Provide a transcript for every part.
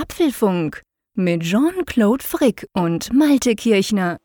Apfelfunk mit Jean-Claude Frick und Malte Kirchner.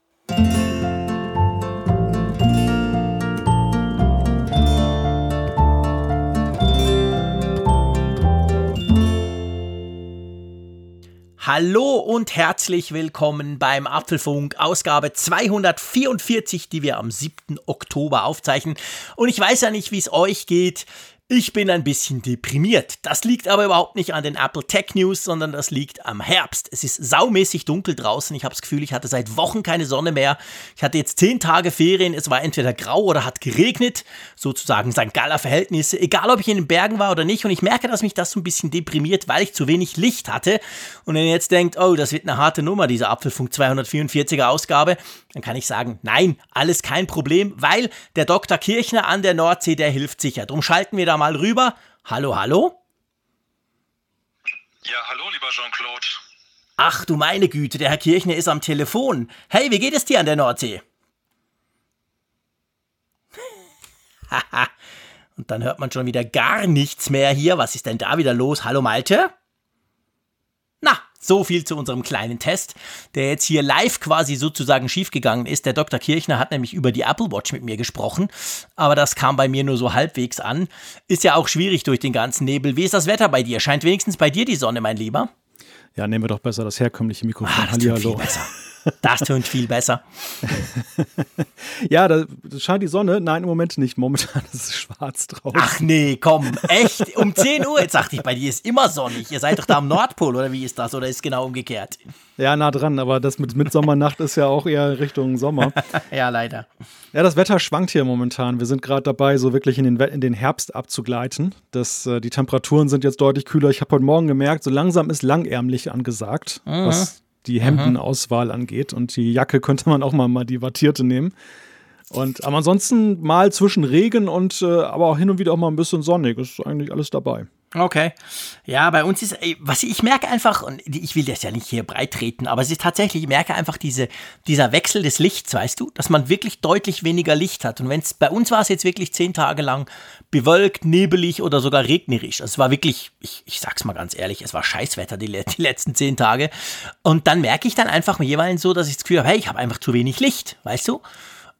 Hallo und herzlich willkommen beim Apfelfunk, Ausgabe 244, die wir am 7. Oktober aufzeichnen. Und ich weiß ja nicht, wie es euch geht. Ich bin ein bisschen deprimiert. Das liegt aber überhaupt nicht an den Apple Tech News, sondern das liegt am Herbst. Es ist saumäßig dunkel draußen. Ich habe das Gefühl, ich hatte seit Wochen keine Sonne mehr. Ich hatte jetzt zehn Tage Ferien. Es war entweder grau oder hat geregnet. Sozusagen St. Galler Verhältnisse. Egal, ob ich in den Bergen war oder nicht. Und ich merke, dass mich das so ein bisschen deprimiert, weil ich zu wenig Licht hatte. Und wenn ihr jetzt denkt, oh, das wird eine harte Nummer, diese Apfelfunk 244er Ausgabe, dann kann ich sagen, nein, alles kein Problem, weil der Dr. Kirchner an der Nordsee, der hilft sicher. Drum schalten wir da mal rüber. Hallo, hallo? Ja, hallo, lieber Jean-Claude. Ach du meine Güte, der Herr Kirchner ist am Telefon. Hey, wie geht es dir an der Nordsee? Haha. Und dann hört man schon wieder gar nichts mehr hier. Was ist denn da wieder los? Hallo Malte? Na, so viel zu unserem kleinen Test, der jetzt hier live quasi sozusagen schiefgegangen ist. Der Dr. Kirchner hat nämlich über die Apple Watch mit mir gesprochen, aber das kam bei mir nur so halbwegs an. Ist ja auch schwierig durch den ganzen Nebel. Wie ist das Wetter bei dir? Scheint wenigstens bei dir die Sonne, mein Lieber? Ja, nehmen wir doch besser das herkömmliche Mikrofon. Ah, das Hallihallo. Viel besser. Das tönt viel besser. ja, da scheint die Sonne. Nein, im Moment nicht. Momentan ist es schwarz drauf. Ach nee, komm, echt? Um 10 Uhr? Jetzt dachte ich, bei dir ist immer sonnig. Ihr seid doch da am Nordpol, oder wie ist das? Oder ist es genau umgekehrt? Ja, nah dran, aber das mit Mitsommernacht ist ja auch eher Richtung Sommer. ja, leider. Ja, das Wetter schwankt hier momentan. Wir sind gerade dabei, so wirklich in den, in den Herbst abzugleiten. Das, äh, die Temperaturen sind jetzt deutlich kühler. Ich habe heute Morgen gemerkt, so langsam ist langärmlich angesagt, mhm. was die Hemdenauswahl angeht. Und die Jacke könnte man auch mal, mal die wattierte nehmen. Und aber ansonsten mal zwischen Regen und äh, aber auch hin und wieder auch mal ein bisschen sonnig. Ist eigentlich alles dabei. Okay. Ja, bei uns ist, was ich merke einfach, und ich will das ja nicht hier breit treten, aber es ist tatsächlich, ich merke einfach diese, dieser Wechsel des Lichts, weißt du, dass man wirklich deutlich weniger Licht hat. Und wenn es, bei uns war es jetzt wirklich zehn Tage lang bewölkt, nebelig oder sogar regnerisch. Also es war wirklich, ich, ich sag's mal ganz ehrlich, es war Scheißwetter die, die letzten zehn Tage. Und dann merke ich dann einfach jeweils so, dass ich das Gefühl habe, hey, ich habe einfach zu wenig Licht, weißt du?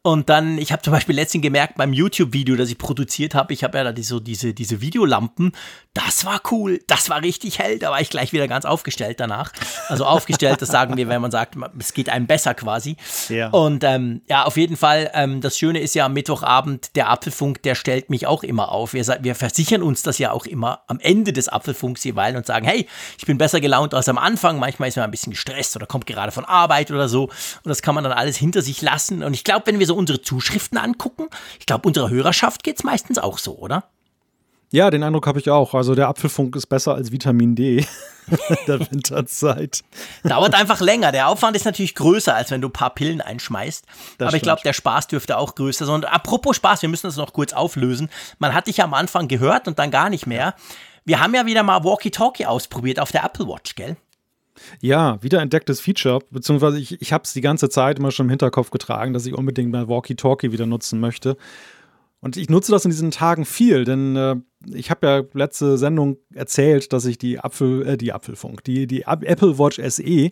Und dann, ich habe zum Beispiel letztens gemerkt beim YouTube-Video, das ich produziert habe, ich habe ja da so diese, diese Videolampen, das war cool, das war richtig hell, da war ich gleich wieder ganz aufgestellt danach. Also aufgestellt, das sagen wir, wenn man sagt, es geht einem besser quasi. Ja. Und ähm, ja, auf jeden Fall, ähm, das Schöne ist ja am Mittwochabend, der Apfelfunk, der stellt mich auch immer auf. Wir, wir versichern uns das ja auch immer am Ende des Apfelfunks jeweils und sagen, hey, ich bin besser gelaunt als am Anfang, manchmal ist man ein bisschen gestresst oder kommt gerade von Arbeit oder so. Und das kann man dann alles hinter sich lassen. Und ich glaube, wenn wir so unsere Zuschriften angucken, ich glaube, unserer Hörerschaft geht es meistens auch so, oder? Ja, den Eindruck habe ich auch. Also der Apfelfunk ist besser als Vitamin D in der Winterzeit. Dauert einfach länger. Der Aufwand ist natürlich größer, als wenn du ein paar Pillen einschmeißt. Das Aber ich glaube, der Spaß dürfte auch größer sein. Und apropos Spaß, wir müssen das noch kurz auflösen. Man hat dich ja am Anfang gehört und dann gar nicht mehr. Wir haben ja wieder mal Walkie-Talkie ausprobiert auf der Apple Watch, gell? Ja, wiederentdecktes Feature, beziehungsweise ich, ich habe es die ganze Zeit immer schon im Hinterkopf getragen, dass ich unbedingt mein Walkie-Talkie wieder nutzen möchte. Und ich nutze das in diesen Tagen viel, denn äh, ich habe ja letzte Sendung erzählt, dass ich die Apfel, äh, die Apfelfunk, die, die Apple Watch SE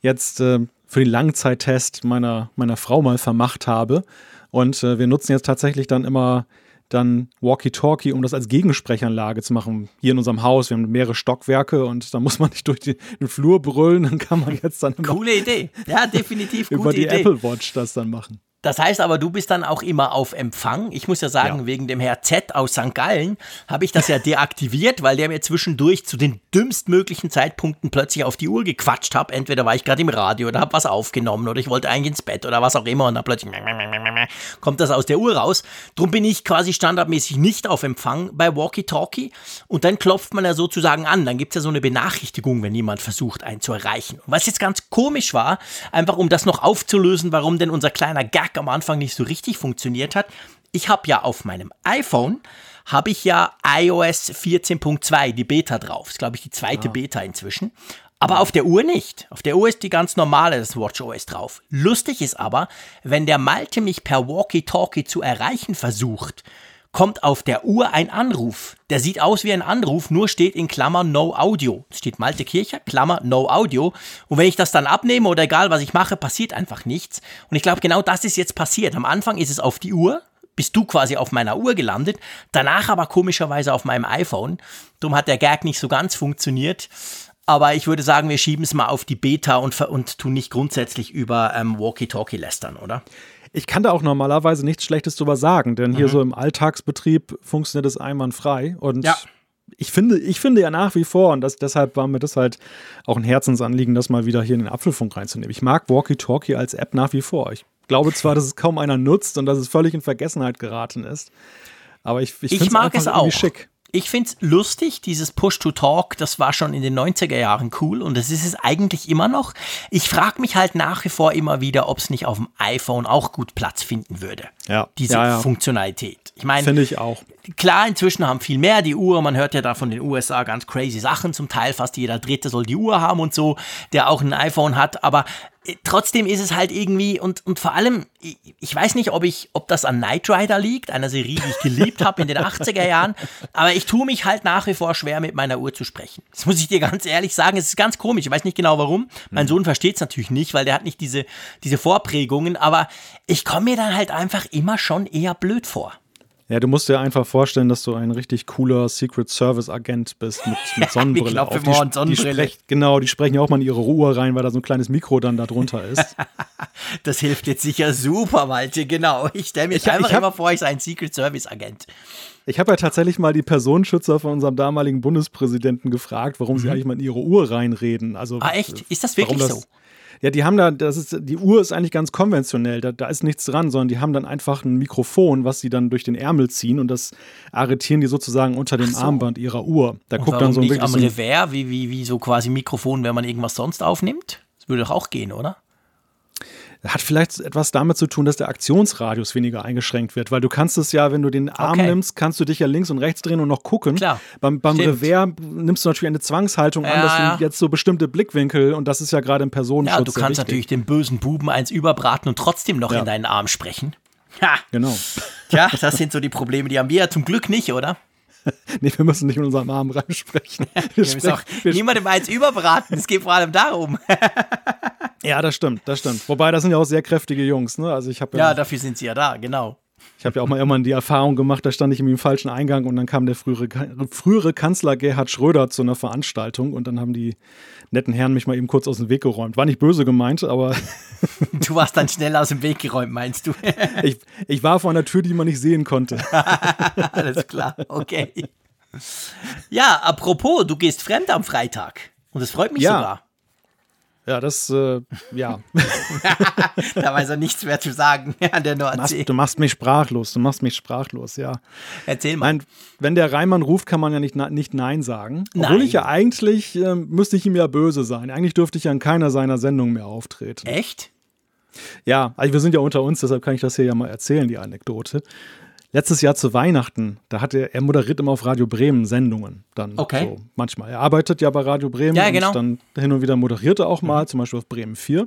jetzt äh, für den Langzeittest meiner, meiner Frau mal vermacht habe. Und äh, wir nutzen jetzt tatsächlich dann immer dann Walkie-Talkie, um das als Gegensprechanlage zu machen. Hier in unserem Haus, wir haben mehrere Stockwerke und da muss man nicht durch die, den Flur brüllen, dann kann man jetzt dann Coole Idee. Ja, definitiv über die Idee. Apple Watch das dann machen. Das heißt aber, du bist dann auch immer auf Empfang. Ich muss ja sagen, ja. wegen dem Herr Z aus St. Gallen habe ich das ja deaktiviert, weil der mir zwischendurch zu den dümmstmöglichen Zeitpunkten plötzlich auf die Uhr gequatscht hat. Entweder war ich gerade im Radio oder habe was aufgenommen oder ich wollte eigentlich ins Bett oder was auch immer und dann plötzlich kommt das aus der Uhr raus. Drum bin ich quasi standardmäßig nicht auf Empfang bei Walkie Talkie und dann klopft man ja sozusagen an. Dann gibt es ja so eine Benachrichtigung, wenn jemand versucht, einen zu erreichen. Und was jetzt ganz komisch war, einfach um das noch aufzulösen, warum denn unser kleiner Gag Mac am Anfang nicht so richtig funktioniert hat. Ich habe ja auf meinem iPhone habe ich ja iOS 14.2, die Beta drauf. Das ist, glaube ich, die zweite ah. Beta inzwischen. Aber auf der Uhr nicht. Auf der Uhr ist die ganz normale, das WatchOS drauf. Lustig ist aber, wenn der Malte mich per Walkie-Talkie zu erreichen versucht, kommt auf der Uhr ein Anruf. Der sieht aus wie ein Anruf, nur steht in Klammer No Audio. Es steht Malte Kircher, Klammer No Audio. Und wenn ich das dann abnehme oder egal was ich mache, passiert einfach nichts. Und ich glaube, genau das ist jetzt passiert. Am Anfang ist es auf die Uhr, bist du quasi auf meiner Uhr gelandet, danach aber komischerweise auf meinem iPhone. Darum hat der Gag nicht so ganz funktioniert. Aber ich würde sagen, wir schieben es mal auf die Beta und, und tun nicht grundsätzlich über ähm, Walkie-Talkie lästern, oder? Ich kann da auch normalerweise nichts Schlechtes drüber sagen, denn mhm. hier so im Alltagsbetrieb funktioniert es einwandfrei. Und ja. ich finde, ich finde ja nach wie vor, und das, deshalb war mir das halt auch ein Herzensanliegen, das mal wieder hier in den Apfelfunk reinzunehmen. Ich mag Walkie-Talkie als App nach wie vor. Ich glaube zwar, dass es kaum einer nutzt und dass es völlig in Vergessenheit geraten ist, aber ich, ich, ich mag es auch. Schick ich finde es lustig, dieses Push-to-Talk, das war schon in den 90er Jahren cool und das ist es eigentlich immer noch. Ich frage mich halt nach wie vor immer wieder, ob es nicht auf dem iPhone auch gut Platz finden würde. Ja. Diese ja, ja. Funktionalität. Ich meine, finde ich auch. Klar, inzwischen haben viel mehr die Uhr. Man hört ja da von den USA ganz crazy Sachen. Zum Teil fast jeder Dritte soll die Uhr haben und so, der auch ein iPhone hat. Aber trotzdem ist es halt irgendwie und, und vor allem, ich, ich, weiß nicht, ob ich, ob das an Knight Rider liegt, einer Serie, die ich geliebt habe in den 80er Jahren, aber ich tue mich halt nach wie vor schwer, mit meiner Uhr zu sprechen. Das muss ich dir ganz ehrlich sagen. Es ist ganz komisch. Ich weiß nicht genau warum. Mein mhm. Sohn versteht es natürlich nicht, weil der hat nicht diese, diese Vorprägungen, aber ich komme mir dann halt einfach immer schon eher blöd vor. Ja, du musst dir einfach vorstellen, dass du ein richtig cooler Secret Service Agent bist mit, mit Sonnenbrille. ich auf. Die, Sonnenbrille. Die sprech, genau, die sprechen ja auch mal in ihre Ruhe rein, weil da so ein kleines Mikro dann da drunter ist. das hilft jetzt sicher super, Malte, genau. Ich stelle mir ich, einfach ich hab, immer vor, ich sei ein Secret Service Agent. Ich habe ja tatsächlich mal die Personenschützer von unserem damaligen Bundespräsidenten gefragt, warum mhm. sie eigentlich mal in ihre Uhr reinreden. Also, ah, echt? Ist das wirklich das, so? Ja, die haben da, das ist, die Uhr ist eigentlich ganz konventionell, da, da ist nichts dran, sondern die haben dann einfach ein Mikrofon, was sie dann durch den Ärmel ziehen und das arretieren die sozusagen unter dem so. Armband ihrer Uhr. Da und guckt dann so ein nicht am Revers, wie, wie, wie so quasi Mikrofon, wenn man irgendwas sonst aufnimmt? Das würde doch auch gehen, oder? Hat vielleicht etwas damit zu tun, dass der Aktionsradius weniger eingeschränkt wird, weil du kannst es ja, wenn du den Arm okay. nimmst, kannst du dich ja links und rechts drehen und noch gucken. Klar. Beim, beim Revers nimmst du natürlich eine Zwangshaltung ja, an, dass ja. du jetzt so bestimmte Blickwinkel und das ist ja gerade im Personenschutz. Ja, du kannst natürlich den bösen Buben eins überbraten und trotzdem noch ja. in deinen Arm sprechen. Ha. Genau. Tja, das sind so die Probleme, die haben wir ja zum Glück nicht, oder? nee, wir müssen nicht in unserem Arm reinsprechen. Wir, wir sprechen, auch niemandem eins überbraten. Es geht vor allem darum. Ja, das stimmt, das stimmt. Wobei, das sind ja auch sehr kräftige Jungs, ne? Also ich habe ja, ja, dafür sind sie ja da, genau. Ich habe ja auch mal irgendwann die Erfahrung gemacht, da stand ich im falschen Eingang und dann kam der frühere, frühere Kanzler Gerhard Schröder zu einer Veranstaltung und dann haben die netten Herren mich mal eben kurz aus dem Weg geräumt. War nicht böse gemeint, aber. du warst dann schnell aus dem Weg geräumt, meinst du? ich, ich war vor einer Tür, die man nicht sehen konnte. Alles klar, okay. Ja, apropos, du gehst fremd am Freitag. Und das freut mich ja. sogar. Ja, das, äh, ja. da weiß er nichts mehr zu sagen an der Nordsee. Du machst mich sprachlos, du machst mich sprachlos, ja. Erzähl mal. Nein, wenn der Reimann ruft, kann man ja nicht, nicht Nein sagen. Nein. Obwohl ich ja eigentlich, äh, müsste ich ihm ja böse sein. Eigentlich dürfte ich ja in keiner seiner Sendungen mehr auftreten. Echt? Ja, also wir sind ja unter uns, deshalb kann ich das hier ja mal erzählen, die Anekdote letztes Jahr zu Weihnachten, da hat er, er moderiert immer auf Radio Bremen Sendungen. Dann okay. So manchmal. Er arbeitet ja bei Radio Bremen ja, genau. und dann hin und wieder moderiert er auch mal, mhm. zum Beispiel auf Bremen 4.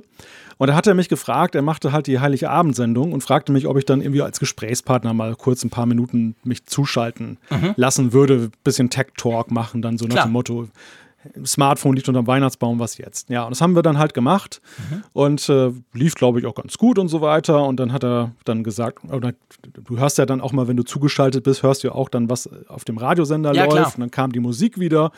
Und da hat er mich gefragt, er machte halt die Heilige Abendsendung und fragte mich, ob ich dann irgendwie als Gesprächspartner mal kurz ein paar Minuten mich zuschalten mhm. lassen würde, bisschen Tech-Talk machen, dann so nach dem Motto, Smartphone liegt unterm Weihnachtsbaum, was jetzt? Ja, und das haben wir dann halt gemacht mhm. und äh, lief, glaube ich, auch ganz gut und so weiter. Und dann hat er dann gesagt, oder, du hörst ja dann auch mal, wenn du zugeschaltet bist, hörst du ja auch dann, was auf dem Radiosender ja, läuft. Klar. Und dann kam die Musik wieder.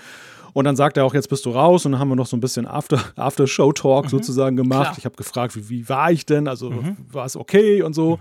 Und dann sagt er auch, jetzt bist du raus. Und dann haben wir noch so ein bisschen After-Show-Talk After mhm. sozusagen gemacht. Klar. Ich habe gefragt, wie, wie, war ich denn? Also mhm. war es okay und so.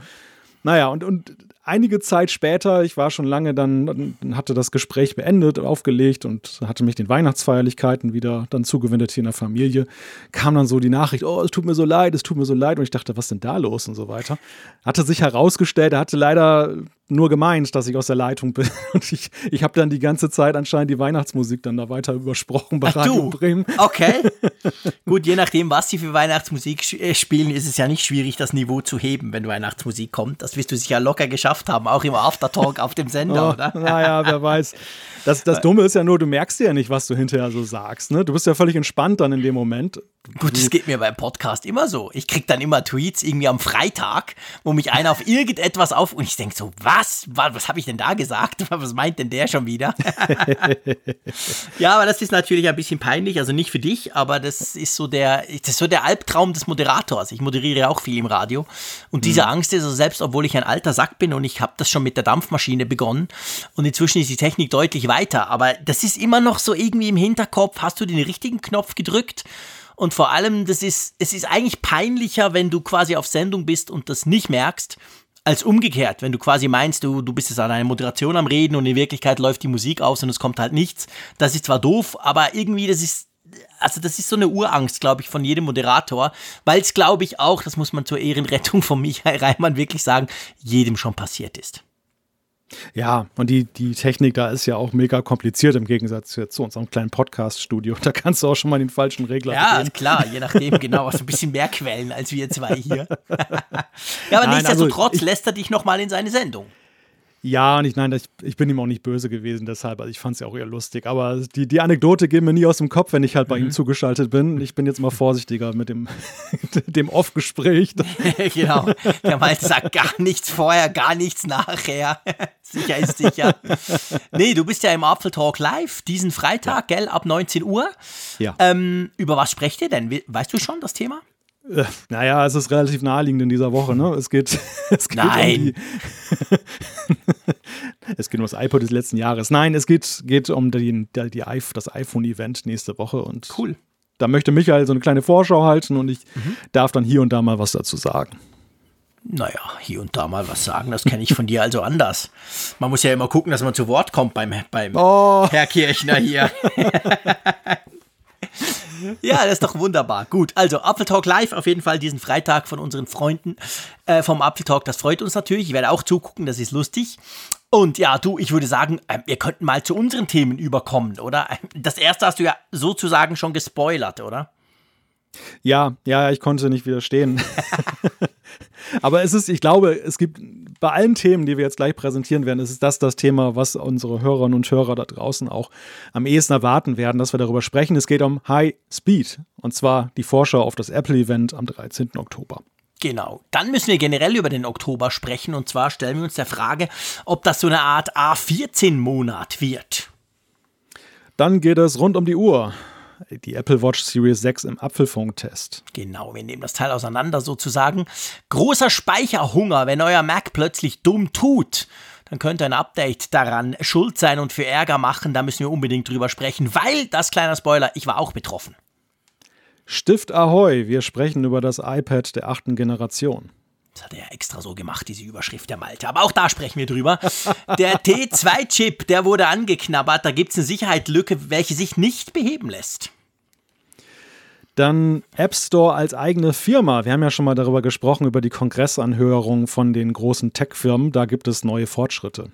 Naja, und, und einige Zeit später, ich war schon lange dann, hatte das Gespräch beendet, aufgelegt und hatte mich den Weihnachtsfeierlichkeiten wieder dann zugewendet hier in der Familie, kam dann so die Nachricht, oh, es tut mir so leid, es tut mir so leid. Und ich dachte, was denn da los und so weiter. Hatte sich herausgestellt, er hatte leider nur gemeint, dass ich aus der Leitung bin. Und ich, ich habe dann die ganze Zeit anscheinend die Weihnachtsmusik dann da weiter übersprochen bei Ach, Radio du? Bremen. Okay. Gut, je nachdem, was sie für Weihnachtsmusik äh, spielen, ist es ja nicht schwierig, das Niveau zu heben, wenn Weihnachtsmusik kommt. Das wirst du sicher locker geschafft haben, auch im Aftertalk auf dem Sender, oh, oder? Naja, wer weiß. Das, das Dumme ist ja nur, du merkst ja nicht, was du hinterher so sagst. Ne? Du bist ja völlig entspannt dann in dem Moment. Gut, das geht mir beim Podcast immer so. Ich krieg dann immer Tweets irgendwie am Freitag, wo mich einer auf irgendetwas auf und ich denke so, was? Was? Was habe ich denn da gesagt? Was meint denn der schon wieder? ja, aber das ist natürlich ein bisschen peinlich, also nicht für dich, aber das ist so der, das ist so der Albtraum des Moderators. Ich moderiere auch viel im Radio und diese mhm. Angst ist also selbst, obwohl ich ein alter Sack bin und ich habe das schon mit der Dampfmaschine begonnen und inzwischen ist die Technik deutlich weiter, aber das ist immer noch so irgendwie im Hinterkopf, hast du den richtigen Knopf gedrückt? Und vor allem, das ist, es ist eigentlich peinlicher, wenn du quasi auf Sendung bist und das nicht merkst, als umgekehrt, wenn du quasi meinst, du, du bist jetzt an einer Moderation am Reden und in Wirklichkeit läuft die Musik aus und es kommt halt nichts. Das ist zwar doof, aber irgendwie, das ist, also das ist so eine Urangst, glaube ich, von jedem Moderator, weil es, glaube ich, auch, das muss man zur Ehrenrettung von Michael Reimann wirklich sagen, jedem schon passiert ist. Ja, und die, die Technik da ist ja auch mega kompliziert im Gegensatz zu unserem kleinen Podcast-Studio. Da kannst du auch schon mal den falschen Regler Ja, drehen. klar, je nachdem, genau. Hast ein bisschen mehr Quellen als wir zwei hier. ja, aber Nein, nichtsdestotrotz also lässt er dich nochmal in seine Sendung. Ja, und ich, nein, ich, ich bin ihm auch nicht böse gewesen, deshalb, also ich fand es ja auch eher lustig. Aber die, die Anekdote geht mir nie aus dem Kopf, wenn ich halt bei mhm. ihm zugeschaltet bin. Ich bin jetzt mal vorsichtiger mit dem, dem Off-Gespräch. genau. Der meinte, sagt gar nichts vorher, gar nichts nachher. sicher ist sicher. Nee, du bist ja im Apfeltalk live diesen Freitag, ja. gell, ab 19 Uhr. Ja. Ähm, über was sprecht ihr denn? Weißt du schon das Thema? Äh, naja, es ist relativ naheliegend in dieser Woche, ne? Es geht, es geht Nein. Um die, es geht um das iPod des letzten Jahres. Nein, es geht, geht um die, die, die das iPhone-Event nächste Woche und cool. Da möchte Michael so eine kleine Vorschau halten und ich mhm. darf dann hier und da mal was dazu sagen. Naja, hier und da mal was sagen, das kenne ich von dir also anders. Man muss ja immer gucken, dass man zu Wort kommt beim, beim oh. Herr Kirchner hier. ja, das ist doch wunderbar. Gut, also Apple Talk Live auf jeden Fall diesen Freitag von unseren Freunden äh, vom Apple Talk. Das freut uns natürlich. Ich werde auch zugucken, das ist lustig. Und ja, du, ich würde sagen, äh, wir könnten mal zu unseren Themen überkommen, oder? Das erste hast du ja sozusagen schon gespoilert, oder? Ja, ja, ich konnte nicht widerstehen. Aber es ist, ich glaube, es gibt bei allen Themen, die wir jetzt gleich präsentieren werden, ist das das Thema, was unsere Hörerinnen und Hörer da draußen auch am ehesten erwarten werden, dass wir darüber sprechen. Es geht um High Speed und zwar die Vorschau auf das Apple-Event am 13. Oktober. Genau. Dann müssen wir generell über den Oktober sprechen und zwar stellen wir uns der Frage, ob das so eine Art A14-Monat wird. Dann geht es rund um die Uhr die Apple Watch Series 6 im Apfelfunk-Test. Genau, wir nehmen das Teil auseinander sozusagen. Großer Speicherhunger, wenn euer Mac plötzlich dumm tut. Dann könnte ein Update daran schuld sein und für Ärger machen. Da müssen wir unbedingt drüber sprechen, weil, das kleiner Spoiler, ich war auch betroffen. Stift Ahoi, wir sprechen über das iPad der achten Generation. Das hat er ja extra so gemacht, diese Überschrift der Malte. Aber auch da sprechen wir drüber. Der T2-Chip, der wurde angeknabbert. Da gibt es eine Sicherheitslücke, welche sich nicht beheben lässt. Dann App Store als eigene Firma. Wir haben ja schon mal darüber gesprochen, über die Kongressanhörung von den großen Tech-Firmen. Da gibt es neue Fortschritte.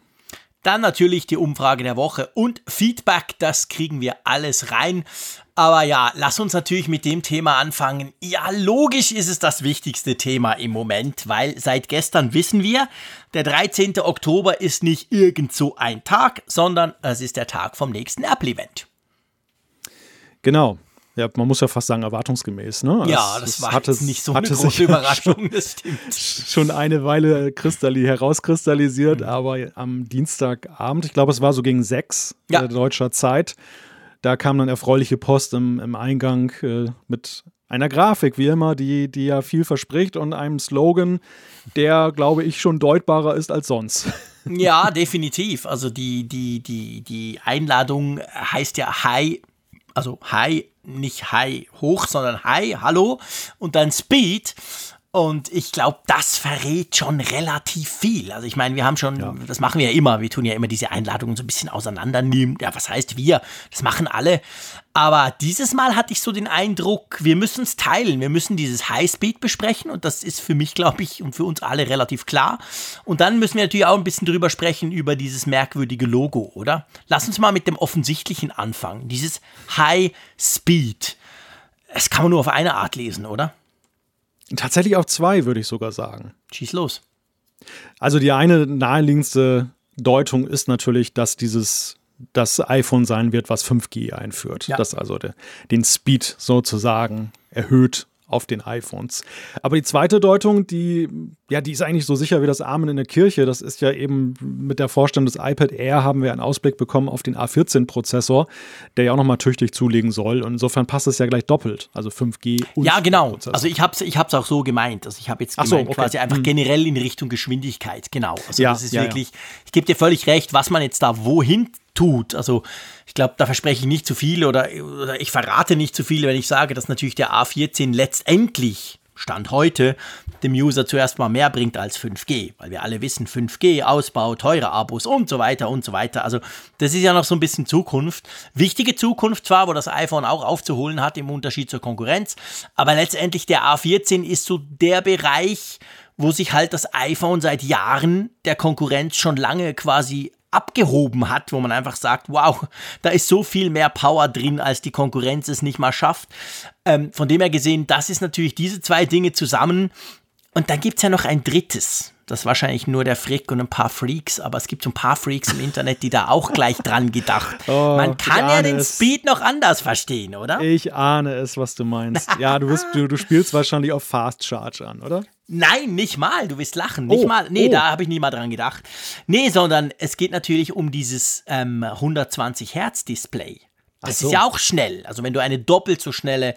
Dann natürlich die Umfrage der Woche und Feedback, das kriegen wir alles rein. Aber ja, lass uns natürlich mit dem Thema anfangen. Ja, logisch ist es das wichtigste Thema im Moment, weil seit gestern wissen wir, der 13. Oktober ist nicht irgend so ein Tag, sondern es ist der Tag vom nächsten Apple-Event. Genau. Ja, man muss ja fast sagen, erwartungsgemäß. Ne? Ja, das, das war hatte, nicht so eine große Überraschung, das stimmt. Schon eine Weile kristalli herauskristallisiert, mhm. aber am Dienstagabend, ich glaube, es war so gegen sechs ja. äh, deutscher Zeit, da kam dann erfreuliche Post im, im Eingang äh, mit einer Grafik, wie immer, die, die ja viel verspricht und einem Slogan, der, glaube ich, schon deutbarer ist als sonst. Ja, definitiv. Also die, die, die, die Einladung heißt ja Hi, also Hi nicht High hoch, sondern High, hallo und dann Speed. Und ich glaube, das verrät schon relativ viel. Also ich meine, wir haben schon, ja. das machen wir ja immer, wir tun ja immer diese Einladungen so ein bisschen auseinandernehmen. Ja, was heißt wir? Das machen alle. Aber dieses Mal hatte ich so den Eindruck, wir müssen es teilen. Wir müssen dieses Highspeed besprechen und das ist für mich, glaube ich, und für uns alle relativ klar. Und dann müssen wir natürlich auch ein bisschen drüber sprechen, über dieses merkwürdige Logo, oder? Lass uns mal mit dem Offensichtlichen anfangen. Dieses Highspeed. Das kann man nur auf eine Art lesen, oder? Tatsächlich auf zwei, würde ich sogar sagen. Schieß los. Also die eine naheliegendste Deutung ist natürlich, dass dieses das iPhone sein wird, was 5G einführt. Ja. Das also de, den Speed sozusagen erhöht auf den iPhones. Aber die zweite Deutung, die, ja, die ist eigentlich so sicher wie das Amen in der Kirche. Das ist ja eben mit der Vorstellung des iPad Air haben wir einen Ausblick bekommen auf den A14-Prozessor, der ja auch nochmal tüchtig zulegen soll. Und insofern passt es ja gleich doppelt, also 5G und Ja, genau. Also ich habe es ich hab's auch so gemeint. Also ich habe jetzt gemeint, so, okay. quasi einfach hm. generell in Richtung Geschwindigkeit. Genau. Also ja, das ist ja, wirklich, ja. ich gebe dir völlig recht, was man jetzt da wohin tut. Also ich glaube, da verspreche ich nicht zu viel oder, oder ich verrate nicht zu viel, wenn ich sage, dass natürlich der A14 letztendlich Stand heute dem User zuerst mal mehr bringt als 5G, weil wir alle wissen, 5G, Ausbau, teure Abos und so weiter und so weiter. Also das ist ja noch so ein bisschen Zukunft. Wichtige Zukunft zwar, wo das iPhone auch aufzuholen hat im Unterschied zur Konkurrenz, aber letztendlich der A14 ist so der Bereich, wo sich halt das iPhone seit Jahren der Konkurrenz schon lange quasi abgehoben hat, wo man einfach sagt, wow, da ist so viel mehr Power drin, als die Konkurrenz es nicht mal schafft. Ähm, von dem her gesehen, das ist natürlich diese zwei Dinge zusammen. Und dann gibt es ja noch ein drittes. Das ist wahrscheinlich nur der Frick und ein paar Freaks, aber es gibt so ein paar Freaks im Internet, die da auch gleich dran gedacht. Oh, Man kann ja den es. Speed noch anders verstehen, oder? Ich ahne es, was du meinst. Ja, du, bist, du, du spielst wahrscheinlich auf Fast Charge an, oder? Nein, nicht mal. Du wirst lachen. Nicht oh, mal. Nee, oh. da habe ich nie mal dran gedacht. Nee, sondern es geht natürlich um dieses ähm, 120 Hertz Display. Das so. ist ja auch schnell. Also wenn du eine doppelt so schnelle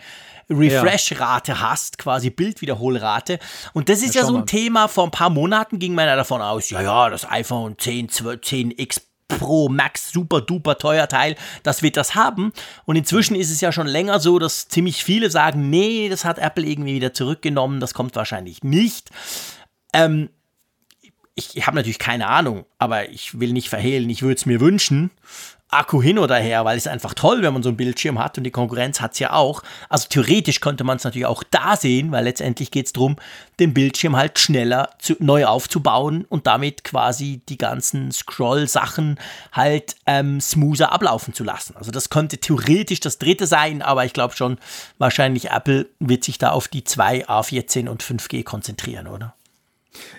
Refresh-Rate hast, quasi Bildwiederholrate. Und das ist ja, ja so ein Thema, vor ein paar Monaten ging man ja davon aus, ja, ja, das iPhone 10, 12, 10X Pro Max super duper teuer Teil, das wird das haben. Und inzwischen ist es ja schon länger so, dass ziemlich viele sagen, nee, das hat Apple irgendwie wieder zurückgenommen, das kommt wahrscheinlich nicht. Ähm, ich habe natürlich keine Ahnung, aber ich will nicht verhehlen, ich würde es mir wünschen. Akku hin oder her, weil es einfach toll, wenn man so einen Bildschirm hat und die Konkurrenz hat es ja auch. Also theoretisch könnte man es natürlich auch da sehen, weil letztendlich geht es darum, den Bildschirm halt schneller zu, neu aufzubauen und damit quasi die ganzen Scroll-Sachen halt ähm, smoother ablaufen zu lassen. Also das könnte theoretisch das dritte sein, aber ich glaube schon, wahrscheinlich Apple wird sich da auf die zwei A14 und 5G konzentrieren, oder?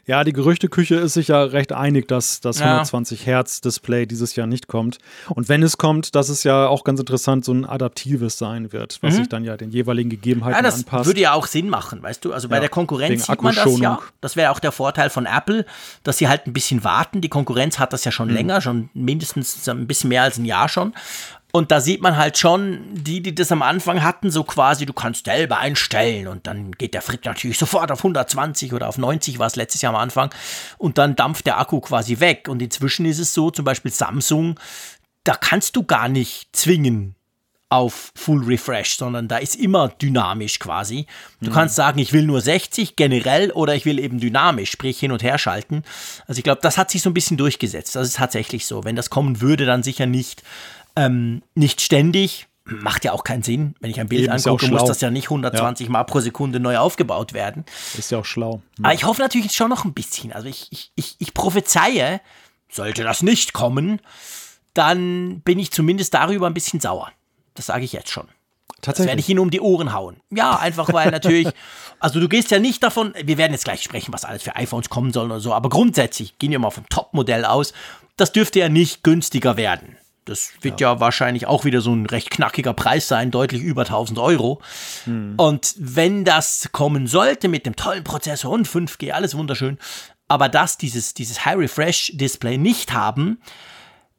Ja, die Gerüchteküche ist sich ja recht einig, dass das ja. 120 Hertz Display dieses Jahr nicht kommt. Und wenn es kommt, dass es ja auch ganz interessant so ein adaptives sein wird, was mhm. sich dann ja den jeweiligen Gegebenheiten ja, das anpasst. Würde ja auch Sinn machen, weißt du? Also bei ja, der Konkurrenz sieht man das ja. Das wäre auch der Vorteil von Apple, dass sie halt ein bisschen warten. Die Konkurrenz hat das ja schon mhm. länger, schon mindestens ein bisschen mehr als ein Jahr schon. Und da sieht man halt schon, die, die das am Anfang hatten, so quasi, du kannst selber einstellen und dann geht der Frick natürlich sofort auf 120 oder auf 90, war es letztes Jahr am Anfang, und dann dampft der Akku quasi weg. Und inzwischen ist es so, zum Beispiel Samsung, da kannst du gar nicht zwingen auf Full Refresh, sondern da ist immer dynamisch quasi. Du mhm. kannst sagen, ich will nur 60 generell oder ich will eben dynamisch, sprich hin und her schalten. Also ich glaube, das hat sich so ein bisschen durchgesetzt. Das ist tatsächlich so. Wenn das kommen würde, dann sicher nicht ähm, nicht ständig, macht ja auch keinen Sinn. Wenn ich ein Bild Eben angucke, muss das ja nicht 120 ja. Mal pro Sekunde neu aufgebaut werden. Ist ja auch schlau. Ja. Aber ich hoffe natürlich schon noch ein bisschen. Also ich, ich, ich, ich prophezeie, sollte das nicht kommen, dann bin ich zumindest darüber ein bisschen sauer. Das sage ich jetzt schon. Tatsächlich. Das werde ich Ihnen um die Ohren hauen. Ja, einfach weil natürlich, also du gehst ja nicht davon, wir werden jetzt gleich sprechen, was alles für iPhones kommen sollen oder so, aber grundsätzlich gehen wir mal vom Top-Modell aus. Das dürfte ja nicht günstiger werden. Das wird ja. ja. wahrscheinlich auch wieder so ein recht knackiger Preis sein, deutlich über 1000 Euro. Hm. Und wenn das kommen sollte mit dem tollen Prozessor und 5G, alles wunderschön, aber das, dieses, dieses High Refresh Display nicht haben,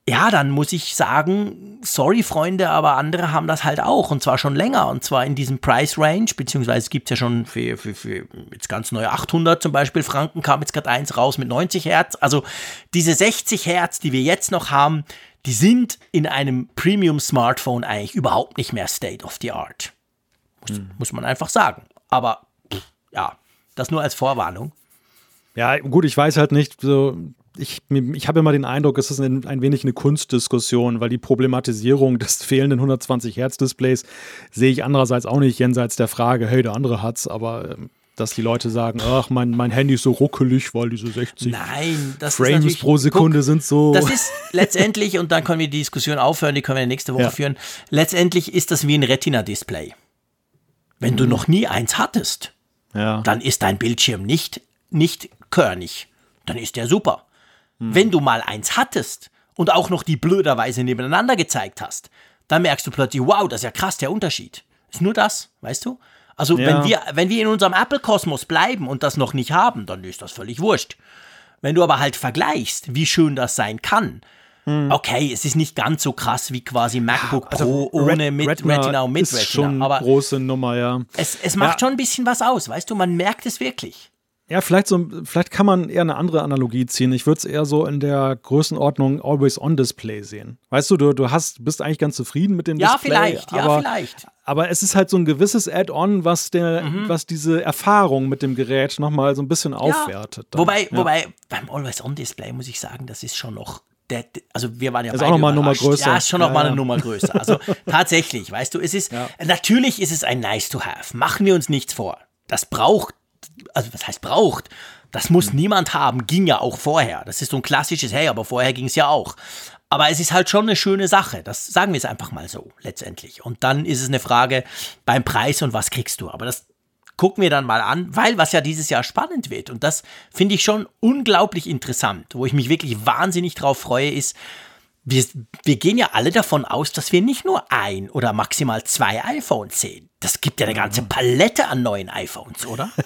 ja, dann muss ich sagen, sorry Freunde, aber andere haben das halt auch und zwar schon länger und zwar in diesem Price Range, beziehungsweise gibt es ja schon für, für, für jetzt ganz neue 800 zum Beispiel Franken, kam jetzt gerade eins raus mit 90 Hertz. Also diese 60 Hertz, die wir jetzt noch haben, die sind in einem Premium-Smartphone eigentlich überhaupt nicht mehr State of the Art. Muss, hm. muss man einfach sagen. Aber ja, das nur als Vorwarnung. Ja, gut, ich weiß halt nicht, so, ich, ich habe immer den Eindruck, es ist ein, ein, wenig eine Kunstdiskussion, weil die Problematisierung des fehlenden 120 Hertz Displays sehe ich andererseits auch nicht jenseits der Frage, hey, der andere hat's, aber ähm, dass die Leute sagen, ach, mein, mein Handy ist so ruckelig, weil diese 60 Nein, Frames pro Sekunde guck, sind so. Das ist letztendlich, und dann können wir die Diskussion aufhören, die können wir nächste Woche ja. führen. Letztendlich ist das wie ein Retina-Display. Wenn mhm. du noch nie eins hattest, ja. dann ist dein Bildschirm nicht, nicht körnig. Dann ist der super. Mhm. Wenn du mal eins hattest und auch noch die blöderweise nebeneinander gezeigt hast, dann merkst du plötzlich, wow, das ist ja krass, der Unterschied. Ist nur das, weißt du? Also Ja. wenn, wir, wenn wir in unserem Apple-Kosmos bleiben und das noch nicht haben, dann ist das völlig wurscht. Wenn du aber halt vergleichst, wie schön das sein kann, okay, es ist nicht ganz so krass wie quasi MacBook Pro ohne Ret- mit Retina, und mit ist Retina. schon aber große Nummer, ja. es, es macht Ja. schon ein bisschen was aus, weißt du, man merkt es wirklich. Ja, vielleicht so, vielleicht kann man eher eine andere Analogie ziehen. Ich würde es eher so in der Größenordnung Always-on-Display sehen. Weißt du, du, du hast, bist eigentlich ganz zufrieden mit dem Ja, Display. vielleicht, ja, aber, vielleicht. Aber es ist halt so ein gewisses Add-on, was, der, Mhm. was diese Erfahrung mit dem Gerät nochmal so ein bisschen aufwertet. dann. Wobei, ja. wobei beim Always-On-Display muss ich sagen, das ist schon noch. Der, also wir waren ja Ist beide auch noch mal eine Nummer überrascht. größer. Ja, ist schon noch Ja, mal eine ja. Nummer größer. Also tatsächlich, weißt du, es ist natürlich ist es ein nice to have. Machen wir uns nichts vor. Das braucht also was heißt braucht? Das muss Hm. niemand haben, ging ja auch vorher. Das ist so ein klassisches, hey, aber vorher ging es ja auch. Aber es ist halt schon eine schöne Sache. Das sagen wir es einfach mal so, letztendlich. Und dann ist es eine Frage beim Preis und was kriegst du. Aber das gucken wir dann mal an, weil was ja dieses Jahr spannend wird. Und das finde ich schon unglaublich interessant. Wo ich mich wirklich wahnsinnig drauf freue, ist, wir, wir gehen ja alle davon aus, dass wir nicht nur ein oder maximal zwei iPhones sehen. Das gibt ja eine ganze Palette an neuen iPhones, oder?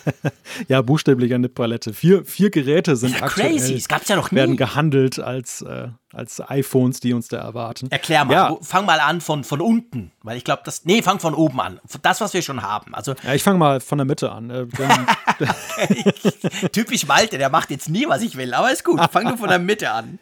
Ja, buchstäblich eine Palette. Vier, vier Geräte sind Ja, aktuell, crazy. Das gab's ja noch nie. werden gehandelt als, äh, als iPhones, die uns da erwarten. Erklär mal, Ja. fang mal an von, von unten, weil ich glaube, das. Nee, fang von oben an. Das, was wir schon haben. Also Ja, ich fange mal von der Mitte an. Äh, typisch Malte, der macht jetzt nie, was ich will, aber ist gut. Fang du von der Mitte an.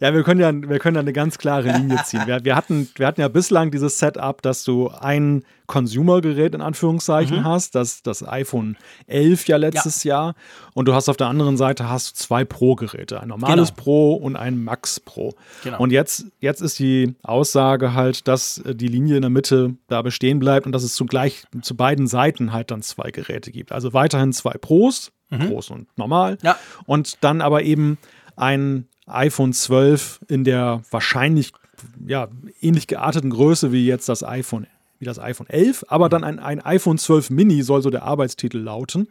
Ja, wir können ja, wir können ja eine ganz klare Linie ziehen. Wir, wir, hatten, wir hatten ja bislang dieses Setup, dass du ein Consumer-Gerät in Anführungszeichen hast, das, das iPhone 11 ja letztes Jahr. Und du hast auf der anderen Seite hast zwei Pro-Geräte, ein normales Genau. Pro und ein Max Pro. Genau. Und jetzt, jetzt ist die Aussage halt, dass äh, die Linie in der Mitte da bestehen bleibt und dass es zugleich zu beiden Seiten halt dann zwei Geräte gibt. Also weiterhin zwei Pros, groß und normal. Ja. Und dann aber eben ein iPhone 12 in der wahrscheinlich ja, ähnlich gearteten Größe wie jetzt das iPhone, wie das iPhone 11, aber dann ein, ein iPhone 12 Mini soll so der Arbeitstitel lauten,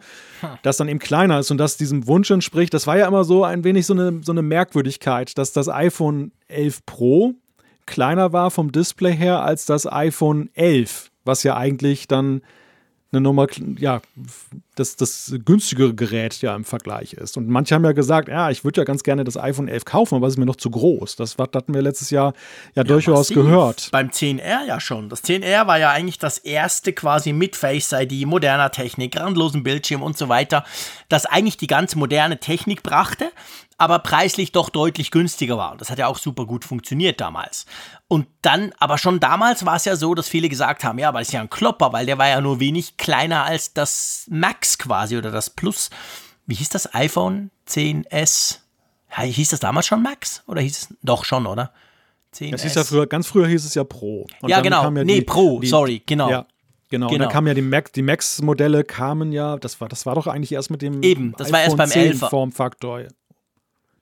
das dann eben kleiner ist und das diesem Wunsch entspricht. Das war ja immer so ein wenig so eine, so eine Merkwürdigkeit, dass das iPhone 11 Pro kleiner war vom Display her als das iPhone 11, was ja eigentlich dann eine Nummer, ja, das, das günstigere Gerät ja im Vergleich ist. Und manche haben ja gesagt, ja, ich würde ja ganz gerne das iPhone 11 kaufen, aber es ist mir noch zu groß. Das das hatten wir letztes Jahr ja, durchaus Massiv. gehört. Beim 10R ja schon. Das 10R war ja eigentlich das erste quasi mit Face ID, moderner Technik, randlosen Bildschirm und so weiter, das eigentlich die ganz moderne Technik brachte, aber preislich doch deutlich günstiger war. Und das hat ja auch super gut funktioniert damals. Und dann, aber schon damals war es ja so, dass viele gesagt haben, ja, aber das ist ja ein Klopper, weil der war ja nur wenig kleiner als das Max quasi oder das Plus. Wie hieß das iPhone 10S? Ja, hieß das damals schon Max? Oder hieß es doch schon, oder? 10S. Das hieß ja früher, ganz früher hieß es ja Pro. Und Ja, genau. ja Nee, Pro, sorry, genau. Ja, genau. Und Genau. dann kamen ja die Mac, die Max-Modelle kamen ja, das war, das war doch eigentlich erst mit dem Eben, das war erst beim 10 11er. Formfaktor.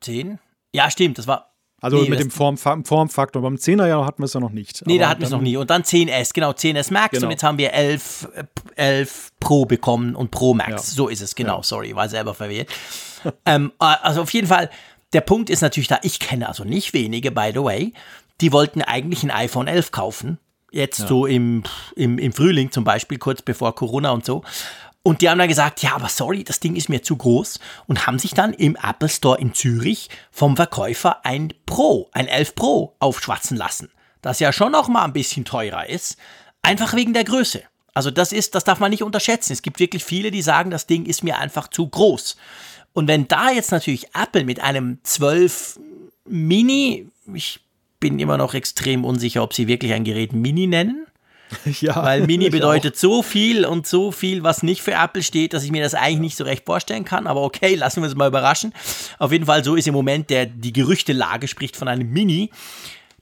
10? Ja, stimmt, das war. Also Nee, mit dem Formfa Formfaktor. Beim 10er ja hatten wir es ja noch nicht. Nee, da hatten wir es noch nie. Und dann 10S, genau, 10S Max Genau. und jetzt haben wir 11, äh, 11 Pro bekommen und Pro Max. Ja. So ist es, genau, sorry, war selber verwirrt. ähm, äh, also auf jeden Fall, der Punkt ist natürlich da, ich kenne also nicht wenige, by the way, die wollten eigentlich ein iPhone 11 kaufen. Jetzt so im, im, im Frühling zum Beispiel, kurz bevor Corona und so. Und die haben dann gesagt, ja, aber sorry, das Ding ist mir zu groß und haben sich dann im Apple Store in Zürich vom Verkäufer ein Pro, ein 11 Pro aufschwatzen lassen. Das ja schon noch mal ein bisschen teurer ist, einfach wegen der Größe. Also das ist, das darf man nicht unterschätzen. Es gibt wirklich viele, die sagen, das Ding ist mir einfach zu groß. Und wenn da jetzt natürlich Apple mit einem 12 Mini, ich bin immer noch extrem unsicher, ob sie wirklich ein Gerät Mini nennen. Ja, Weil Mini bedeutet so viel und so viel, was nicht für Apple steht, dass ich mir das eigentlich nicht so recht vorstellen kann. Aber okay, lassen wir uns mal überraschen. Auf jeden Fall, so ist im Moment der, die Gerüchtelage spricht von einem Mini.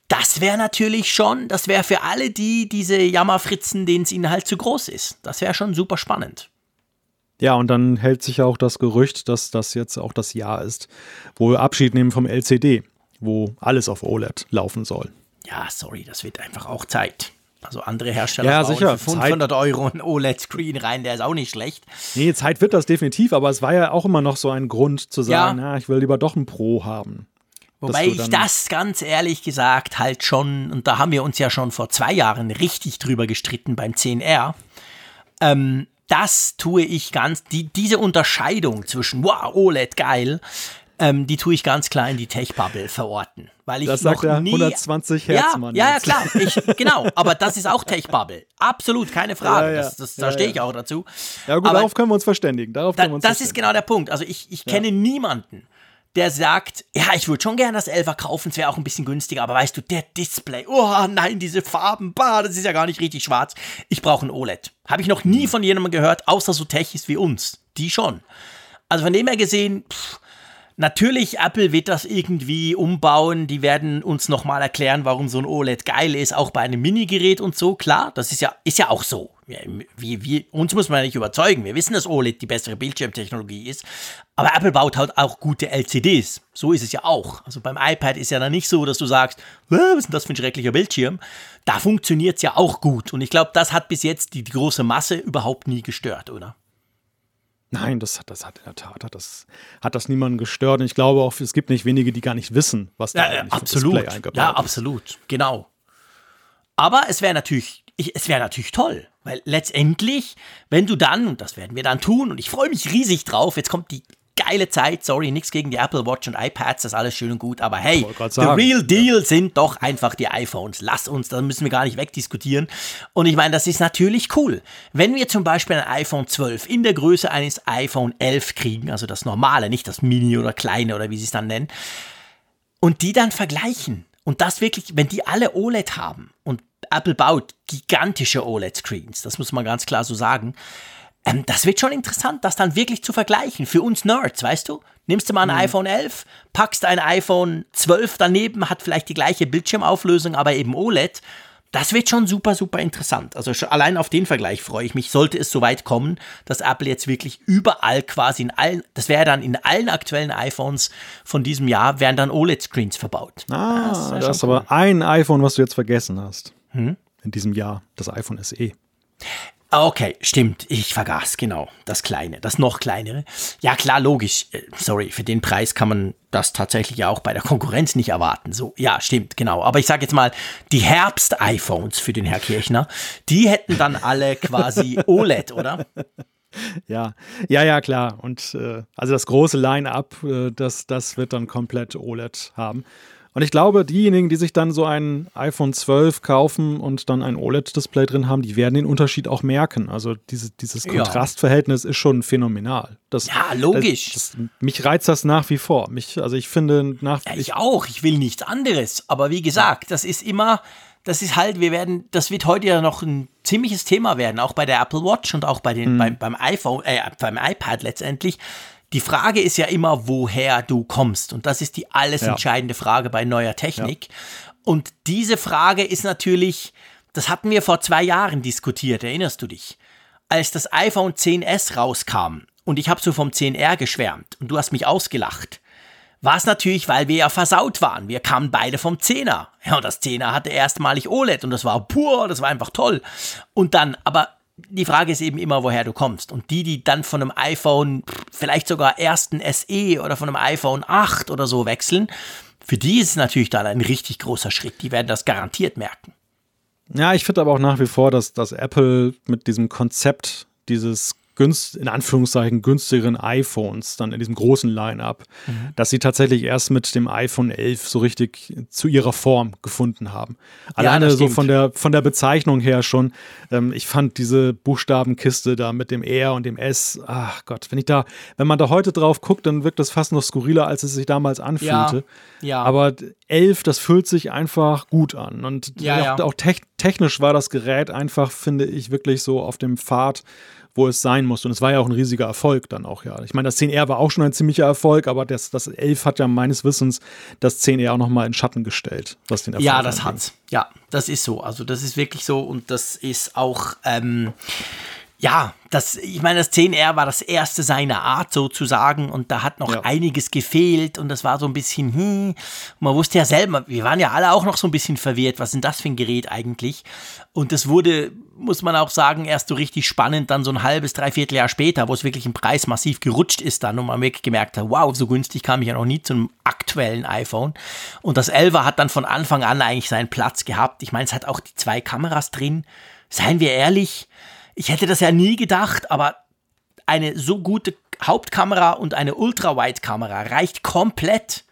Das wäre natürlich schon, das wäre für alle die, diese Jammerfritzen, denen es ihnen halt zu groß ist. Das wäre schon super spannend. Ja, und dann hält sich ja auch das Gerücht, dass das jetzt auch das Jahr ist, wo wir Abschied nehmen vom LCD, wo alles auf OLED laufen soll. Ja, sorry, das wird einfach auch Zeit. Also andere Hersteller Ja, bauen sicher, für 500 Euro einen OLED-Screen rein, der ist auch nicht schlecht. Nee, Zeit wird das definitiv, aber es war ja auch immer noch so ein Grund zu sagen, Ja. na, ich will lieber doch ein Pro haben. Wobei ich das ganz ehrlich gesagt halt schon, und da haben wir uns ja schon vor zwei Jahren richtig drüber gestritten beim 10R, ähm, das tue ich ganz, die, diese Unterscheidung zwischen, wow, OLED, geil, ähm, die tue ich ganz klar in die Tech-Bubble verorten. Weil ich das noch sagt der nie, 120 Hertz ja, Mann. ja, ja, klar, ich, genau, aber das ist auch Tech-Bubble. Absolut, keine Frage. Ja, ja. Das, das, da stehe ich auch dazu. Ja, gut, Aber- darauf können wir uns verständigen. Darauf Da, können wir uns das ist genau der Punkt. Also ich, ich kenne niemanden, der sagt, ja, ich würde schon gerne das 11er kaufen, es wäre auch ein bisschen günstiger, aber weißt du, der Display, oh nein, diese Farben, bah, das ist ja gar nicht richtig schwarz. Ich brauche ein OLED. Habe ich noch nie von jemandem gehört, außer so Techies wie uns. Die schon. Also von dem her gesehen, pff, Natürlich, Apple wird das irgendwie umbauen. Die werden uns nochmal erklären, warum so ein OLED geil ist, auch bei einem Minigerät und so. Klar, das ist ja, ist ja auch so. Wie, wie, uns muss man ja nicht überzeugen. Wir wissen, dass OLED die bessere Bildschirmtechnologie ist. Aber Apple baut halt auch gute LCDs. So ist es ja auch. Also beim iPad ist ja dann nicht so, dass du sagst, "Hä, was ist denn das für ein schrecklicher Bildschirm? Da funktioniert es ja auch gut. Und ich glaube, das hat bis jetzt die, die große Masse überhaupt nie gestört, oder? Nein, das hat, das hat in der Tat, hat das, hat das niemanden gestört. Und ich glaube auch, es gibt nicht wenige, die gar nicht wissen, was da Ja, eigentlich absolut. Display eingebaut Ja, absolut. Genau. Aber es wäre natürlich, ich, es wäre natürlich toll, weil letztendlich, wenn du dann, und das werden wir dann tun, und ich freue mich riesig drauf, jetzt kommt die geile Zeit, sorry, nichts gegen die Apple Watch und iPads, das ist alles schön und gut, aber hey, the real deal sind doch einfach die iPhones. Lass uns, da müssen wir gar nicht wegdiskutieren. Und ich meine, das ist natürlich cool. Wenn wir zum Beispiel ein iPhone 12 in der Größe eines iPhone 11 kriegen, also das normale, nicht das Mini oder kleine oder wie sie es dann nennen, und die dann vergleichen. Und das wirklich, wenn die alle OLED haben und Apple baut gigantische OLED-Screens, das muss man ganz klar so sagen, ähm, das wird schon interessant, das dann wirklich zu vergleichen. Für uns Nerds, weißt du? Nimmst du mal ein iPhone 11, packst ein iPhone 12 daneben, hat vielleicht die gleiche Bildschirmauflösung, aber eben OLED. Das wird schon super, super interessant. Also allein auf den Vergleich freue ich mich. Sollte es soweit kommen, dass Apple jetzt wirklich überall quasi in allen, das wäre dann in allen aktuellen iPhones von diesem Jahr, werden dann OLED-Screens verbaut. Ah, Das wär da schon ist aber ein iPhone, was du jetzt vergessen hast. In diesem Jahr, das iPhone SE. Ah, Okay, stimmt. Ich vergaß, genau. Das kleine, das noch kleinere. Ja, klar, logisch. Äh, Sorry, für den Preis kann man das tatsächlich ja auch bei der Konkurrenz nicht erwarten. So, ja, stimmt, genau. Aber ich sage jetzt mal, die Herbst-iPhones für den Herr Kirchner, die hätten dann alle quasi OLED, oder? Ja, ja, ja, klar. Und äh, also das große Line-up, äh, das, das wird dann komplett OLED haben. Und ich glaube, diejenigen, die sich dann so ein iPhone 12 kaufen und dann ein OLED-Display drin haben, die werden den Unterschied auch merken. Also diese, dieses Ja. Kontrastverhältnis ist schon phänomenal. Das, Ja, logisch. Das, das, mich reizt das nach wie vor. Mich, also ich finde nach Ja, ich auch. Ich will nichts anderes. Aber wie gesagt, das ist immer, das ist halt, wir werden, das wird heute ja noch ein ziemliches Thema werden, auch bei der Apple Watch und auch bei den, beim, beim iPhone, äh, beim iPad letztendlich. Die Frage ist ja immer, woher du kommst. Und das ist die alles Ja. entscheidende Frage bei neuer Technik. Und diese Frage ist natürlich, das hatten wir vor zwei Jahren diskutiert, erinnerst du dich? Als das iPhone 10s rauskam und ich habe so vom 10R geschwärmt und du hast mich ausgelacht war es natürlich, weil wir ja versaut waren. Wir kamen beide vom Zehner. Ja, und das Zehner hatte erstmalig OLED und das war pur, das war einfach toll. Und dann, aber die Frage ist eben immer, woher du kommst. Und die, die dann von einem iPhone, vielleicht sogar ersten SE oder von einem iPhone 8 oder so wechseln, für die ist es natürlich dann ein richtig großer Schritt. Die werden das garantiert merken. Ja, ich finde aber auch nach wie vor, dass, dass Apple mit diesem Konzept dieses günst, in Anführungszeichen günstigeren iPhones dann in diesem großen Line-up, dass sie tatsächlich erst mit dem iPhone 11 so richtig zu ihrer Form gefunden haben. Alleine das so von der, von der Bezeichnung her schon. Ähm, ich fand diese Buchstabenkiste da mit dem R und dem S, ach Gott, wenn ich da, wenn man da heute drauf guckt, dann wirkt das fast noch skurriler, als es sich damals anfühlte. ja. Aber 11, das fühlt sich einfach gut an. Und Ja, auch, ja. auch tech, technisch war das Gerät einfach, finde ich, wirklich so auf dem Pfad, wo es sein muss. Und es war ja auch ein riesiger Erfolg dann auch, ja. Ich meine, das 10R war auch schon ein ziemlicher Erfolg, aber das, das 11 hat ja meines Wissens das 10R auch nochmal in Schatten gestellt, was den Erfolg Ja, das angeht. hat's. Ja, das ist so. Also das ist wirklich so und das ist auch, ähm, ja, das, ich meine, das 10R war das erste seiner Art sozusagen und da hat noch Ja. einiges gefehlt und das war so ein bisschen, hm, man wusste ja selber, wir waren ja alle auch noch so ein bisschen verwirrt, was ist denn das für ein Gerät eigentlich? Und das wurde, muss man auch sagen, erst so richtig spannend, dann so ein halbes, dreiviertel Jahr später, wo es wirklich im Preis massiv gerutscht ist dann und man wirklich gemerkt hat, wow, so günstig kam ich ja noch nie zu einem aktuellen iPhone. Und das 11er hat dann von Anfang an eigentlich seinen Platz gehabt. Ich meine, es hat auch die zwei Kameras drin. Seien wir ehrlich, ich hätte das ja nie gedacht, aber eine so gute Hauptkamera und eine Ultra-Wide-Kamera reicht komplett.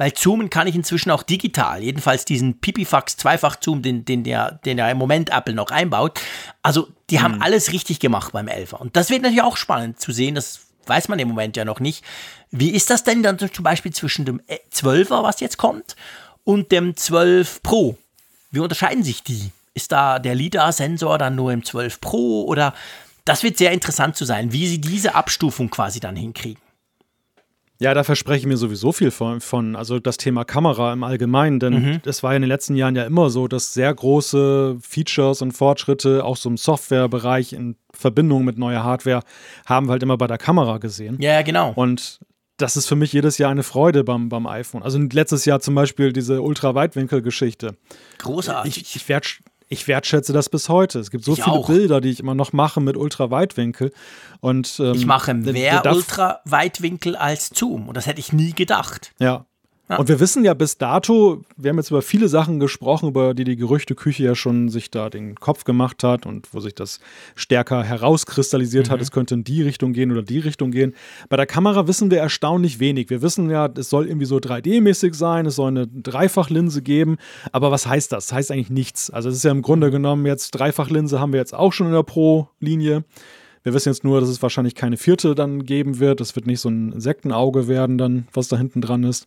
Weil zoomen kann ich inzwischen auch digital. Jedenfalls diesen Pipifax Zweifach-Zoom, den, den, der, den ja im Moment Apple noch einbaut. Also, die mhm. haben alles richtig gemacht beim 11er. Und das wird natürlich auch spannend zu sehen. Das weiß man im Moment ja noch nicht. Wie ist das denn dann zum Beispiel zwischen dem 12er, was jetzt kommt, und dem 12 Pro? Wie unterscheiden sich die? Ist da der LIDAR-Sensor dann nur im 12 Pro oder das wird sehr interessant zu sein, wie sie diese Abstufung quasi dann hinkriegen. Ja, da verspreche ich mir sowieso viel von, von also das Thema Kamera im Allgemeinen, denn es mhm. war ja in den letzten Jahren ja immer so, dass sehr große Features und Fortschritte auch so im Softwarebereich in Verbindung mit neuer Hardware haben wir halt immer bei der Kamera gesehen. Ja, genau. Und das ist für mich jedes Jahr eine Freude beim, beim iPhone. Also letztes Jahr zum Beispiel diese Ultraweitwinkel-Geschichte. Großartig. Ich, ich werde ich wertschätze das bis heute. Es gibt so ich viele auch. Bilder, die ich immer noch mache mit Ultraweitwinkel. Und, ähm, ich mache mehr Ultraweitwinkel als Zoom. Und das hätte ich nie gedacht. Ja. Ja. Und wir wissen ja bis dato, wir haben jetzt über viele Sachen gesprochen, über die die Gerüchteküche ja schon sich da den Kopf gemacht hat und wo sich das stärker herauskristallisiert mhm. hat, es könnte in die Richtung gehen oder die Richtung gehen. Bei der Kamera wissen wir erstaunlich wenig. Wir wissen ja, es soll irgendwie so 3D-mäßig sein, es soll eine Dreifachlinse geben, aber was heißt das? Das heißt eigentlich nichts. Also es ist ja im Grunde genommen jetzt Dreifachlinse haben wir jetzt auch schon in der Pro-Linie. Wir wissen jetzt nur, dass es wahrscheinlich keine vierte dann geben wird. Es wird nicht so ein Insektenauge werden, dann, was da hinten dran ist.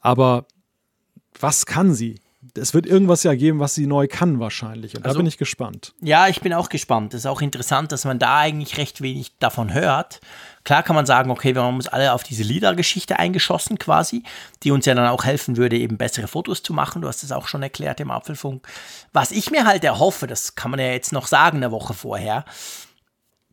Aber was kann sie? Es wird irgendwas ja geben, was sie neu kann wahrscheinlich. Und also, da bin ich gespannt. Ja, ich bin auch gespannt. Es ist auch interessant, dass man da eigentlich recht wenig davon hört. Klar kann man sagen, okay, wir haben uns alle auf diese LIDAR-Geschichte eingeschossen quasi, die uns ja dann auch helfen würde, eben bessere Fotos zu machen. Du hast es auch schon erklärt im Apfelfunk. Was ich mir halt erhoffe, das kann man ja jetzt noch sagen eine Woche vorher,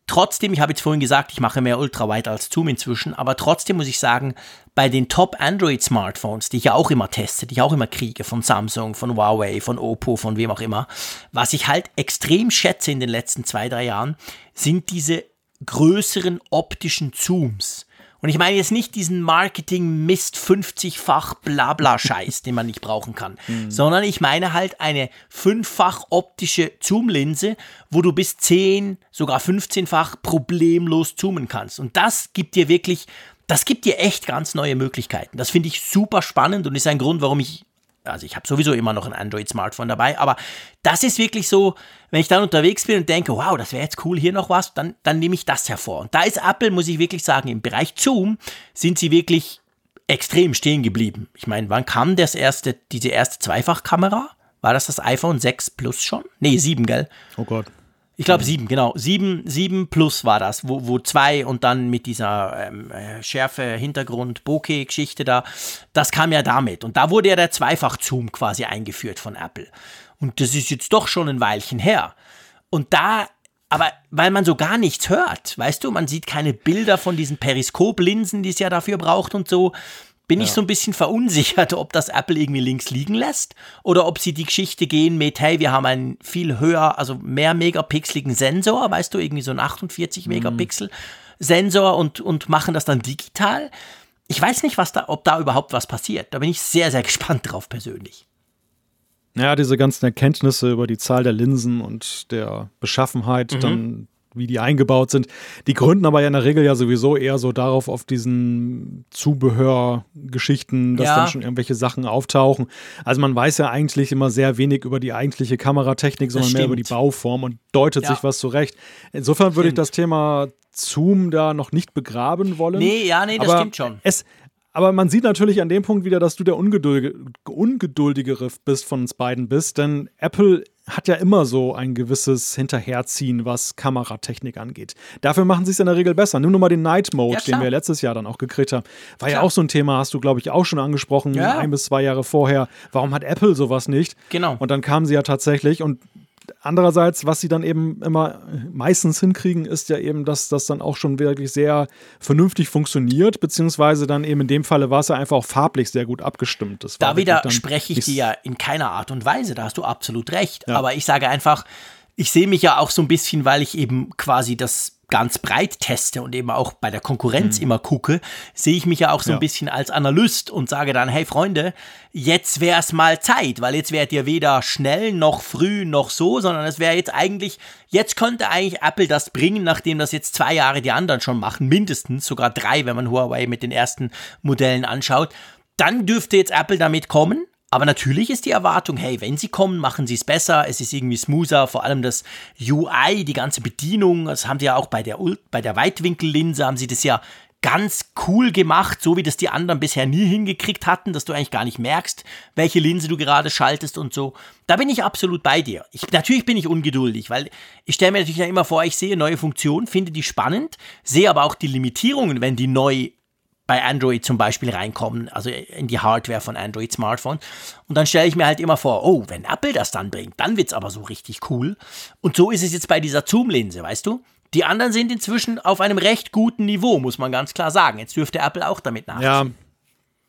Trotzdem, ich habe jetzt vorhin gesagt, ich mache mehr Ultrawide als Zoom inzwischen, aber trotzdem muss ich sagen, bei den Top Android Smartphones, die ich ja auch immer teste, die ich auch immer kriege, von Samsung, von Huawei, von Oppo, von wem auch immer, was ich halt extrem schätze in den letzten zwei, drei Jahren, sind diese größeren optischen Zooms. Und ich meine jetzt nicht diesen Marketing-Mist 50-fach Blabla-Scheiß, den man nicht brauchen kann, mhm. sondern ich meine halt eine fünffach optische Zoom-Linse, wo du bis 10, sogar 15-fach problemlos zoomen kannst. Und das gibt dir wirklich, das gibt dir echt ganz neue Möglichkeiten. Das finde ich super spannend und ist ein Grund, warum ich also ich habe sowieso immer noch ein Android-Smartphone dabei, aber das ist wirklich so, wenn ich dann unterwegs bin und denke, wow, das wäre jetzt cool, hier noch was, dann, dann nehme ich das hervor. Und da ist Apple, muss ich wirklich sagen, im Bereich Zoom sind sie wirklich extrem stehen geblieben. Ich meine, wann kam das erste, diese erste Zweifachkamera? War das das iPhone 6 Plus schon? Nee, 7, gell? Oh Gott. Ich glaube sieben, genau. Sieben, sieben plus war das, wo, wo zwei und dann mit dieser ähm, äh, Schärfe, Hintergrund, Bokeh-Geschichte da, das kam ja damit. Und da wurde ja der Zweifach-Zoom quasi eingeführt von Apple. Und das ist jetzt doch schon ein Weilchen her. Und da, aber weil man so gar nichts hört, weißt du, man sieht keine Bilder von diesen Periskop-Linsen, die es ja dafür braucht und so bin ja. ich so ein bisschen verunsichert, ob das Apple irgendwie links liegen lässt oder ob sie die Geschichte gehen mit, hey, wir haben einen viel höher, also mehr megapixeligen Sensor, weißt du, irgendwie so ein 48 mhm. Megapixel Sensor und, und machen das dann digital. Ich weiß nicht, was da, ob da überhaupt was passiert. Da bin ich sehr, sehr gespannt drauf persönlich. Ja, diese ganzen Erkenntnisse über die Zahl der Linsen und der Beschaffenheit mhm. dann wie die eingebaut sind. Die gründen aber ja in der Regel ja sowieso eher so darauf, auf diesen Zubehörgeschichten, dass ja. dann schon irgendwelche Sachen auftauchen. Also man weiß ja eigentlich immer sehr wenig über die eigentliche Kameratechnik, sondern mehr über die Bauform und deutet ja. sich was zurecht. Insofern würde ich das Thema Zoom da noch nicht begraben wollen. Nee, ja, nee, das stimmt schon. Es, aber man sieht natürlich an dem Punkt wieder, dass du der Ungeduldige, Ungeduldigere bist von uns beiden bist, denn Apple hat ja immer so ein gewisses Hinterherziehen, was Kameratechnik angeht. Dafür machen sie es in der Regel besser. Nimm nur mal den Night Mode, ja, den wir letztes Jahr dann auch gekriegt haben. War klar. ja auch so ein Thema, hast du, glaube ich, auch schon angesprochen, ja. ein bis zwei Jahre vorher. Warum hat Apple sowas nicht? Genau. Und dann kamen sie ja tatsächlich und andererseits, was sie dann eben immer meistens hinkriegen, ist ja eben, dass das dann auch schon wirklich sehr vernünftig funktioniert, beziehungsweise dann eben in dem Falle war es ja einfach auch farblich sehr gut abgestimmt. Das da widerspreche ich dir ja in keiner Art und Weise, da hast du absolut recht. Ja. Aber ich sage einfach, ich sehe mich ja auch so ein bisschen, weil ich eben quasi das ganz breit teste und eben auch bei der Konkurrenz mhm. immer gucke, sehe ich mich ja auch so ja. ein bisschen als Analyst und sage dann, hey Freunde, jetzt wäre es mal Zeit, weil jetzt wärt ihr weder schnell noch früh noch so, sondern es wäre jetzt eigentlich, jetzt könnte eigentlich Apple das bringen, nachdem das jetzt zwei Jahre die anderen schon machen, mindestens sogar drei, wenn man Huawei mit den ersten Modellen anschaut. Dann dürfte jetzt Apple damit kommen aber natürlich ist die Erwartung, hey, wenn sie kommen, machen sie es besser, es ist irgendwie smoother, vor allem das UI, die ganze Bedienung, das haben sie ja auch bei der, bei der Weitwinkellinse, haben sie das ja ganz cool gemacht, so wie das die anderen bisher nie hingekriegt hatten, dass du eigentlich gar nicht merkst, welche Linse du gerade schaltest und so. Da bin ich absolut bei dir. Ich, natürlich bin ich ungeduldig, weil ich stelle mir natürlich ja immer vor, ich sehe neue Funktionen, finde die spannend, sehe aber auch die Limitierungen, wenn die neu bei Android zum Beispiel reinkommen, also in die Hardware von Android Smartphones. Und dann stelle ich mir halt immer vor, oh, wenn Apple das dann bringt, dann wird es aber so richtig cool. Und so ist es jetzt bei dieser Zoom-Linse, weißt du? Die anderen sind inzwischen auf einem recht guten Niveau, muss man ganz klar sagen. Jetzt dürfte Apple auch damit nachziehen. Ja,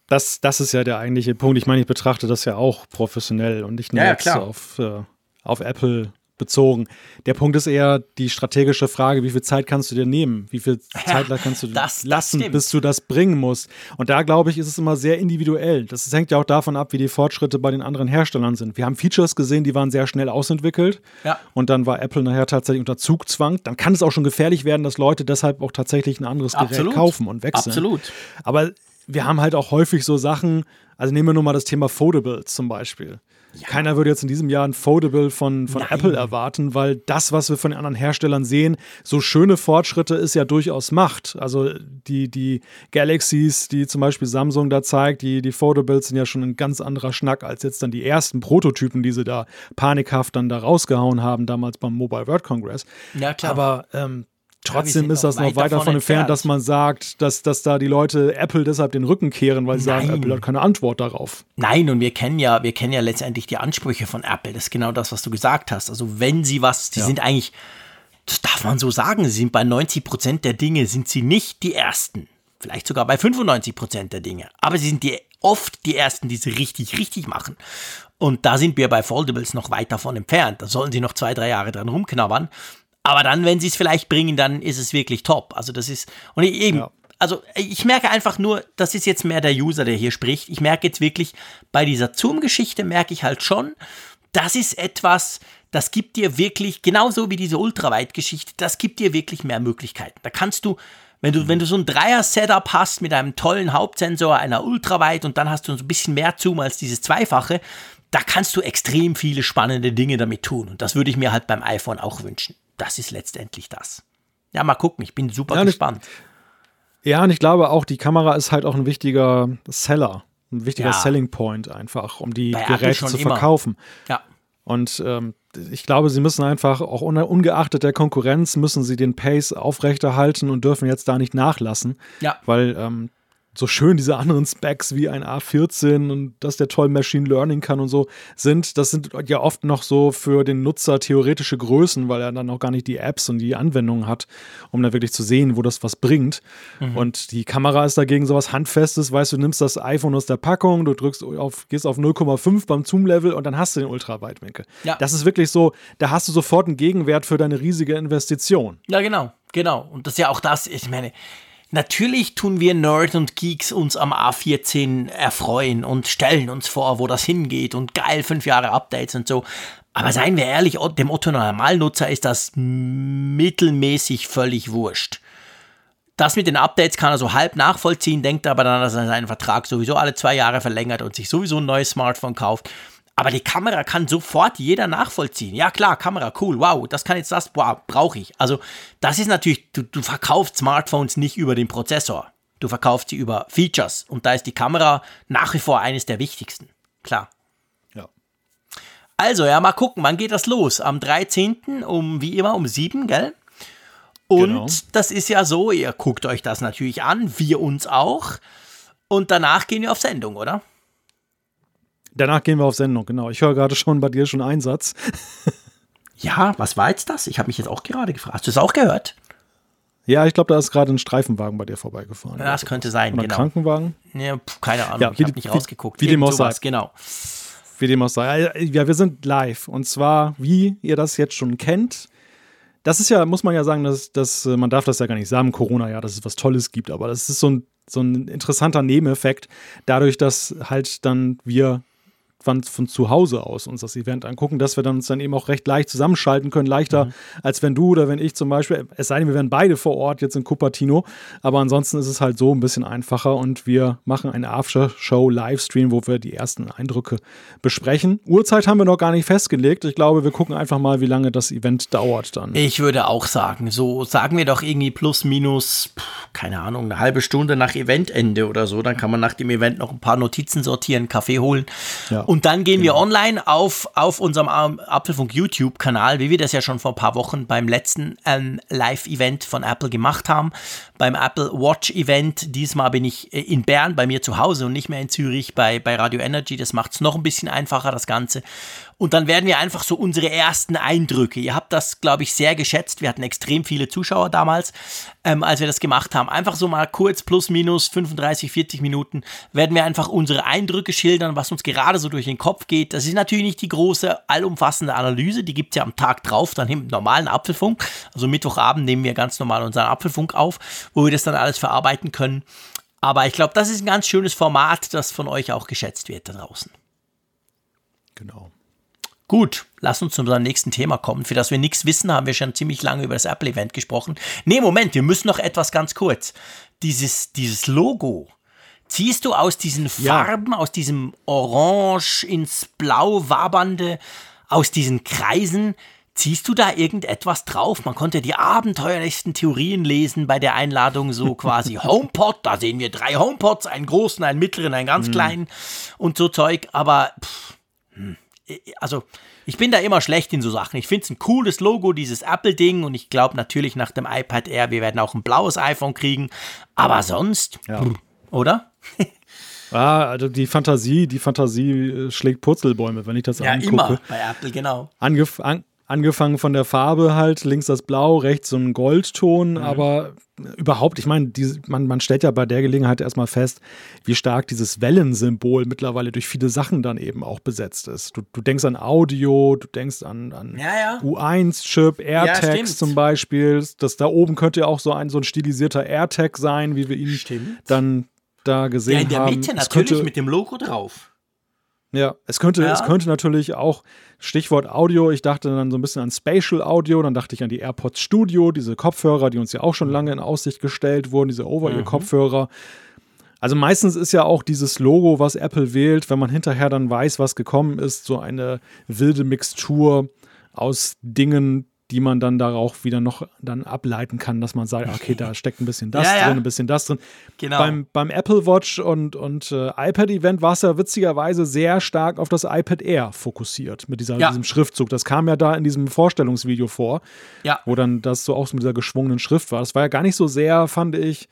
das, das ist ja der eigentliche Punkt. Ich meine, ich betrachte das ja auch professionell und nicht nur ja, ja, jetzt auf, äh, auf Apple bezogen. Der Punkt ist eher die strategische Frage, wie viel Zeit kannst du dir nehmen? Wie viel Zeit ja, kannst du das, lassen, das bis du das bringen musst? Und da glaube ich, ist es immer sehr individuell. Das, hängt ja auch davon ab, wie die Fortschritte bei den anderen Herstellern sind. Wir haben Features gesehen, die waren sehr schnell ausentwickelt. Ja. Und dann war Apple nachher tatsächlich unter Zugzwang. Dann kann es auch schon gefährlich werden, dass Leute deshalb auch tatsächlich ein anderes Gerät Absolut. kaufen und wechseln. Absolut. Aber wir haben halt auch häufig so Sachen, also nehmen wir nur mal das Thema Foldables zum Beispiel. Ja. Keiner würde jetzt in diesem Jahr ein Foldable von, von Apple erwarten, weil das, was wir von den anderen Herstellern sehen, so schöne Fortschritte ist ja durchaus macht. Also die, die Galaxies, die zum Beispiel Samsung da zeigt, die, die Foldables sind ja schon ein ganz anderer Schnack als jetzt dann die ersten Prototypen, die sie da panikhaft dann da rausgehauen haben, damals beim Mobile World Congress. Ja, klar. Aber ähm, Trotzdem ist das noch weit davon entfernt, dass man sagt, dass, dass da die Leute Apple deshalb den Rücken kehren, weil sie Nein. sagen, Apple hat keine Antwort darauf. Nein, und wir kennen ja, wir kennen ja letztendlich die Ansprüche von Apple. Das ist genau das, was du gesagt hast. Also wenn sie was, sie ja. sind eigentlich, das darf man so sagen, sie sind bei 90 Prozent der Dinge, sind sie nicht die Ersten. Vielleicht sogar bei 95 Prozent der Dinge. Aber sie sind die, oft die Ersten, die sie richtig, richtig machen. Und da sind wir bei Foldables noch weit davon entfernt. Da sollen sie noch zwei, drei Jahre dran rumknabbern. Aber dann, wenn sie es vielleicht bringen, dann ist es wirklich top. Also das ist, und eben, ja. also ich merke einfach nur, das ist jetzt mehr der User, der hier spricht. Ich merke jetzt wirklich, bei dieser Zoom-Geschichte merke ich halt schon, das ist etwas, das gibt dir wirklich, genauso wie diese Ultraweit-Geschichte, das gibt dir wirklich mehr Möglichkeiten. Da kannst du, wenn du, wenn du so ein Dreier-Setup hast mit einem tollen Hauptsensor, einer Ultraweit und dann hast du so ein bisschen mehr Zoom als dieses Zweifache, da kannst du extrem viele spannende Dinge damit tun. Und das würde ich mir halt beim iPhone auch wünschen das ist letztendlich das. Ja, mal gucken, ich bin super ja, gespannt. Ich, ja, und ich glaube auch, die Kamera ist halt auch ein wichtiger Seller, ein wichtiger ja. Selling Point einfach, um die Bei Geräte zu verkaufen. Immer. Ja. Und ähm, ich glaube, sie müssen einfach, auch ungeachtet der Konkurrenz, müssen sie den Pace aufrechterhalten und dürfen jetzt da nicht nachlassen. Ja. Weil ähm, so schön diese anderen Specs wie ein A14 und dass der toll Machine Learning kann und so sind, das sind ja oft noch so für den Nutzer theoretische Größen, weil er dann auch gar nicht die Apps und die Anwendungen hat, um da wirklich zu sehen, wo das was bringt. Mhm. Und die Kamera ist dagegen sowas Handfestes, weißt du, du nimmst das iPhone aus der Packung, du drückst auf, gehst auf 0,5 beim Zoom-Level und dann hast du den Ultraweitwinkel. Ja. Das ist wirklich so, da hast du sofort einen Gegenwert für deine riesige Investition. Ja, genau, genau. Und das ist ja auch das, ich meine, Natürlich tun wir Nerd und Geeks uns am A14 erfreuen und stellen uns vor, wo das hingeht und geil, fünf Jahre Updates und so. Aber seien wir ehrlich, dem Otto Normalnutzer ist das mittelmäßig völlig wurscht. Das mit den Updates kann er so halb nachvollziehen, denkt aber dann, dass er seinen Vertrag sowieso alle zwei Jahre verlängert und sich sowieso ein neues Smartphone kauft. Aber die Kamera kann sofort jeder nachvollziehen. Ja klar, Kamera, cool, wow, das kann jetzt das, wow, brauche ich. Also das ist natürlich, du, du verkaufst Smartphones nicht über den Prozessor. Du verkaufst sie über Features. Und da ist die Kamera nach wie vor eines der wichtigsten. Klar. Ja. Also, ja, mal gucken, wann geht das los? Am 13. um, wie immer, um 7, gell? Und genau. das ist ja so, ihr guckt euch das natürlich an, wir uns auch. Und danach gehen wir auf Sendung, oder? Danach gehen wir auf Sendung, genau. Ich höre gerade schon bei dir schon einen Satz. ja, was war jetzt das? Ich habe mich jetzt auch gerade gefragt. Hast du es auch gehört? Ja, ich glaube, da ist gerade ein Streifenwagen bei dir vorbeigefahren. Ja, das könnte sein, Oder genau. Ein Krankenwagen? Ja, pf, keine Ahnung, ja, ich habe nicht rausgeguckt. Wie dem auch sei. Genau. Wie dem auch sei. Ja, wir sind live. Und zwar, wie ihr das jetzt schon kennt, das ist ja, muss man ja sagen, dass, dass man darf das ja gar nicht sagen, Corona, ja, dass es was Tolles gibt, aber das ist so ein, so ein interessanter Nebeneffekt, dadurch, dass halt dann wir von, von zu Hause aus uns das Event angucken, dass wir dann uns dann eben auch recht leicht zusammenschalten können, leichter mhm. als wenn du oder wenn ich zum Beispiel, es sei denn, wir wären beide vor Ort jetzt in Cupertino, aber ansonsten ist es halt so ein bisschen einfacher und wir machen einen After-Show-Livestream, wo wir die ersten Eindrücke besprechen. Uhrzeit haben wir noch gar nicht festgelegt. Ich glaube, wir gucken einfach mal, wie lange das Event dauert dann. Ich würde auch sagen, so sagen wir doch irgendwie plus minus, keine Ahnung, eine halbe Stunde nach Eventende oder so, dann kann man nach dem Event noch ein paar Notizen sortieren, Kaffee holen. Ja. Und dann gehen genau. wir online auf, auf unserem Apfelfunk YouTube-Kanal, wie wir das ja schon vor ein paar Wochen beim letzten ähm, Live-Event von Apple gemacht haben. Beim Apple Watch-Event. Diesmal bin ich äh, in Bern bei mir zu Hause und nicht mehr in Zürich bei, bei Radio Energy. Das macht es noch ein bisschen einfacher, das Ganze. Und dann werden wir einfach so unsere ersten Eindrücke. Ihr habt das, glaube ich, sehr geschätzt. Wir hatten extrem viele Zuschauer damals, ähm, als wir das gemacht haben. Einfach so mal kurz, plus, minus 35, 40 Minuten, werden wir einfach unsere Eindrücke schildern, was uns gerade so durch den Kopf geht. Das ist natürlich nicht die große, allumfassende Analyse. Die gibt es ja am Tag drauf, dann im normalen Apfelfunk. Also Mittwochabend nehmen wir ganz normal unseren Apfelfunk auf, wo wir das dann alles verarbeiten können. Aber ich glaube, das ist ein ganz schönes Format, das von euch auch geschätzt wird da draußen. Genau. Gut, lass uns zu unserem nächsten Thema kommen. Für das wir nichts wissen, haben wir schon ziemlich lange über das Apple-Event gesprochen. Nee, Moment, wir müssen noch etwas ganz kurz. Dieses, dieses Logo, ziehst du aus diesen Farben, ja. aus diesem Orange ins Blau wabernde, aus diesen Kreisen, ziehst du da irgendetwas drauf? Man konnte die abenteuerlichsten Theorien lesen bei der Einladung, so quasi HomePod, da sehen wir drei HomePods, einen großen, einen mittleren, einen ganz mhm. kleinen und so Zeug, aber pff, hm also ich bin da immer schlecht in so Sachen. Ich finde es ein cooles Logo, dieses Apple-Ding. Und ich glaube natürlich nach dem iPad Air, wir werden auch ein blaues iPhone kriegen. Aber sonst, ja. oder? Ah, also die Fantasie, die Fantasie äh, schlägt Purzelbäume, wenn ich das ja, angucke. Ja, immer bei Apple, genau. Angef an Angefangen von der Farbe halt, links das Blau, rechts so ein Goldton, mhm. aber überhaupt, ich meine, man, man stellt ja bei der Gelegenheit erstmal fest, wie stark dieses Wellensymbol mittlerweile durch viele Sachen dann eben auch besetzt ist. Du, du denkst an Audio, du denkst an, an ja, ja. U1-Chip, AirTags ja, zum Beispiel. Das da oben könnte ja auch so ein, so ein stilisierter AirTag sein, wie wir ihn stimmt. dann da gesehen haben. Ja, in der Mitte natürlich könnte, mit dem Logo drauf. Ja, es könnte, ja. es könnte natürlich auch, Stichwort Audio, ich dachte dann so ein bisschen an Spatial Audio, dann dachte ich an die AirPods Studio, diese Kopfhörer, die uns ja auch schon lange in Aussicht gestellt wurden, diese Over-Ear-Kopfhörer. Mhm. Also meistens ist ja auch dieses Logo, was Apple wählt, wenn man hinterher dann weiß, was gekommen ist, so eine wilde Mixtur aus Dingen, die man dann darauf wieder noch dann ableiten kann, dass man sagt, okay, da steckt ein bisschen das ja, ja. drin, ein bisschen das drin. Genau. Beim, beim Apple Watch und, und äh, iPad-Event war es ja witzigerweise sehr stark auf das iPad Air fokussiert mit dieser, ja. diesem Schriftzug. Das kam ja da in diesem Vorstellungsvideo vor, wo dann das so auch mit dieser geschwungenen Schrift war. Das war ja gar nicht so sehr, fand ich,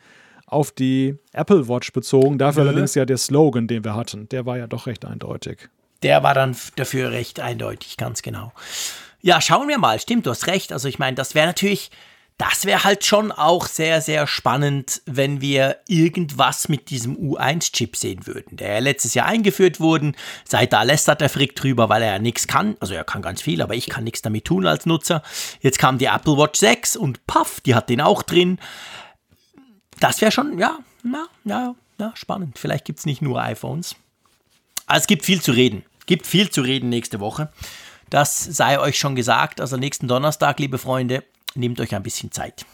auf die Apple Watch bezogen. Dafür Nö. allerdings ja der Slogan, den wir hatten, der war ja doch recht eindeutig. Der war dann dafür recht eindeutig, ganz genau. Ja, schauen wir mal. Stimmt, du hast recht. Also ich meine, das wäre natürlich, das wäre halt schon auch sehr, sehr spannend, wenn wir irgendwas mit diesem U1-Chip sehen würden, der letztes Jahr eingeführt wurde. Seit da lästert der Frick drüber, weil er ja nichts kann. Also er kann ganz viel, aber ich kann nichts damit tun als Nutzer. Jetzt kam die Apple Watch 6 und paff, die hat den auch drin. Das wäre schon, ja, na, ja, ja, spannend. Vielleicht gibt es nicht nur iPhones. Aber es gibt viel zu reden. Gibt viel zu reden nächste Woche. Das sei euch schon gesagt. Also nächsten Donnerstag, liebe Freunde, nehmt euch ein bisschen Zeit.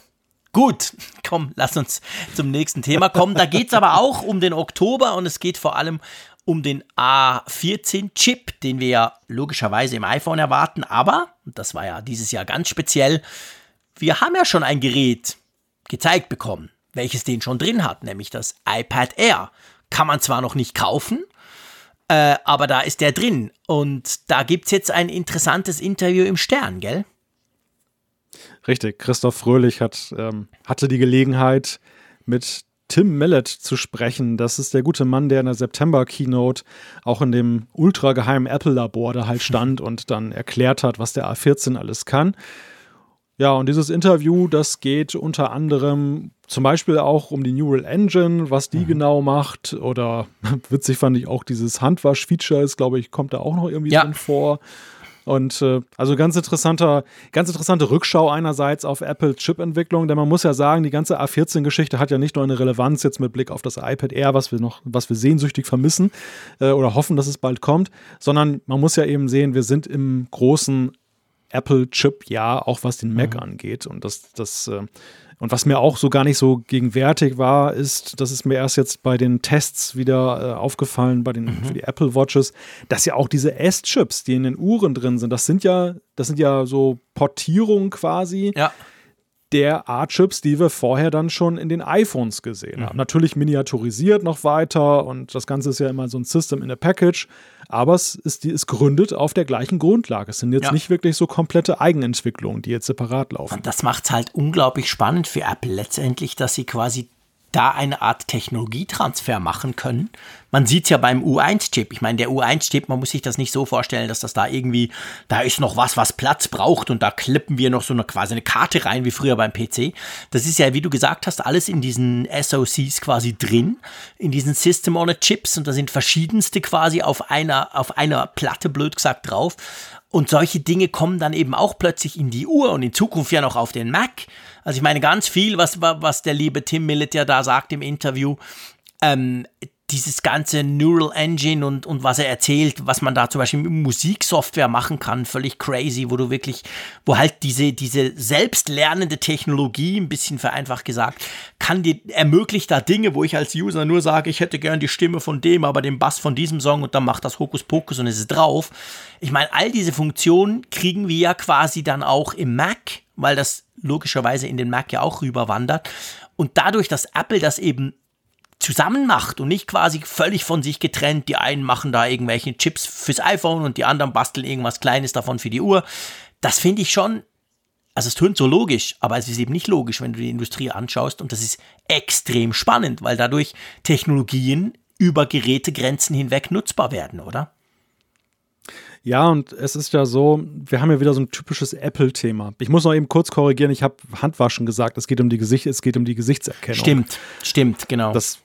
Gut, komm, lass uns zum nächsten Thema kommen. Da geht es aber auch um den Oktober und es geht vor allem um den A14-Chip, den wir ja logischerweise im iPhone erwarten. Aber, das war ja dieses Jahr ganz speziell, wir haben ja schon ein Gerät gezeigt bekommen, welches den schon drin hat, nämlich das iPad Air. Kann man zwar noch nicht kaufen, äh, aber da ist der drin. Und da gibt es jetzt ein interessantes Interview im Stern, gell? Richtig. Christoph Fröhlich hat, ähm, hatte die Gelegenheit, mit Tim Mellett zu sprechen. Das ist der gute Mann, der in der September-Keynote auch in dem ultrageheimen Apple-Labor da halt stand und dann erklärt hat, was der A14 alles kann. Ja, und dieses Interview, das geht unter anderem zum Beispiel auch um die Neural Engine, was die mhm. genau macht. Oder witzig fand ich auch dieses Handwasch-Feature ist, glaube ich, kommt da auch noch irgendwie ja. drin vor. Und äh, also ganz interessanter, ganz interessante Rückschau einerseits auf Apple Chip-Entwicklung, denn man muss ja sagen, die ganze A14-Geschichte hat ja nicht nur eine Relevanz jetzt mit Blick auf das iPad Air, was wir noch, was wir sehnsüchtig vermissen äh, oder hoffen, dass es bald kommt, sondern man muss ja eben sehen, wir sind im großen Apple-Chip-Jahr, auch was den Mac mhm. angeht. Und das, das äh, und was mir auch so gar nicht so gegenwärtig war, ist, das ist mir erst jetzt bei den Tests wieder äh, aufgefallen, bei den mhm. für die Apple Watches, dass ja auch diese S-Chips, die in den Uhren drin sind, das sind ja, das sind ja so Portierungen quasi. Ja der A-Chips, die wir vorher dann schon in den iPhones gesehen mhm. haben. Natürlich miniaturisiert noch weiter und das Ganze ist ja immer so ein System in a Package, aber es ist, die ist gründet auf der gleichen Grundlage. Es sind jetzt ja. nicht wirklich so komplette Eigenentwicklungen, die jetzt separat laufen. Und das macht es halt unglaublich spannend für Apple letztendlich, dass sie quasi da eine Art Technologietransfer machen können. Man sieht es ja beim U1-Chip. Ich meine, der U1-Chip, man muss sich das nicht so vorstellen, dass das da irgendwie, da ist noch was, was Platz braucht und da klippen wir noch so eine quasi eine Karte rein, wie früher beim PC. Das ist ja, wie du gesagt hast, alles in diesen SoCs quasi drin, in diesen System on a Chips und da sind verschiedenste quasi auf einer, auf einer Platte, blöd gesagt, drauf. Und solche Dinge kommen dann eben auch plötzlich in die Uhr und in Zukunft ja noch auf den Mac. Also ich meine ganz viel, was, was der liebe Tim Millett ja da sagt im Interview, ähm, dieses ganze Neural Engine und, und was er erzählt, was man da zum Beispiel mit Musiksoftware machen kann, völlig crazy, wo du wirklich, wo halt diese, diese selbstlernende Technologie, ein bisschen vereinfacht gesagt, kann dir, ermöglicht da Dinge, wo ich als User nur sage, ich hätte gern die Stimme von dem, aber den Bass von diesem Song und dann macht das Hokuspokus und es ist drauf. Ich meine, all diese Funktionen kriegen wir ja quasi dann auch im Mac, weil das logischerweise in den Mac ja auch rüberwandert. Und dadurch, dass Apple das eben zusammen macht und nicht quasi völlig von sich getrennt. Die einen machen da irgendwelche Chips fürs iPhone und die anderen basteln irgendwas Kleines davon für die Uhr. Das finde ich schon, also es tönt so logisch, aber es ist eben nicht logisch, wenn du die Industrie anschaust und das ist extrem spannend, weil dadurch Technologien über Gerätegrenzen hinweg nutzbar werden, oder? Ja, und es ist ja so, wir haben ja wieder so ein typisches Apple-Thema. Ich muss noch eben kurz korrigieren, ich habe Handwaschen gesagt, es geht um die Gesicht, es geht um die Gesichtserkennung. Stimmt, stimmt, genau. Das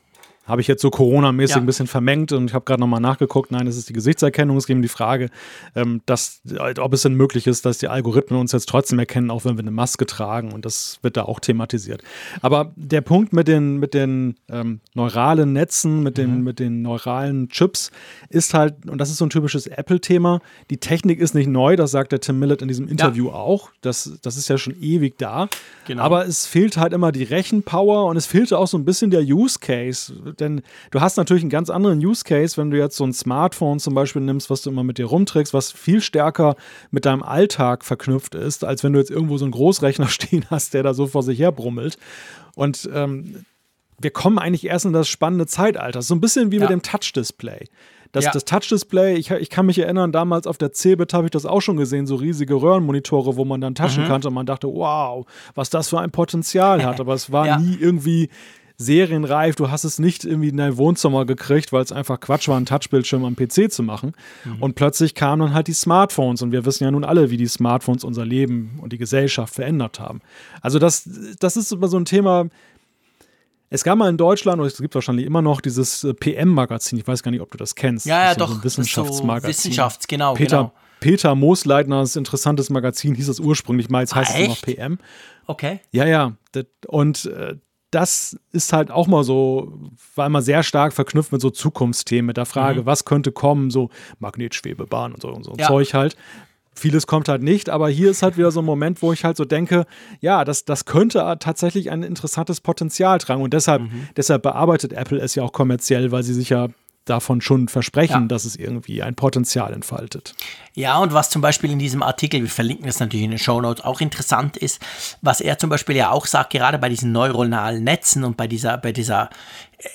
habe ich jetzt so Corona-mäßig ja. ein bisschen vermengt und ich habe gerade nochmal nachgeguckt. Nein, es ist die Gesichtserkennung. Es geht um die Frage, ähm, dass, ob es denn möglich ist, dass die Algorithmen uns jetzt trotzdem erkennen, auch wenn wir eine Maske tragen. Und das wird da auch thematisiert. Aber der Punkt mit den, mit den ähm, neuralen Netzen, mit den, mhm. mit den neuralen Chips ist halt, und das ist so ein typisches Apple-Thema, die Technik ist nicht neu, das sagt der Tim Millett in diesem Interview ja. auch. Das, das ist ja schon ewig da. Genau. Aber es fehlt halt immer die Rechenpower und es fehlte auch so ein bisschen der Use Case denn du hast natürlich einen ganz anderen Use Case, wenn du jetzt so ein Smartphone zum Beispiel nimmst, was du immer mit dir rumträgst, was viel stärker mit deinem Alltag verknüpft ist, als wenn du jetzt irgendwo so einen Großrechner stehen hast, der da so vor sich her brummelt. Und ähm, wir kommen eigentlich erst in das spannende Zeitalter. So ein bisschen wie ja. mit dem Touch-Display. Das, ja. das Touch-Display, ich, ich kann mich erinnern, damals auf der Cebit habe ich das auch schon gesehen, so riesige Röhrenmonitore, wo man dann touchen mhm. konnte und man dachte, wow, was das für ein Potenzial hat. Aber es war ja. nie irgendwie serienreif. Du hast es nicht irgendwie in dein Wohnzimmer gekriegt, weil es einfach Quatsch war, einen Touchbildschirm am PC zu machen. Mhm. Und plötzlich kamen dann halt die Smartphones. Und wir wissen ja nun alle, wie die Smartphones unser Leben und die Gesellschaft verändert haben. Also das, das ist immer so ein Thema, es gab mal in Deutschland, oder es gibt wahrscheinlich immer noch dieses äh, PM-Magazin. Ich weiß gar nicht, ob du das kennst. Ja, ja, das doch. So ein Wissenschaftsmagazin. So Wissenschafts, genau. Peter, genau. Peter Moosleitners interessantes Magazin hieß das ursprünglich mal, jetzt heißt ah, es noch PM. Okay. Ja, ja. Und äh, das ist halt auch mal so, war immer sehr stark verknüpft mit so Zukunftsthemen, mit der Frage, mhm. was könnte kommen, so Magnetschwebebahn und so, und so ja. Zeug halt. Vieles kommt halt nicht, aber hier ist halt wieder so ein Moment, wo ich halt so denke, ja, das, das könnte tatsächlich ein interessantes Potenzial tragen. Und deshalb, mhm. deshalb bearbeitet Apple es ja auch kommerziell, weil sie sich ja davon schon versprechen, ja. dass es irgendwie ein Potenzial entfaltet. Ja, und was zum Beispiel in diesem Artikel, wir verlinken das natürlich in den Show Notes, auch interessant ist, was er zum Beispiel ja auch sagt, gerade bei diesen neuronalen Netzen und bei dieser, bei dieser,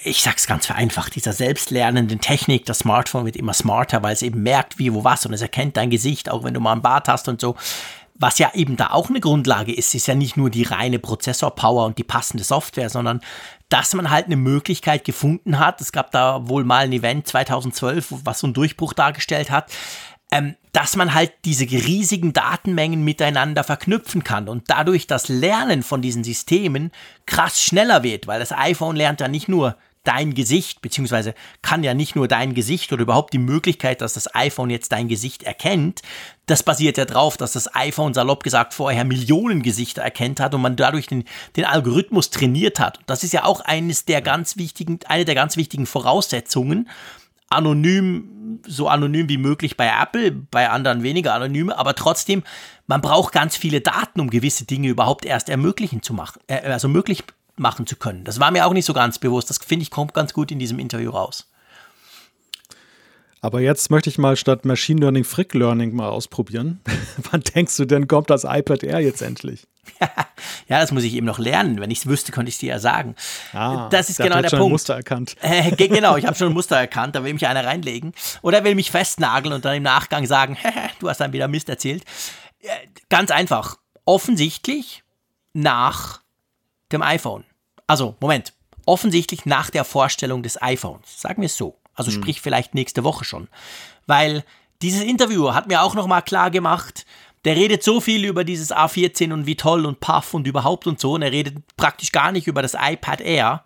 ich sag's ganz vereinfacht, dieser selbstlernenden Technik, das Smartphone wird immer smarter, weil es eben merkt, wie, wo, was und es erkennt dein Gesicht, auch wenn du mal ein Bart hast und so. Was ja eben da auch eine Grundlage ist, ist ja nicht nur die reine Prozessorpower und die passende Software, sondern dass man halt eine Möglichkeit gefunden hat. Es gab da wohl mal ein Event 2012, was so einen Durchbruch dargestellt hat, ähm, dass man halt diese riesigen Datenmengen miteinander verknüpfen kann und dadurch das Lernen von diesen Systemen krass schneller wird, weil das iPhone lernt ja nicht nur dein Gesicht, beziehungsweise kann ja nicht nur dein Gesicht oder überhaupt die Möglichkeit, dass das iPhone jetzt dein Gesicht erkennt. Das basiert ja drauf, dass das iPhone salopp gesagt vorher Millionen Gesichter erkennt hat und man dadurch den, den Algorithmus trainiert hat. Das ist ja auch eines der ganz wichtigen, eine der ganz wichtigen Voraussetzungen, anonym, so anonym wie möglich bei Apple, bei anderen weniger anonym, aber trotzdem, man braucht ganz viele Daten, um gewisse Dinge überhaupt erst ermöglichen zu machen, äh, also möglich machen zu können. Das war mir auch nicht so ganz bewusst. Das finde ich kommt ganz gut in diesem Interview raus. Aber jetzt möchte ich mal statt Machine Learning Frick Learning mal ausprobieren. Wann denkst du denn, kommt das iPad Air jetzt endlich? ja, das muss ich eben noch lernen. Wenn ich es wüsste, könnte ich es dir ja sagen. Ah, das ist genau der schon Punkt. Ein Muster erkannt. Äh, genau, ich habe schon ein Muster erkannt. Da will mich einer reinlegen. Oder er will mich festnageln und dann im Nachgang sagen, du hast dann wieder Mist erzählt. Ganz einfach. Offensichtlich nach dem iPhone. Also, Moment. Offensichtlich nach der Vorstellung des iPhones. Sagen wir es so. Also hm. sprich vielleicht nächste Woche schon. Weil dieses Interview hat mir auch nochmal klar gemacht, der redet so viel über dieses A14 und wie toll und Puff und überhaupt und so. Und er redet praktisch gar nicht über das iPad Air.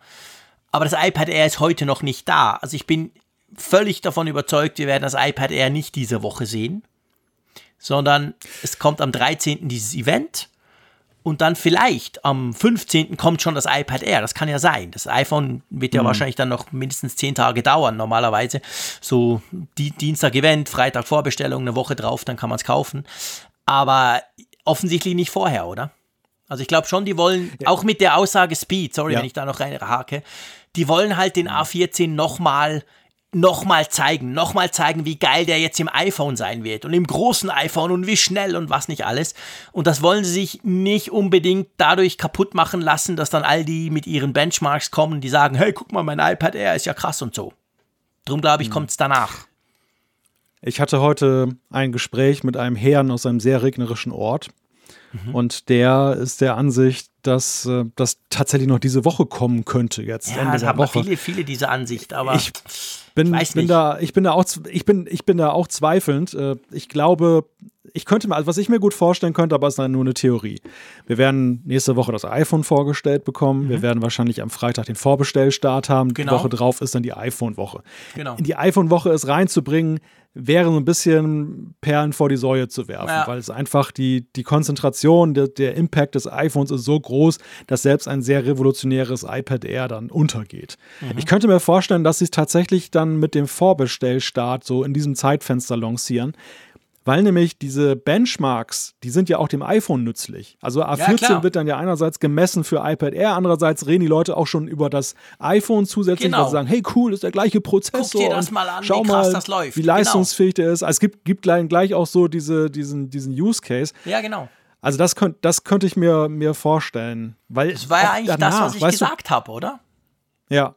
Aber das iPad Air ist heute noch nicht da. Also ich bin völlig davon überzeugt, wir werden das iPad Air nicht diese Woche sehen. Sondern es kommt am 13. dieses Event. Und dann vielleicht am 15. kommt schon das iPad Air. Das kann ja sein. Das iPhone wird ja mhm. wahrscheinlich dann noch mindestens 10 Tage dauern, normalerweise. So die, Dienstag Event, Freitag Vorbestellung, eine Woche drauf, dann kann man es kaufen. Aber offensichtlich nicht vorher, oder? Also ich glaube schon, die wollen, ja. auch mit der Aussage Speed, sorry, ja. wenn ich da noch reinhake, die wollen halt den A14 nochmal nochmal zeigen, nochmal zeigen, wie geil der jetzt im iPhone sein wird und im großen iPhone und wie schnell und was nicht alles. Und das wollen sie sich nicht unbedingt dadurch kaputt machen lassen, dass dann all die mit ihren Benchmarks kommen, die sagen, hey, guck mal, mein iPad Air ist ja krass und so. Drum glaube ich, mhm. kommt es danach. Ich hatte heute ein Gespräch mit einem Herrn aus einem sehr regnerischen Ort. Mhm. Und der ist der Ansicht, dass äh, das tatsächlich noch diese Woche kommen könnte jetzt. Ja, Ende das haben Woche. viele, viele diese Ansicht, aber ich bin, ich bin da, ich bin da auch, ich bin, ich bin da auch zweifelnd. Äh, ich glaube, ich könnte mir, also was ich mir gut vorstellen könnte, aber es ist dann nur eine Theorie. Wir werden nächste Woche das iPhone vorgestellt bekommen. Mhm. Wir werden wahrscheinlich am Freitag den Vorbestellstart haben. Genau. Die Woche drauf ist dann die iPhone-Woche. Genau. In die iPhone-Woche es reinzubringen, wäre so ein bisschen Perlen vor die Säue zu werfen, Ja. weil es einfach die, die Konzentration, der, der Impact des iPhones ist so groß, dass selbst ein sehr revolutionäres iPad Air dann untergeht. Mhm. Ich könnte mir vorstellen, dass sie es tatsächlich dann mit dem Vorbestellstart so in diesem Zeitfenster lancieren. Weil nämlich diese Benchmarks, die sind ja auch dem iPhone nützlich. Also A14 klar. wird dann ja einerseits gemessen für iPad Air, andererseits reden die Leute auch schon über das iPhone zusätzlich, Genau. weil sie sagen, hey cool, ist der gleiche Prozessor. Guck dir das mal an, wie schau krass mal, das läuft. wie Genau. leistungsfähig der ist. Also es gibt, gibt gleich, auch so diese, diesen, diesen Use Case. ja, genau. Also das, könnt, das könnte ich mir, mir vorstellen. Weil Das war ja eigentlich das, danach, was ich gesagt habe, oder? Ja,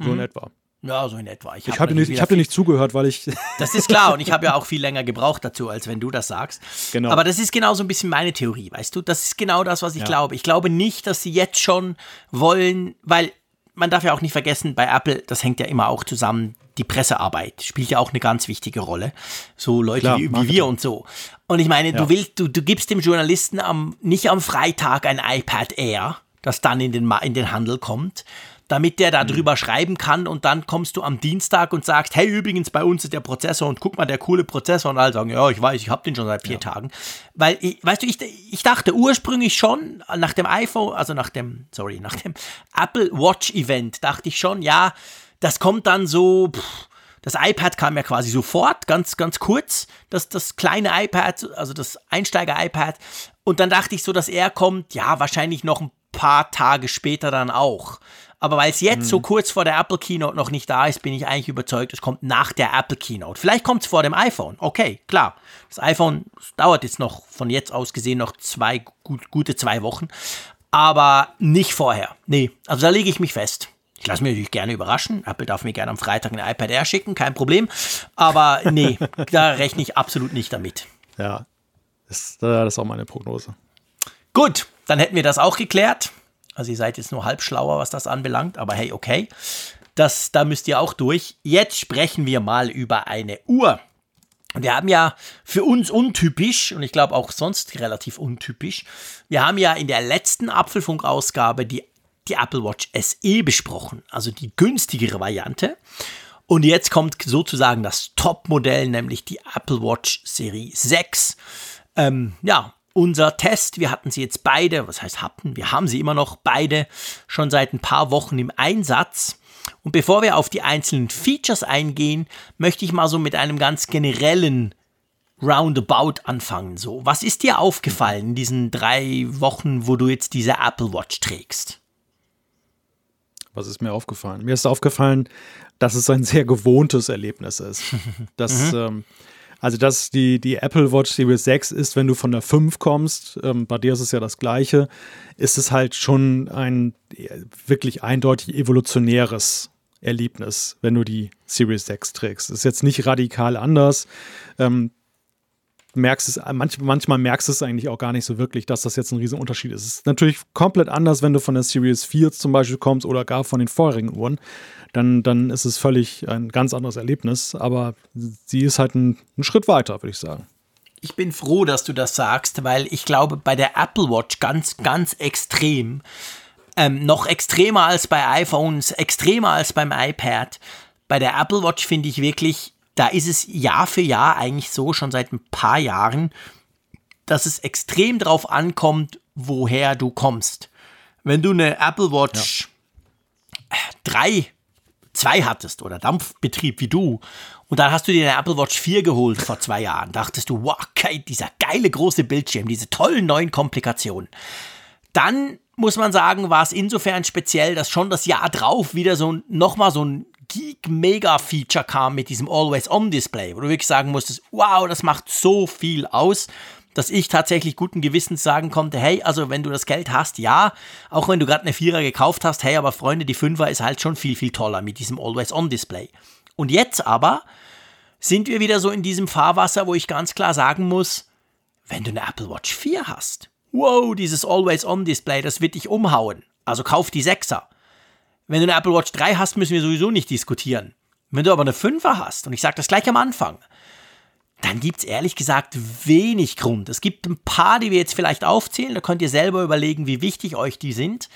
so Mhm. in etwa. Ja, so in etwa. Ich hab habe dir natürlich nicht, ich hab dir nicht zugehört, weil ich. Das ist klar und ich habe ja auch viel länger gebraucht dazu, als wenn du das sagst. Genau. Aber das ist genau so ein bisschen meine Theorie, weißt du? Das ist genau das, was ich Ja. glaube. Ich glaube nicht, dass sie jetzt schon wollen, weil man darf ja auch nicht vergessen, bei Apple, das hängt ja immer auch zusammen, die Pressearbeit spielt ja auch eine ganz wichtige Rolle. So Leute Klar, wie, wie wir und so. Und ich meine, Ja. du willst, du, du gibst dem Journalisten am, nicht am Freitag ein iPad Air, das dann in den, in den Handel kommt, damit der da drüber schreiben kann und dann kommst du am Dienstag und sagst, hey, übrigens, bei uns ist der Prozessor und guck mal, der coole Prozessor und alle sagen, ja, ich weiß, ich habe den schon seit vier Tagen. Weil, ich, weißt du, ich, ich dachte ursprünglich schon nach dem iPhone, also nach dem, sorry, nach dem Apple Watch Event, dachte ich schon, ja, das kommt dann so, pff, das iPad kam ja quasi sofort, ganz, ganz kurz, das, das kleine iPad, also das Einsteiger-iPad. Und dann dachte ich so, dass er kommt, ja, wahrscheinlich noch ein paar Tage später dann auch. Aber weil es jetzt so kurz vor der Apple Keynote noch nicht da ist, bin ich eigentlich überzeugt, es kommt nach der Apple Keynote. Vielleicht kommt es vor dem iPhone. Okay, klar. Das iPhone das dauert jetzt noch, von jetzt aus gesehen, noch zwei, gut, gute zwei Wochen. Aber nicht vorher. Nee, also da lege ich mich fest. Ich lasse mich natürlich gerne überraschen. Apple darf mir gerne am Freitag ein iPad Air schicken, kein Problem. Aber nee, da rechne ich absolut nicht damit. Ja, das, das ist auch meine Prognose. Gut, dann hätten wir das auch geklärt. Also ihr seid jetzt nur halb schlauer, was das anbelangt, aber hey, okay. Das, da müsst ihr auch durch. Jetzt sprechen wir mal über eine Uhr. Wir haben ja für uns untypisch und ich glaube auch sonst relativ untypisch. Wir haben ja in der letzten Apfelfunk-Ausgabe die die Apple Watch SE besprochen, also die günstigere Variante. Und jetzt kommt sozusagen das Top-Modell, nämlich die Apple Watch Serie 6. Ähm, ja, unser Test, wir hatten sie jetzt beide, was heißt hatten, wir haben sie immer noch beide schon seit ein paar Wochen im Einsatz. Und bevor wir auf die einzelnen Features eingehen, möchte ich mal so mit einem ganz generellen Roundabout anfangen. So, was ist dir aufgefallen in diesen drei Wochen, wo du jetzt diese Apple Watch trägst? Was ist mir aufgefallen? Mir ist aufgefallen, dass es ein sehr gewohntes Erlebnis ist. Dass, mhm. ähm, also, dass die, die Apple Watch Series 6 ist, wenn du von der 5 kommst, ähm, bei dir ist es ja das gleiche, ist es halt schon ein wirklich eindeutig evolutionäres Erlebnis, wenn du die Series 6 trägst. Ist jetzt nicht radikal anders. Ähm, merkst es, manch, manchmal merkst du es eigentlich auch gar nicht so wirklich, dass das jetzt ein Riesenunterschied ist. Es ist natürlich komplett anders, wenn du von der Series 4 zum Beispiel kommst oder gar von den vorherigen Uhren. Dann, dann ist es völlig ein ganz anderes Erlebnis, aber sie ist halt ein, ein Schritt weiter, würde ich sagen. Ich bin froh, dass du das sagst, weil ich glaube, bei der Apple Watch ganz, ganz extrem, ähm, noch extremer als bei iPhones, extremer als beim iPad. Bei der Apple Watch finde ich wirklich, da ist es Jahr für Jahr eigentlich so, schon seit ein paar Jahren, dass es extrem darauf ankommt, woher du kommst. Wenn du eine Apple Watch ja. 3, 2 hattest oder Dampfbetrieb wie du und dann hast du dir eine Apple Watch 4 geholt vor zwei Jahren, dachtest du, wow, dieser geile große Bildschirm, diese tollen neuen Komplikationen. Dann muss man sagen, war es insofern speziell, dass schon das Jahr drauf wieder so nochmal so ein Geek-Mega-Feature kam mit diesem Always-On-Display, wo du wirklich sagen musstest, wow, das macht so viel aus, dass ich tatsächlich guten Gewissens sagen konnte, hey, also wenn du das Geld hast, ja, auch wenn du gerade eine Vierer gekauft hast, hey, aber Freunde, die Fünfer ist halt schon viel, viel toller mit diesem Always-On-Display. Und jetzt aber sind wir wieder so in diesem Fahrwasser, wo ich ganz klar sagen muss, wenn du eine Apple Watch 4 hast, wow, dieses Always-On-Display, das wird dich umhauen. Also kauf die 6er. Wenn du eine Apple Watch 3 hast, müssen wir sowieso nicht diskutieren. Wenn du aber eine 5er hast, und ich sage das gleich am Anfang, dann gibt es ehrlich gesagt wenig Grund. Es gibt ein paar, die wir jetzt vielleicht aufzählen, da könnt ihr selber überlegen, wie wichtig euch die sind.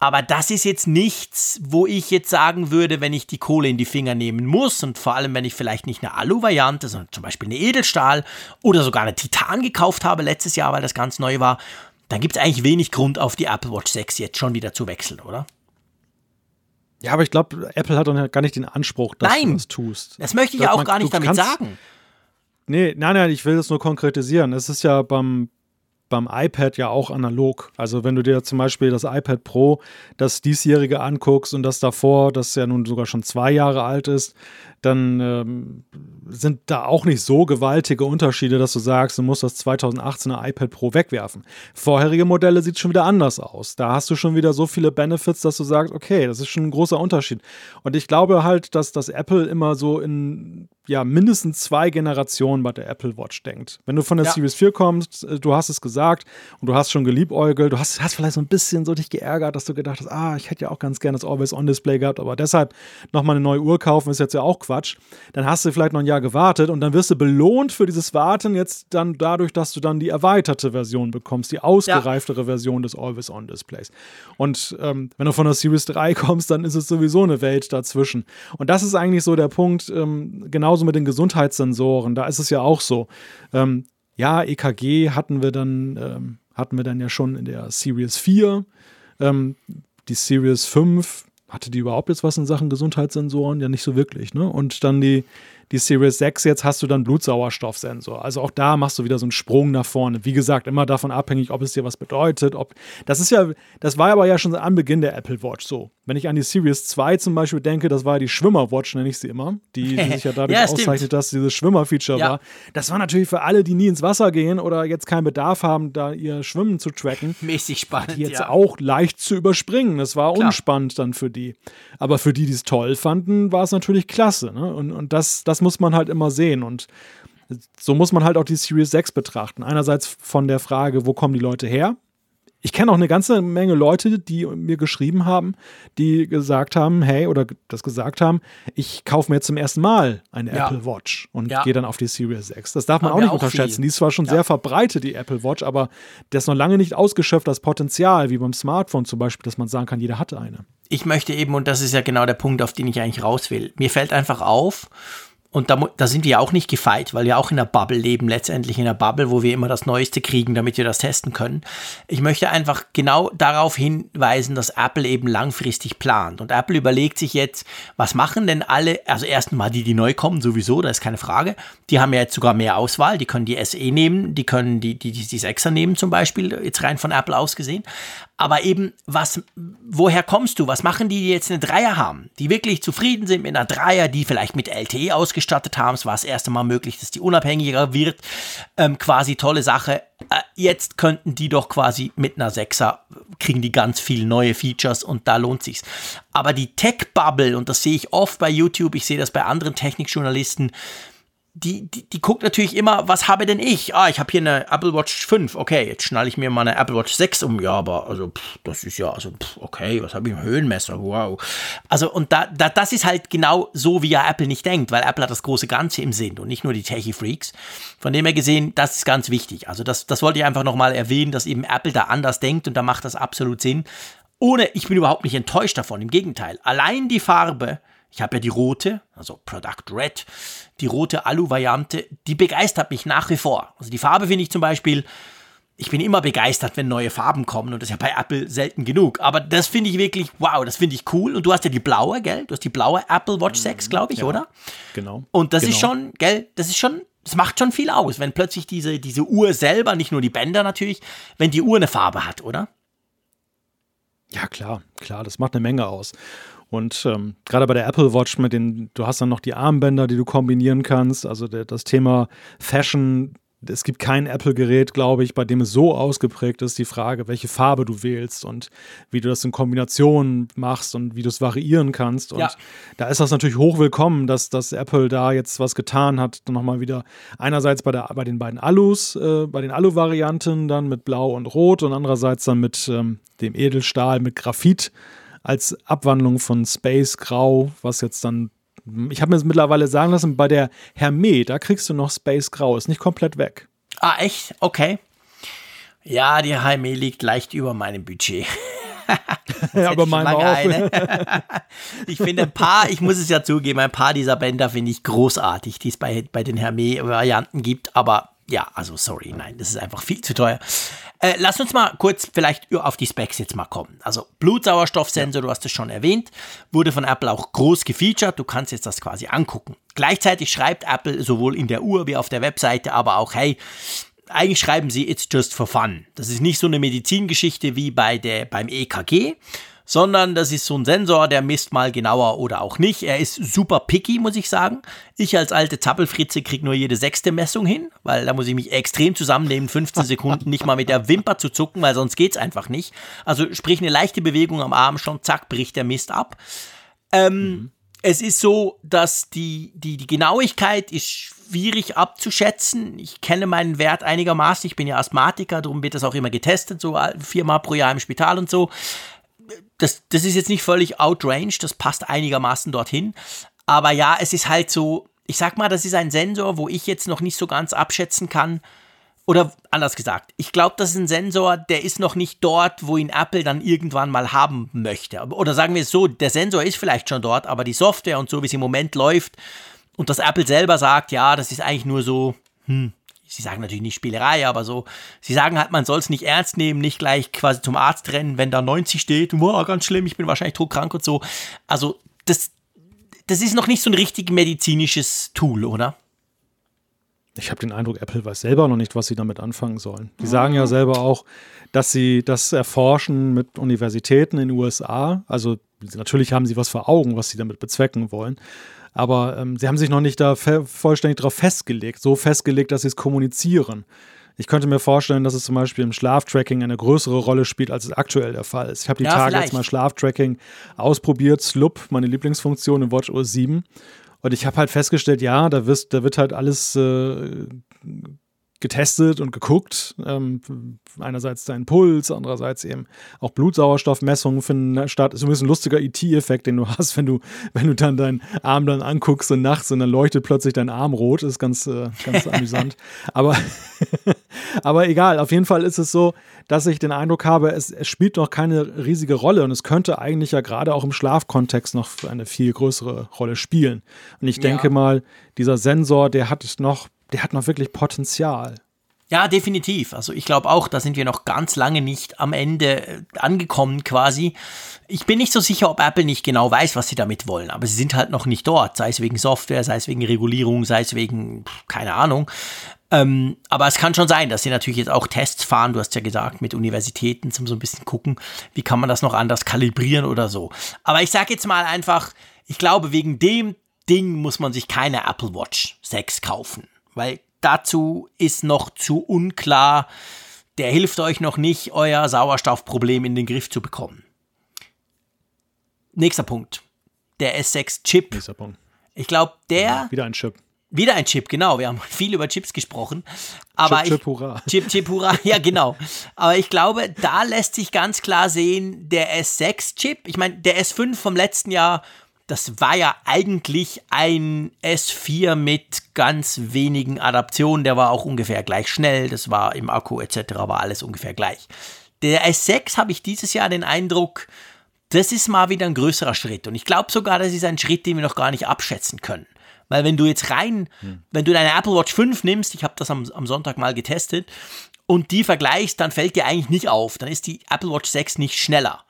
Aber das ist jetzt nichts, wo ich jetzt sagen würde, wenn ich die Kohle in die Finger nehmen muss und vor allem, wenn ich vielleicht nicht eine Alu-Variante, sondern zum Beispiel eine Edelstahl oder sogar eine Titan gekauft habe letztes Jahr, weil das ganz neu war, dann gibt es eigentlich wenig Grund, auf die Apple Watch 6 jetzt schon wieder zu wechseln, oder? Ja, aber ich glaube, Apple hat doch gar nicht den Anspruch, dass nein, du das tust. Das möchte ich ja auch man, gar nicht damit kannst, sagen. Nee, nein, nein, ich will das nur konkretisieren. Es ist ja beim, beim iPad ja auch analog. Also wenn du dir zum Beispiel das iPad Pro, das diesjährige anguckst und das davor, das ja nun sogar schon zwei Jahre alt ist, dann ähm, sind da auch nicht so gewaltige Unterschiede, dass du sagst, du musst das 2018er iPad Pro wegwerfen. Vorherige Modelle sieht schon wieder anders aus. Da hast du schon wieder so viele Benefits, dass du sagst, okay, das ist schon ein großer Unterschied. Und ich glaube halt, dass das Apple immer so in ja, mindestens zwei Generationen bei der Apple Watch denkt. Wenn du von der ja. Series 4 kommst, äh, du hast es gesagt und du hast schon geliebäugelt, du hast, hast vielleicht so ein bisschen so dich geärgert, dass du gedacht hast, ah, ich hätte ja auch ganz gerne das Always-On-Display gehabt, aber deshalb nochmal eine neue Uhr kaufen ist jetzt ja auch Quatsch. Dann hast du vielleicht noch ein Jahr gewartet und dann wirst du belohnt für dieses Warten jetzt dann dadurch, dass du dann die erweiterte Version bekommst, die ausgereiftere ja. Version des Always-On-Displays. Und ähm, wenn du von der Series 3 kommst, dann ist es sowieso eine Welt dazwischen. Und das ist eigentlich so der Punkt, ähm, genau genauso mit den Gesundheitssensoren. Da ist es ja auch so. Ähm, ja, EKG hatten wir dann, ähm, hatten wir dann ja schon in der Series 4. Ähm, die Series 5 hatte die überhaupt jetzt was in Sachen Gesundheitssensoren? Ja, nicht so wirklich. Ne? Und dann die, die Series 6, jetzt hast du dann Blutsauerstoffsensor. Also auch da machst du wieder so einen Sprung nach vorne. Wie gesagt, immer davon abhängig, ob es dir was bedeutet. Ob, das ist ja, das war aber ja schon am Beginn der Apple Watch so. Wenn ich an die Series 2 zum Beispiel denke, das war die Schwimmerwatch, nenne ich sie immer, die, die sich ja dadurch ja, auszeichnet, dass dieses Schwimmerfeature ja. war. Das war natürlich für alle, die nie ins Wasser gehen oder jetzt keinen Bedarf haben, da ihr Schwimmen zu tracken. Mäßig spannend. Jetzt ja. auch leicht zu überspringen. Das war Klar. unspannend dann für die. Aber für die, die es toll fanden, war es natürlich klasse. Ne? Und, und das, das muss man halt immer sehen. Und so muss man halt auch die Series 6 betrachten. Einerseits von der Frage, wo kommen die Leute her? Ich kenne auch eine ganze Menge Leute, die mir geschrieben haben, die gesagt haben, hey, oder das gesagt haben, ich kaufe mir jetzt zum ersten Mal eine ja. Apple Watch und ja. gehe dann auf die Series X. Das darf man haben auch nicht auch unterschätzen. Viel. Die ist zwar schon ja. sehr verbreitet, die Apple Watch, aber der ist noch lange nicht ausgeschöpft, das Potenzial, wie beim Smartphone zum Beispiel, dass man sagen kann, jeder hatte eine. Ich möchte eben, und das ist ja genau der Punkt, auf den ich eigentlich raus will, mir fällt einfach auf, und da, da sind wir ja auch nicht gefeit, weil wir auch in der Bubble leben, letztendlich in der Bubble, wo wir immer das Neueste kriegen, damit wir das testen können. Ich möchte einfach genau darauf hinweisen, dass Apple eben langfristig plant. Und Apple überlegt sich jetzt, was machen denn alle, also erstmal die, die neu kommen, sowieso, da ist keine Frage. Die haben ja jetzt sogar mehr Auswahl, die können die SE nehmen, die können die, die, die, die 6er nehmen zum Beispiel, jetzt rein von Apple aus gesehen. Aber eben, was, woher kommst du? Was machen die, die jetzt eine Dreier haben? Die wirklich zufrieden sind mit einer Dreier, die vielleicht mit LTE ausgestattet haben. Es war das erste Mal möglich, dass die unabhängiger wird. Ähm, quasi tolle Sache. Äh, jetzt könnten die doch quasi mit einer Sechser kriegen die ganz viele neue Features und da lohnt sich's. Aber die Tech-Bubble, und das sehe ich oft bei YouTube, ich sehe das bei anderen Technikjournalisten, die, die, die guckt natürlich immer, was habe denn ich? Ah, ich habe hier eine Apple Watch 5. Okay, jetzt schnalle ich mir mal eine Apple Watch 6 um. Ja, aber also pff, das ist ja, also pff, okay, was habe ich? Ein Höhenmesser, wow. Also und da, da, das ist halt genau so, wie ja Apple nicht denkt, weil Apple hat das große Ganze im Sinn und nicht nur die Techie-Freaks. Von dem her gesehen, das ist ganz wichtig. Also das, das wollte ich einfach nochmal erwähnen, dass eben Apple da anders denkt und da macht das absolut Sinn. Ohne, ich bin überhaupt nicht enttäuscht davon, im Gegenteil. Allein die Farbe ich habe ja die rote, also Product Red, die rote Alu-Variante, die begeistert mich nach wie vor. Also die Farbe finde ich zum Beispiel, ich bin immer begeistert, wenn neue Farben kommen und das ist ja bei Apple selten genug. Aber das finde ich wirklich, wow, das finde ich cool. Und du hast ja die blaue, gell? Du hast die blaue Apple Watch 6, mhm. glaube ich, ja, oder? Genau. Und das genau. ist schon, gell, das ist schon, das macht schon viel aus, wenn plötzlich diese, diese Uhr selber, nicht nur die Bänder natürlich, wenn die Uhr eine Farbe hat, oder? Ja, klar, klar, das macht eine Menge aus. Und ähm, gerade bei der Apple Watch mit den, du hast dann noch die Armbänder, die du kombinieren kannst. Also der, das Thema Fashion, es gibt kein Apple-Gerät, glaube ich, bei dem es so ausgeprägt ist, die Frage, welche Farbe du wählst und wie du das in Kombination machst und wie du es variieren kannst. Und ja. da ist das natürlich hochwillkommen, dass, dass Apple da jetzt was getan hat. Dann nochmal wieder einerseits bei, der, bei den beiden Alus, äh, bei den Alu-Varianten dann mit Blau und Rot und andererseits dann mit ähm, dem Edelstahl mit Graphit als Abwandlung von Space Grau, was jetzt dann, ich habe mir das mittlerweile sagen lassen, bei der Hermé, da kriegst du noch Space Grau, ist nicht komplett weg. Ah, echt? Okay. Ja, die Hermé liegt leicht über meinem Budget. ja, aber mein auch. ich finde ein paar, ich muss es ja zugeben, ein paar dieser Bänder finde ich großartig, die es bei, bei den Hermé-Varianten gibt, aber ja, also sorry, nein, das ist einfach viel zu teuer. Äh, lass uns mal kurz vielleicht auf die Specs jetzt mal kommen. Also Blutsauerstoffsensor, ja. du hast es schon erwähnt, wurde von Apple auch groß gefeatured. Du kannst jetzt das quasi angucken. Gleichzeitig schreibt Apple sowohl in der Uhr wie auf der Webseite aber auch, hey, eigentlich schreiben sie It's just for fun. Das ist nicht so eine Medizingeschichte wie bei der, beim EKG, sondern das ist so ein Sensor, der misst mal genauer oder auch nicht. Er ist super picky, muss ich sagen. Ich als alte Zappelfritze kriege nur jede sechste Messung hin, weil da muss ich mich extrem zusammennehmen, 15 Sekunden nicht mal mit der Wimper zu zucken, weil sonst geht es einfach nicht. Also sprich eine leichte Bewegung am Arm, schon zack, bricht der Mist ab. Ähm, mhm. Es ist so, dass die, die, die Genauigkeit ist schwierig abzuschätzen. Ich kenne meinen Wert einigermaßen. Ich bin ja Asthmatiker, darum wird das auch immer getestet, so viermal pro Jahr im Spital und so das, das ist jetzt nicht völlig outrange, das passt einigermaßen dorthin. Aber ja, es ist halt so, ich sag mal, das ist ein Sensor, wo ich jetzt noch nicht so ganz abschätzen kann. Oder anders gesagt, ich glaube, das ist ein Sensor, der ist noch nicht dort, wo ihn Apple dann irgendwann mal haben möchte. Oder sagen wir es so, der Sensor ist vielleicht schon dort, aber die Software und so, wie es im Moment läuft und das Apple selber sagt, ja, das ist eigentlich nur so, hm, sie sagen natürlich nicht Spielerei, aber so, sie sagen halt, man soll es nicht ernst nehmen, nicht gleich quasi zum Arzt rennen, wenn da 90 steht, wow, ganz schlimm, ich bin wahrscheinlich todkrank und so. Also, das, das ist noch nicht so ein richtig medizinisches Tool, oder? Ich habe den Eindruck, Apple weiß selber noch nicht, was sie damit anfangen sollen. Die sagen ja selber auch, dass sie das erforschen mit Universitäten in den USA. Also natürlich haben sie was vor Augen, was sie damit bezwecken wollen. Aber ähm, sie haben sich noch nicht da vollständig darauf festgelegt, so festgelegt, dass sie es kommunizieren. Ich könnte mir vorstellen, dass es zum Beispiel im Schlaftracking eine größere Rolle spielt, als es aktuell der Fall ist. Ich habe die ja, Tage vielleicht. jetzt mal Schlaftracking ausprobiert, Slup, meine Lieblingsfunktion in WatchOS 7. Und ich habe halt festgestellt, ja, da, wirst, da wird halt alles äh, getestet und geguckt. Ähm, einerseits deinen Puls, andererseits eben auch Blutsauerstoffmessungen finden statt. Ist übrigens ein lustiger ET-Effekt, den du hast, wenn du, wenn du dann deinen Arm dann anguckst und nachts und dann leuchtet plötzlich dein Arm rot. Ist ganz, äh, ganz amüsant. Aber, aber egal, auf jeden Fall ist es so, dass ich den Eindruck habe, es, es spielt noch keine riesige Rolle und es könnte eigentlich ja gerade auch im Schlafkontext noch eine viel größere Rolle spielen. Und ich denke ja. mal, dieser Sensor, der hat noch der hat noch wirklich Potenzial. Ja, definitiv. Also ich glaube auch, da sind wir noch ganz lange nicht am Ende äh, angekommen quasi. Ich bin nicht so sicher, ob Apple nicht genau weiß, was sie damit wollen, aber sie sind halt noch nicht dort, sei es wegen Software, sei es wegen Regulierung, sei es wegen, keine Ahnung. Ähm, aber es kann schon sein, dass sie natürlich jetzt auch Tests fahren, du hast ja gesagt, mit Universitäten zum so ein bisschen gucken, wie kann man das noch anders kalibrieren oder so. Aber ich sage jetzt mal einfach, ich glaube, wegen dem Ding muss man sich keine Apple Watch 6 kaufen weil dazu ist noch zu unklar. Der hilft euch noch nicht, euer Sauerstoffproblem in den Griff zu bekommen. Nächster Punkt. Der S6-Chip. Nächster Punkt. Ich glaube, der. Ja, wieder ein Chip. Wieder ein Chip, genau. Wir haben viel über Chips gesprochen. Aber Chip, Chip, hurra. Chip, Chip, hurra. Ja, genau. Aber ich glaube, da lässt sich ganz klar sehen, der S6-Chip, ich meine, der S5 vom letzten Jahr das war ja eigentlich ein S4 mit ganz wenigen Adaptionen. Der war auch ungefähr gleich schnell. Das war im Akku etc. war alles ungefähr gleich. Der S6 habe ich dieses Jahr den Eindruck, das ist mal wieder ein größerer Schritt. Und ich glaube sogar, das ist ein Schritt, den wir noch gar nicht abschätzen können. Weil wenn du jetzt rein, hm. wenn du deine Apple Watch 5 nimmst, ich habe das am, am Sonntag mal getestet, und die vergleichst, dann fällt dir eigentlich nicht auf. Dann ist die Apple Watch 6 nicht schneller.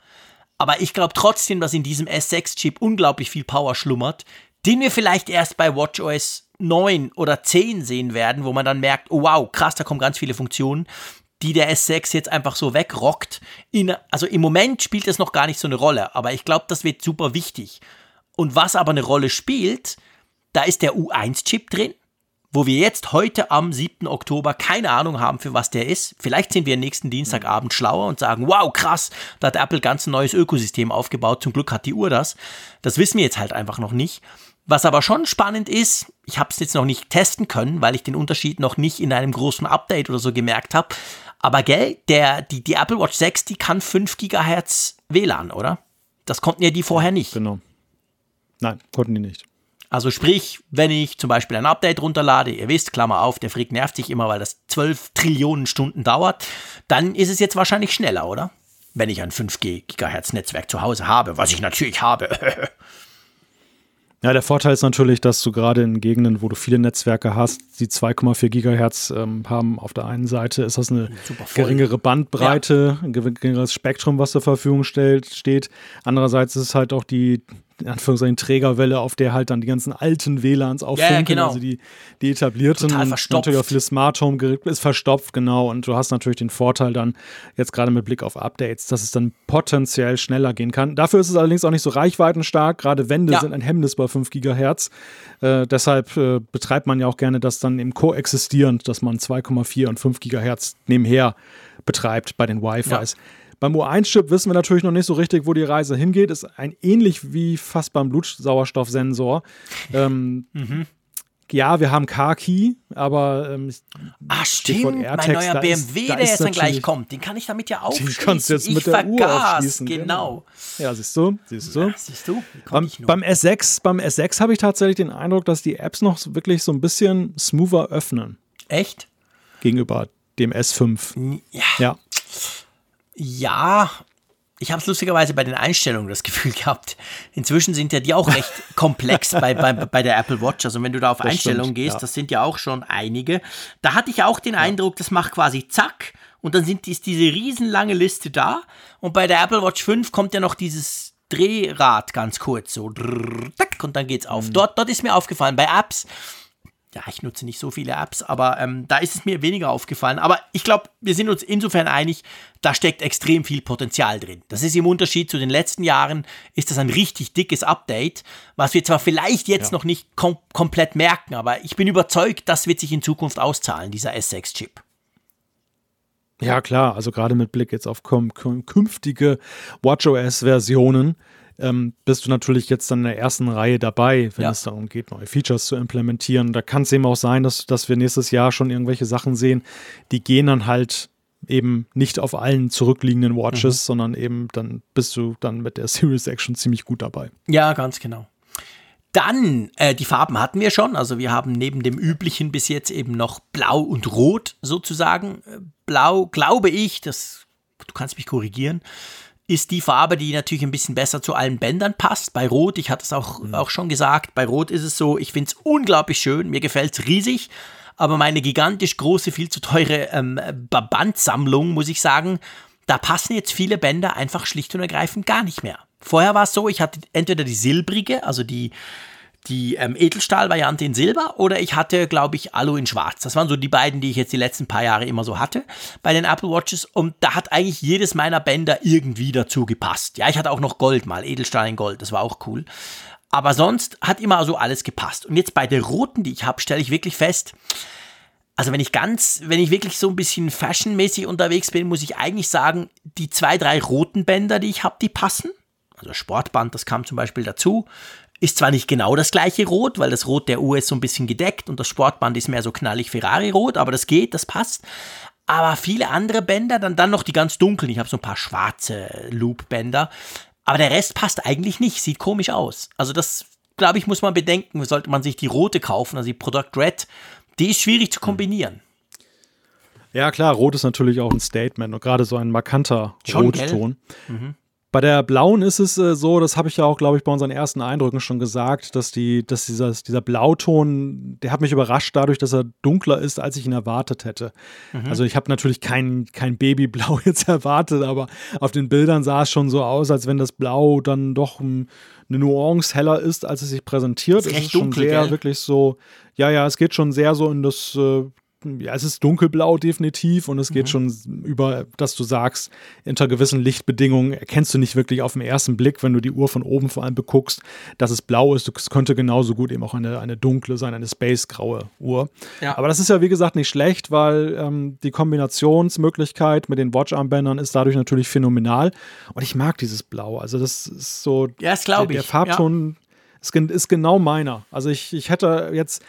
Aber ich glaube trotzdem, dass in diesem S6-Chip unglaublich viel Power schlummert, den wir vielleicht erst bei WatchOS 9 oder 10 sehen werden, wo man dann merkt, oh wow, krass, da kommen ganz viele Funktionen, die der S6 jetzt einfach so wegrockt. In, also im Moment spielt das noch gar nicht so eine Rolle, aber ich glaube, das wird super wichtig. Und was aber eine Rolle spielt, da ist der U1-Chip drin, wo wir jetzt heute am 7. Oktober keine Ahnung haben, für was der ist. Vielleicht sind wir nächsten Dienstagabend schlauer und sagen, wow, krass, da hat Apple ganz ein neues Ökosystem aufgebaut. Zum Glück hat die Uhr das. Das wissen wir jetzt halt einfach noch nicht. Was aber schon spannend ist, ich habe es jetzt noch nicht testen können, weil ich den Unterschied noch nicht in einem großen Update oder so gemerkt habe. Aber gell, der, die, die Apple Watch 6, die kann 5 GHz WLAN, oder? Das konnten ja die vorher nicht. Genau. Nein, konnten die nicht. Also sprich, wenn ich zum Beispiel ein Update runterlade, ihr wisst, Klammer auf, der Freak nervt sich immer, weil das 12 Trillionen Stunden dauert, dann ist es jetzt wahrscheinlich schneller, oder? Wenn ich ein 5G Gigahertz Netzwerk zu Hause habe, was ich natürlich habe. Ja, der Vorteil ist natürlich, dass du gerade in Gegenden, wo du viele Netzwerke hast, die 2,4 Gigahertz ähm, haben, auf der einen Seite ist das eine geringere Bandbreite, ja. ein geringeres Spektrum, was zur Verfügung stellt, steht. Andererseits ist es halt auch die in Anführungszeichen Trägerwelle, auf der halt dann die ganzen alten WLANs auffunkeln, ja, genau. also die, die etablierten Total und verstopft. natürlich auch viele Smart Home Geräte ist verstopft, genau. Und du hast natürlich den Vorteil dann jetzt gerade mit Blick auf Updates, dass es dann potenziell schneller gehen kann. Dafür ist es allerdings auch nicht so reichweitenstark. Gerade Wände ja. sind ein Hemmnis bei 5 Gigahertz. Äh, deshalb äh, betreibt man ja auch gerne das dann im koexistierend, dass man 2,4 und 5 Gigahertz nebenher betreibt bei den Wi-Fis. Ja. Beim U1-Chip wissen wir natürlich noch nicht so richtig, wo die Reise hingeht. Ist ein ähnlich wie fast beim Blutsauerstoffsensor. ähm, mhm. Ja, wir haben Car-Key, aber ähm, Ah, stimmt, mein neuer BMW, ist, der jetzt dann gleich kommt, den kann ich damit ja aufschließen. Den kannst du jetzt ich mit der vergaß, Uhr aufschließen. Genau. Ja, siehst du, siehst du. Ja, siehst du? Beim, beim, S6, beim S6 habe ich tatsächlich den Eindruck, dass die Apps noch wirklich so ein bisschen smoother öffnen. Echt? Gegenüber dem S5. Ja. ja. Ja, ich habe es lustigerweise bei den Einstellungen das Gefühl gehabt. Inzwischen sind ja die auch recht komplex bei, bei, bei der Apple Watch. Also wenn du da auf das Einstellungen stimmt, gehst, ja. das sind ja auch schon einige. Da hatte ich auch den ja. Eindruck, das macht quasi zack und dann sind, ist diese riesenlange Liste da. Und bei der Apple Watch 5 kommt ja noch dieses Drehrad ganz kurz, so und dann geht's auf. Mhm. Dort, dort ist mir aufgefallen, bei Apps ja, ich nutze nicht so viele Apps, aber ähm, da ist es mir weniger aufgefallen. Aber ich glaube, wir sind uns insofern einig, da steckt extrem viel Potenzial drin. Das ist im Unterschied zu den letzten Jahren, ist das ein richtig dickes Update, was wir zwar vielleicht jetzt ja. noch nicht kom komplett merken, aber ich bin überzeugt, das wird sich in Zukunft auszahlen, dieser S6-Chip. Ja, klar, also gerade mit Blick jetzt auf künftige WatchOS-Versionen ähm, bist du natürlich jetzt dann in der ersten Reihe dabei, wenn ja. es darum geht, neue Features zu implementieren. Da kann es eben auch sein, dass, dass wir nächstes Jahr schon irgendwelche Sachen sehen, die gehen dann halt eben nicht auf allen zurückliegenden Watches, mhm. sondern eben dann bist du dann mit der Series Action ziemlich gut dabei. Ja, ganz genau. Dann, äh, die Farben hatten wir schon. Also wir haben neben dem üblichen bis jetzt eben noch Blau und Rot sozusagen. Äh, Blau, glaube ich, das, du kannst mich korrigieren, ist die Farbe, die natürlich ein bisschen besser zu allen Bändern passt. Bei Rot, ich hatte es auch, mhm. auch schon gesagt, bei Rot ist es so, ich finde es unglaublich schön, mir gefällt es riesig, aber meine gigantisch große, viel zu teure ähm, Bandsammlung, muss ich sagen, da passen jetzt viele Bänder einfach schlicht und ergreifend gar nicht mehr. Vorher war es so, ich hatte entweder die silbrige, also die, die ähm, Edelstahl-Variante in Silber oder ich hatte, glaube ich, Alu in Schwarz. Das waren so die beiden, die ich jetzt die letzten paar Jahre immer so hatte bei den Apple Watches. Und da hat eigentlich jedes meiner Bänder irgendwie dazu gepasst. Ja, ich hatte auch noch Gold mal, Edelstahl in Gold, das war auch cool. Aber sonst hat immer so alles gepasst. Und jetzt bei der roten, die ich habe, stelle ich wirklich fest, also wenn ich ganz, wenn ich wirklich so ein bisschen fashionmäßig unterwegs bin, muss ich eigentlich sagen, die zwei, drei roten Bänder, die ich habe, die passen. Also Sportband, das kam zum Beispiel dazu. Ist zwar nicht genau das gleiche Rot, weil das Rot der Uhr ist so ein bisschen gedeckt und das Sportband ist mehr so knallig Ferrari-Rot, aber das geht, das passt. Aber viele andere Bänder, dann, dann noch die ganz dunklen. Ich habe so ein paar schwarze Loop-Bänder. Aber der Rest passt eigentlich nicht, sieht komisch aus. Also das, glaube ich, muss man bedenken. Sollte man sich die rote kaufen, also die Product Red, die ist schwierig zu kombinieren. Ja, klar, Rot ist natürlich auch ein Statement und gerade so ein markanter Schon, Rotton. Mhm. Bei der blauen ist es äh, so, das habe ich ja auch, glaube ich, bei unseren ersten Eindrücken schon gesagt, dass, die, dass dieser, dieser Blauton, der hat mich überrascht dadurch, dass er dunkler ist, als ich ihn erwartet hätte. Mhm. Also ich habe natürlich kein, kein Babyblau jetzt erwartet, aber auf den Bildern sah es schon so aus, als wenn das Blau dann doch eine Nuance heller ist, als es sich präsentiert. Es ist, ist schon dunkel, sehr gell? wirklich so, ja, ja, es geht schon sehr so in das äh, ja, es ist dunkelblau definitiv und es geht mhm. schon über, dass du sagst, unter gewissen Lichtbedingungen erkennst du nicht wirklich auf den ersten Blick, wenn du die Uhr von oben vor allem beguckst, dass es blau ist. Es könnte genauso gut eben auch eine, eine dunkle sein, eine spacegraue Uhr. Ja. Aber das ist ja wie gesagt nicht schlecht, weil ähm, die Kombinationsmöglichkeit mit den Watch-Armbändern ist dadurch natürlich phänomenal und ich mag dieses Blau. Also das ist so, ja, das der, der Farbton ja. ist, ist genau meiner. Also ich, ich hätte jetzt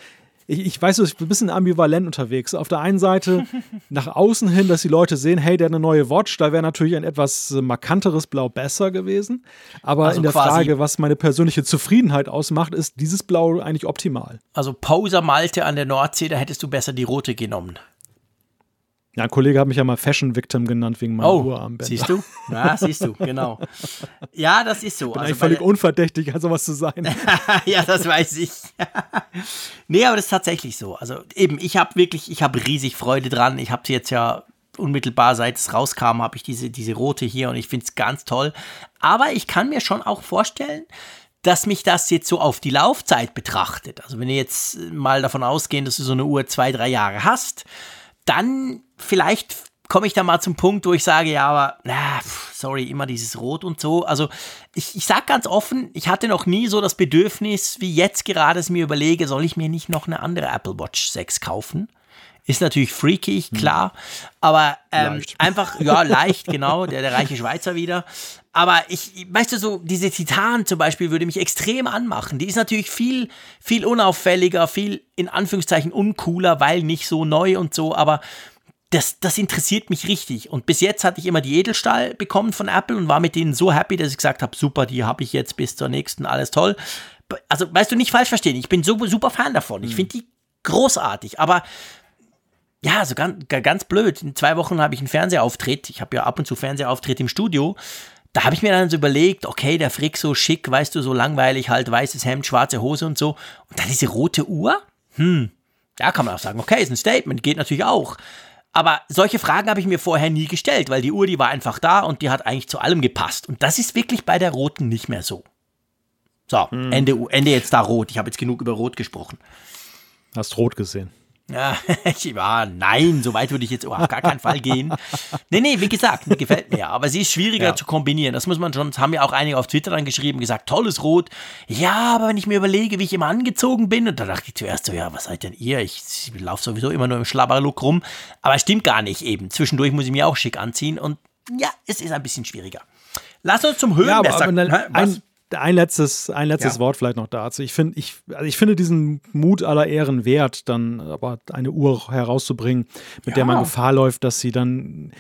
ich, ich weiß, du bist ein bisschen ambivalent unterwegs. Auf der einen Seite nach außen hin, dass die Leute sehen, hey, der hat eine neue Watch, da wäre natürlich ein etwas markanteres Blau besser gewesen. Aber also in der Frage, was meine persönliche Zufriedenheit ausmacht, ist dieses Blau eigentlich optimal. Also Poser Malte an der Nordsee, da hättest du besser die rote genommen. Ja, ein Kollege hat mich ja mal Fashion Victim genannt wegen meiner oh, Uhrarmbänder. Siehst du? Ja, siehst du, genau. Ja, das ist so. Bin also völlig unverdächtig, sowas zu sein. ja, das weiß ich. nee, aber das ist tatsächlich so. Also eben, ich habe wirklich, ich habe riesig Freude dran. Ich habe sie jetzt ja unmittelbar, seit es rauskam, habe ich diese, diese rote hier und ich finde es ganz toll. Aber ich kann mir schon auch vorstellen, dass mich das jetzt so auf die Laufzeit betrachtet. Also wenn ihr jetzt mal davon ausgehen, dass du so eine Uhr zwei, drei Jahre hast, dann vielleicht komme ich da mal zum Punkt, wo ich sage, ja, aber, na, sorry, immer dieses Rot und so. Also, ich, ich sage ganz offen, ich hatte noch nie so das Bedürfnis, wie jetzt gerade es mir überlege, soll ich mir nicht noch eine andere Apple Watch 6 kaufen? Ist natürlich freaky, hm. klar, aber ähm, einfach, ja, leicht, genau, der, der reiche Schweizer wieder. Aber ich, weißt du, so diese Titan zum Beispiel würde mich extrem anmachen. Die ist natürlich viel, viel unauffälliger, viel in Anführungszeichen uncooler, weil nicht so neu und so, aber das, das interessiert mich richtig. Und bis jetzt hatte ich immer die Edelstahl bekommen von Apple und war mit denen so happy, dass ich gesagt habe, super, die habe ich jetzt bis zur nächsten, alles toll. Also, weißt du, nicht falsch verstehen, ich bin so super Fan davon. Ich mhm. finde die großartig, aber ja, so ganz, ganz blöd. In zwei Wochen habe ich einen Fernsehauftritt. Ich habe ja ab und zu Fernsehauftritt im Studio. Da habe ich mir dann so überlegt, okay, der Frick so schick, weißt du, so langweilig, halt weißes Hemd, schwarze Hose und so. Und dann diese rote Uhr? Hm, da kann man auch sagen, okay, ist ein Statement, geht natürlich auch. Aber solche Fragen habe ich mir vorher nie gestellt, weil die Uhr, die war einfach da und die hat eigentlich zu allem gepasst. Und das ist wirklich bei der roten nicht mehr so. So, hm. Ende, Ende jetzt da rot. Ich habe jetzt genug über rot gesprochen. Hast rot gesehen. Ja, ja, nein, so weit würde ich jetzt auf gar keinen Fall gehen. Nee, nee, wie gesagt, gefällt mir. Aber sie ist schwieriger ja. zu kombinieren. Das muss man schon, das haben ja auch einige auf Twitter dann geschrieben, gesagt, tolles Rot. Ja, aber wenn ich mir überlege, wie ich immer angezogen bin, und da dachte ich zuerst so, ja, was seid denn ihr? Ich, ich laufe sowieso immer nur im Schlabberlook rum. Aber stimmt gar nicht eben. Zwischendurch muss ich mir auch schick anziehen und ja, es ist ein bisschen schwieriger. Lass uns zum Höhenmesser. Ja, aber, aber ein, ein letztes, ein letztes ja. Wort vielleicht noch dazu. Ich finde, ich, also ich finde diesen Mut aller Ehren wert, dann aber eine Uhr herauszubringen, mit ja. der man Gefahr läuft, dass sie dann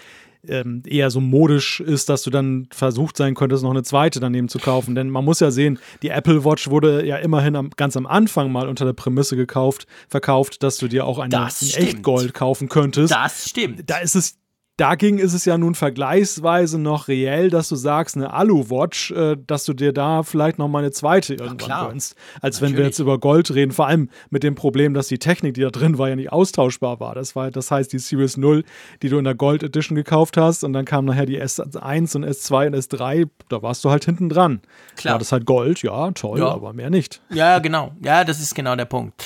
ähm, eher so modisch ist, dass du dann versucht sein könntest, noch eine zweite daneben zu kaufen. Denn man muss ja sehen, die Apple Watch wurde ja immerhin am, ganz am Anfang mal unter der Prämisse gekauft, verkauft, dass du dir auch eine in Echtgold kaufen könntest. Das stimmt. Da ist es Dagegen ist es ja nun vergleichsweise noch reell, dass du sagst, eine Alu-Watch, äh, dass du dir da vielleicht noch mal eine zweite irgendwann gönnst. Als Natürlich. wenn wir jetzt über Gold reden, vor allem mit dem Problem, dass die Technik, die da drin war, ja nicht austauschbar war. Das, war, das heißt, die Series 0, die du in der Gold Edition gekauft hast und dann kam nachher die S1 und S2 und S3, da warst du halt hinten dran. Klar. War das halt Gold, ja, toll, ja. aber mehr nicht. Ja, genau. Ja, das ist genau der Punkt.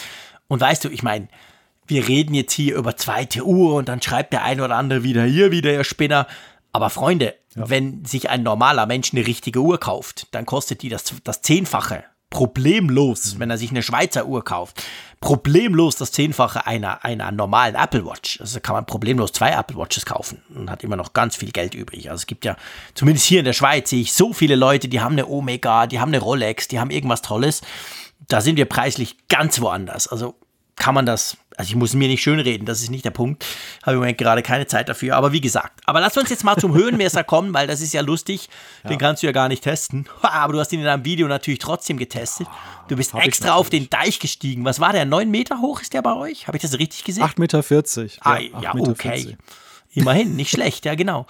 Und weißt du, ich meine, wir reden jetzt hier über zweite Uhr und dann schreibt der ein oder andere wieder hier wieder, ihr Spinner. Aber Freunde, ja. wenn sich ein normaler Mensch eine richtige Uhr kauft, dann kostet die das, das Zehnfache. Problemlos, mhm. wenn er sich eine Schweizer Uhr kauft. Problemlos das Zehnfache einer, einer normalen Apple Watch. Also kann man problemlos zwei Apple Watches kaufen und hat immer noch ganz viel Geld übrig. Also es gibt ja, zumindest hier in der Schweiz sehe ich so viele Leute, die haben eine Omega, die haben eine Rolex, die haben irgendwas Tolles. Da sind wir preislich ganz woanders. Also kann man das, also ich muss mir nicht schönreden, das ist nicht der Punkt. Habe im Moment gerade keine Zeit dafür, aber wie gesagt. Aber lass uns jetzt mal zum Höhenmesser kommen, weil das ist ja lustig. Ja. Den kannst du ja gar nicht testen. Aber du hast ihn in deinem Video natürlich trotzdem getestet. Du bist Hab extra auf den Deich gestiegen. Was war der? Neun Meter hoch ist der bei euch? Habe ich das richtig gesehen? 8,40 Meter. Ah, ja, ja okay. Immerhin, nicht schlecht, ja, genau.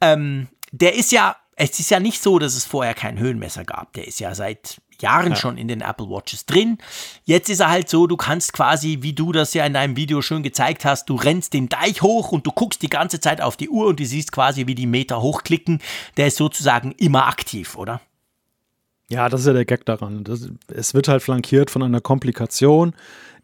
Ähm, der ist ja, es ist ja nicht so, dass es vorher kein Höhenmesser gab. Der ist ja seit Jahren ja. schon in den Apple Watches drin. Jetzt ist er halt so, du kannst quasi, wie du das ja in deinem Video schön gezeigt hast, du rennst den Deich hoch und du guckst die ganze Zeit auf die Uhr und du siehst quasi, wie die Meter hochklicken. Der ist sozusagen immer aktiv, oder? Ja, das ist ja der Gag daran. Das, es wird halt flankiert von einer Komplikation,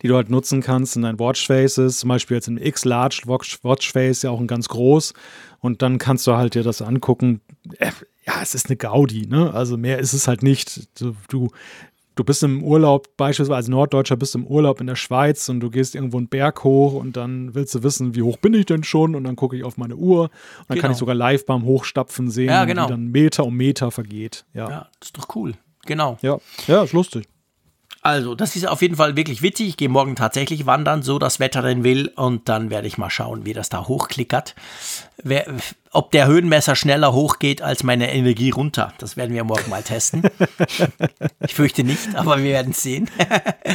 die du halt nutzen kannst in deinen Watchfaces, zum Beispiel jetzt im X-Large Watchface, ja auch ein ganz groß. Und dann kannst du halt dir das angucken. Ja, es ist eine Gaudi, ne? Also mehr ist es halt nicht. Du, du, du bist im Urlaub, beispielsweise als Norddeutscher bist du im Urlaub in der Schweiz und du gehst irgendwo einen Berg hoch und dann willst du wissen, wie hoch bin ich denn schon? Und dann gucke ich auf meine Uhr und dann genau. kann ich sogar live beim Hochstapfen sehen, ja, genau. wie dann Meter um Meter vergeht. Ja. ja, das ist doch cool. Genau. Ja, ja, ist lustig. Also, das ist auf jeden Fall wirklich witzig. Ich gehe morgen tatsächlich wandern, so das Wetter denn will. Und dann werde ich mal schauen, wie das da hochklickert. Wer, ob der Höhenmesser schneller hochgeht als meine Energie runter. Das werden wir morgen mal testen. ich fürchte nicht, aber wir werden es sehen.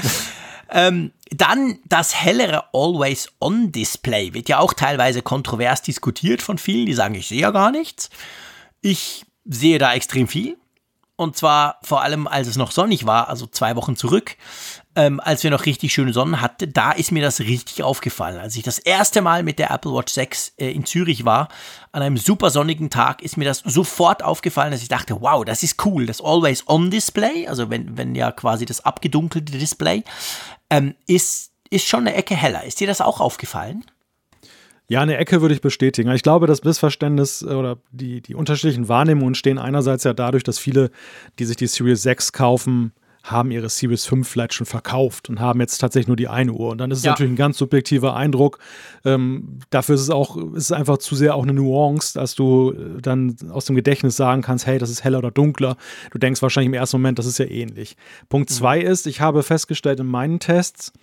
ähm, dann das hellere Always-On-Display wird ja auch teilweise kontrovers diskutiert von vielen, die sagen, ich sehe ja gar nichts. Ich sehe da extrem viel. Und zwar vor allem, als es noch sonnig war, also zwei Wochen zurück, ähm, als wir noch richtig schöne Sonnen hatten, da ist mir das richtig aufgefallen. Als ich das erste Mal mit der Apple Watch 6 äh, in Zürich war, an einem super sonnigen Tag, ist mir das sofort aufgefallen, dass ich dachte, wow, das ist cool. Das Always-On-Display, also wenn, wenn ja quasi das abgedunkelte Display, ähm, ist, ist schon eine Ecke heller. Ist dir das auch aufgefallen? Ja, eine Ecke würde ich bestätigen. Ich glaube, das Missverständnis äh, oder die, die unterschiedlichen Wahrnehmungen stehen einerseits ja dadurch, dass viele, die sich die Series 6 kaufen, haben ihre Series 5 vielleicht schon verkauft und haben jetzt tatsächlich nur die eine Uhr. Und dann ist es ja. natürlich ein ganz subjektiver Eindruck. Ähm, dafür ist es auch, ist es einfach zu sehr auch eine Nuance, dass du äh, dann aus dem Gedächtnis sagen kannst, hey, das ist heller oder dunkler. Du denkst wahrscheinlich im ersten Moment, das ist ja ähnlich. Punkt mhm. zwei ist, ich habe festgestellt in meinen Tests,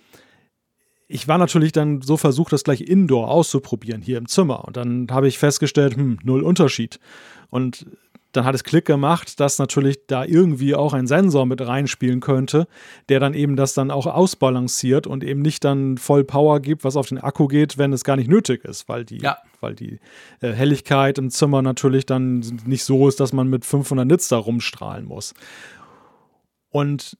ich war natürlich dann so versucht, das gleich indoor auszuprobieren, hier im Zimmer. Und dann habe ich festgestellt, hm, null Unterschied. Und dann hat es Klick gemacht, dass natürlich da irgendwie auch ein Sensor mit reinspielen könnte, der dann eben das dann auch ausbalanciert und eben nicht dann voll Power gibt, was auf den Akku geht, wenn es gar nicht nötig ist, weil die, ja. weil die äh, Helligkeit im Zimmer natürlich dann nicht so ist, dass man mit 500 Nits da rumstrahlen muss. Und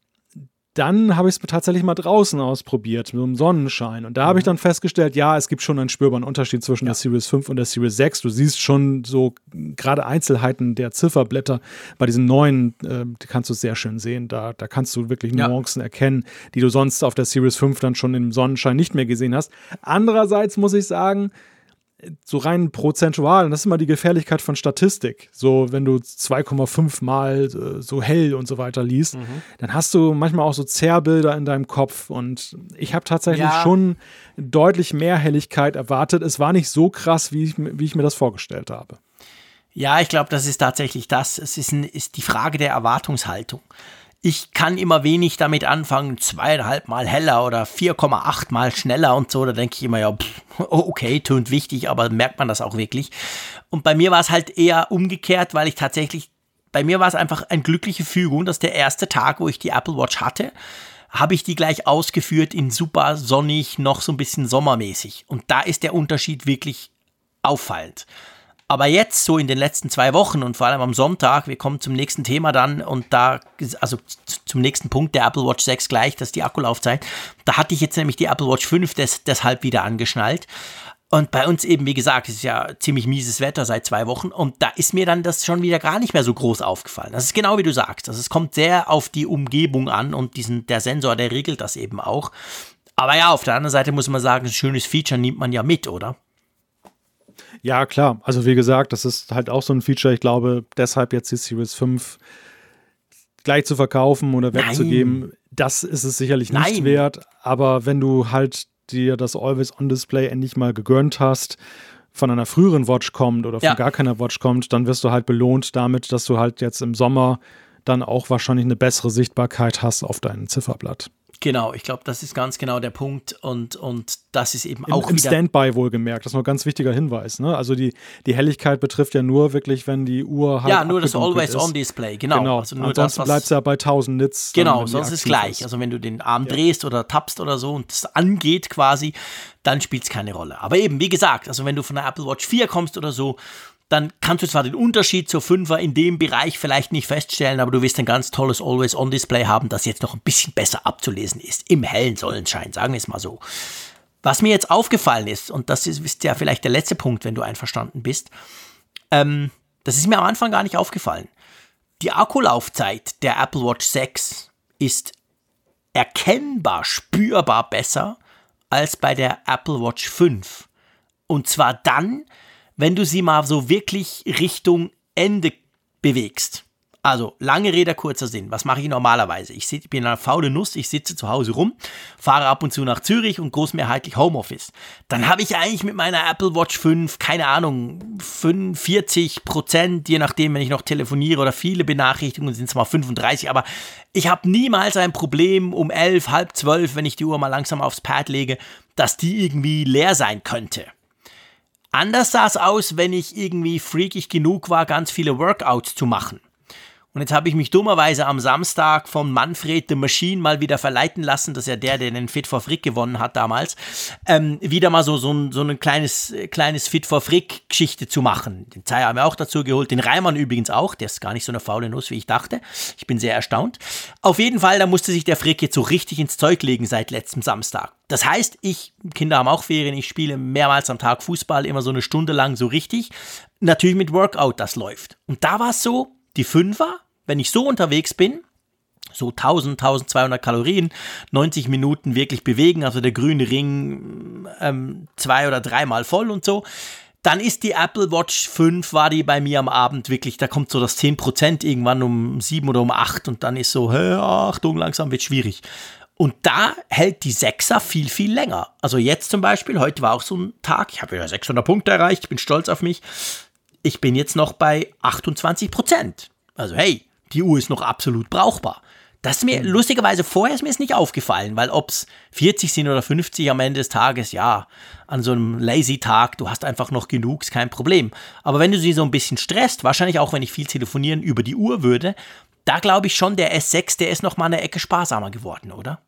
dann habe ich es tatsächlich mal draußen ausprobiert, mit einem Sonnenschein. Und da habe ich mhm. dann festgestellt, ja, es gibt schon einen spürbaren Unterschied zwischen ja. der Series 5 und der Series 6. Du siehst schon so gerade Einzelheiten der Zifferblätter. Bei diesen neuen äh, kannst du es sehr schön sehen. Da, da kannst du wirklich Nuancen ja. erkennen, die du sonst auf der Series 5 dann schon im Sonnenschein nicht mehr gesehen hast. Andererseits muss ich sagen, so rein prozentual, und das ist immer die Gefährlichkeit von Statistik. So, wenn du 2,5 mal äh, so hell und so weiter liest, mhm. dann hast du manchmal auch so Zerrbilder in deinem Kopf. Und ich habe tatsächlich ja. schon deutlich mehr Helligkeit erwartet. Es war nicht so krass, wie ich, wie ich mir das vorgestellt habe. Ja, ich glaube, das ist tatsächlich das. Es ist, ein, ist die Frage der Erwartungshaltung. Ich kann immer wenig damit anfangen, zweieinhalb Mal heller oder 4,8 Mal schneller und so. Da denke ich immer, ja, pff, okay, tönt wichtig, aber merkt man das auch wirklich? Und bei mir war es halt eher umgekehrt, weil ich tatsächlich, bei mir war es einfach eine glückliche Fügung, dass der erste Tag, wo ich die Apple Watch hatte, habe ich die gleich ausgeführt in super sonnig, noch so ein bisschen sommermäßig. Und da ist der Unterschied wirklich auffallend. Aber jetzt, so in den letzten zwei Wochen und vor allem am Sonntag, wir kommen zum nächsten Thema dann und da, also zum nächsten Punkt der Apple Watch 6 gleich, das ist die Akkulaufzeit. Da hatte ich jetzt nämlich die Apple Watch 5 des, deshalb wieder angeschnallt. Und bei uns eben, wie gesagt, es ist ja ziemlich mieses Wetter seit zwei Wochen und da ist mir dann das schon wieder gar nicht mehr so groß aufgefallen. Das ist genau wie du sagst. Also es kommt sehr auf die Umgebung an und diesen, der Sensor, der regelt das eben auch. Aber ja, auf der anderen Seite muss man sagen, ein schönes Feature nimmt man ja mit, oder? Ja, klar. Also wie gesagt, das ist halt auch so ein Feature. Ich glaube, deshalb jetzt die Series 5 gleich zu verkaufen oder wegzugeben, Nein. das ist es sicherlich nicht Nein. wert. Aber wenn du halt dir das Always-On-Display endlich mal gegönnt hast, von einer früheren Watch kommt oder von ja. gar keiner Watch kommt, dann wirst du halt belohnt damit, dass du halt jetzt im Sommer dann auch wahrscheinlich eine bessere Sichtbarkeit hast auf deinem Zifferblatt. Genau, ich glaube, das ist ganz genau der Punkt und, und das ist eben Im, auch Im Standby wohlgemerkt, das ist noch ein ganz wichtiger Hinweis. Ne? Also die, die Helligkeit betrifft ja nur wirklich, wenn die Uhr halt Ja, nur das Always-On-Display, genau. genau. Also nur Ansonsten bleibt es ja bei 1000 Nits. Genau, dann, sonst ist es gleich. Ist. Also wenn du den Arm ja. drehst oder tappst oder so und es angeht quasi, dann spielt es keine Rolle. Aber eben, wie gesagt, also wenn du von der Apple Watch 4 kommst oder so, dann kannst du zwar den Unterschied zur 5er in dem Bereich vielleicht nicht feststellen, aber du wirst ein ganz tolles Always-On-Display haben, das jetzt noch ein bisschen besser abzulesen ist. Im hellen Sonnenschein, sagen wir es mal so. Was mir jetzt aufgefallen ist, und das ist, ist ja vielleicht der letzte Punkt, wenn du einverstanden bist, ähm, das ist mir am Anfang gar nicht aufgefallen. Die Akkulaufzeit der Apple Watch 6 ist erkennbar, spürbar besser als bei der Apple Watch 5. Und zwar dann, wenn du sie mal so wirklich Richtung Ende bewegst. Also, lange Rede, kurzer Sinn. Was mache ich normalerweise? Ich, bin eine faule Nuss, ich sitze zu Hause rum, fahre ab und zu nach Zürich und großmehrheitlich Homeoffice. Dann habe ich eigentlich mit meiner Apple Watch 5, keine Ahnung, 45 Prozent, je nachdem, wenn ich noch telefoniere oder viele Benachrichtigungen, sind es mal 35, aber ich habe niemals ein Problem um 11, halb 12, wenn ich die Uhr mal langsam aufs Pad lege, dass die irgendwie leer sein könnte. Anders sah es aus, wenn ich irgendwie freakig genug war, ganz viele Workouts zu machen. Und jetzt habe ich mich dummerweise am Samstag von Manfred the Machine mal wieder verleiten lassen, das ist ja der, der den Fit for Frick gewonnen hat damals, ähm, wieder mal so, so, ein, so ein kleines, kleines Fit for Frick-Geschichte zu machen. Den Zeier haben wir auch dazu geholt, den Reimann übrigens auch, der ist gar nicht so eine faule Nuss, wie ich dachte. Ich bin sehr erstaunt. Auf jeden Fall, da musste sich der Frick jetzt so richtig ins Zeug legen seit letztem Samstag. Das heißt, ich, Kinder haben auch Ferien, ich spiele mehrmals am Tag Fußball, immer so eine Stunde lang so richtig. Natürlich mit Workout, das läuft. Und da war es so, die Fünfer wenn ich so unterwegs bin, so 1000, 1200 Kalorien, 90 Minuten wirklich bewegen, also der grüne Ring ähm, zwei oder dreimal voll und so, dann ist die Apple Watch 5, war die bei mir am Abend wirklich, da kommt so das 10% irgendwann um 7 oder um 8 und dann ist so, hey, Achtung, langsam wird schwierig. Und da hält die 6er viel, viel länger. Also jetzt zum Beispiel, heute war auch so ein Tag, ich habe wieder 600 Punkte erreicht, ich bin stolz auf mich. Ich bin jetzt noch bei 28% Also hey, die Uhr ist noch absolut brauchbar. Das ist mir lustigerweise vorher ist mir es nicht aufgefallen, weil ob es 40 sind oder 50 am Ende des Tages, ja, an so einem Lazy-Tag, du hast einfach noch genug, ist kein Problem. Aber wenn du sie so ein bisschen stresst, wahrscheinlich auch wenn ich viel telefonieren über die Uhr würde, da glaube ich schon, der S6, der ist noch mal eine Ecke sparsamer geworden, oder?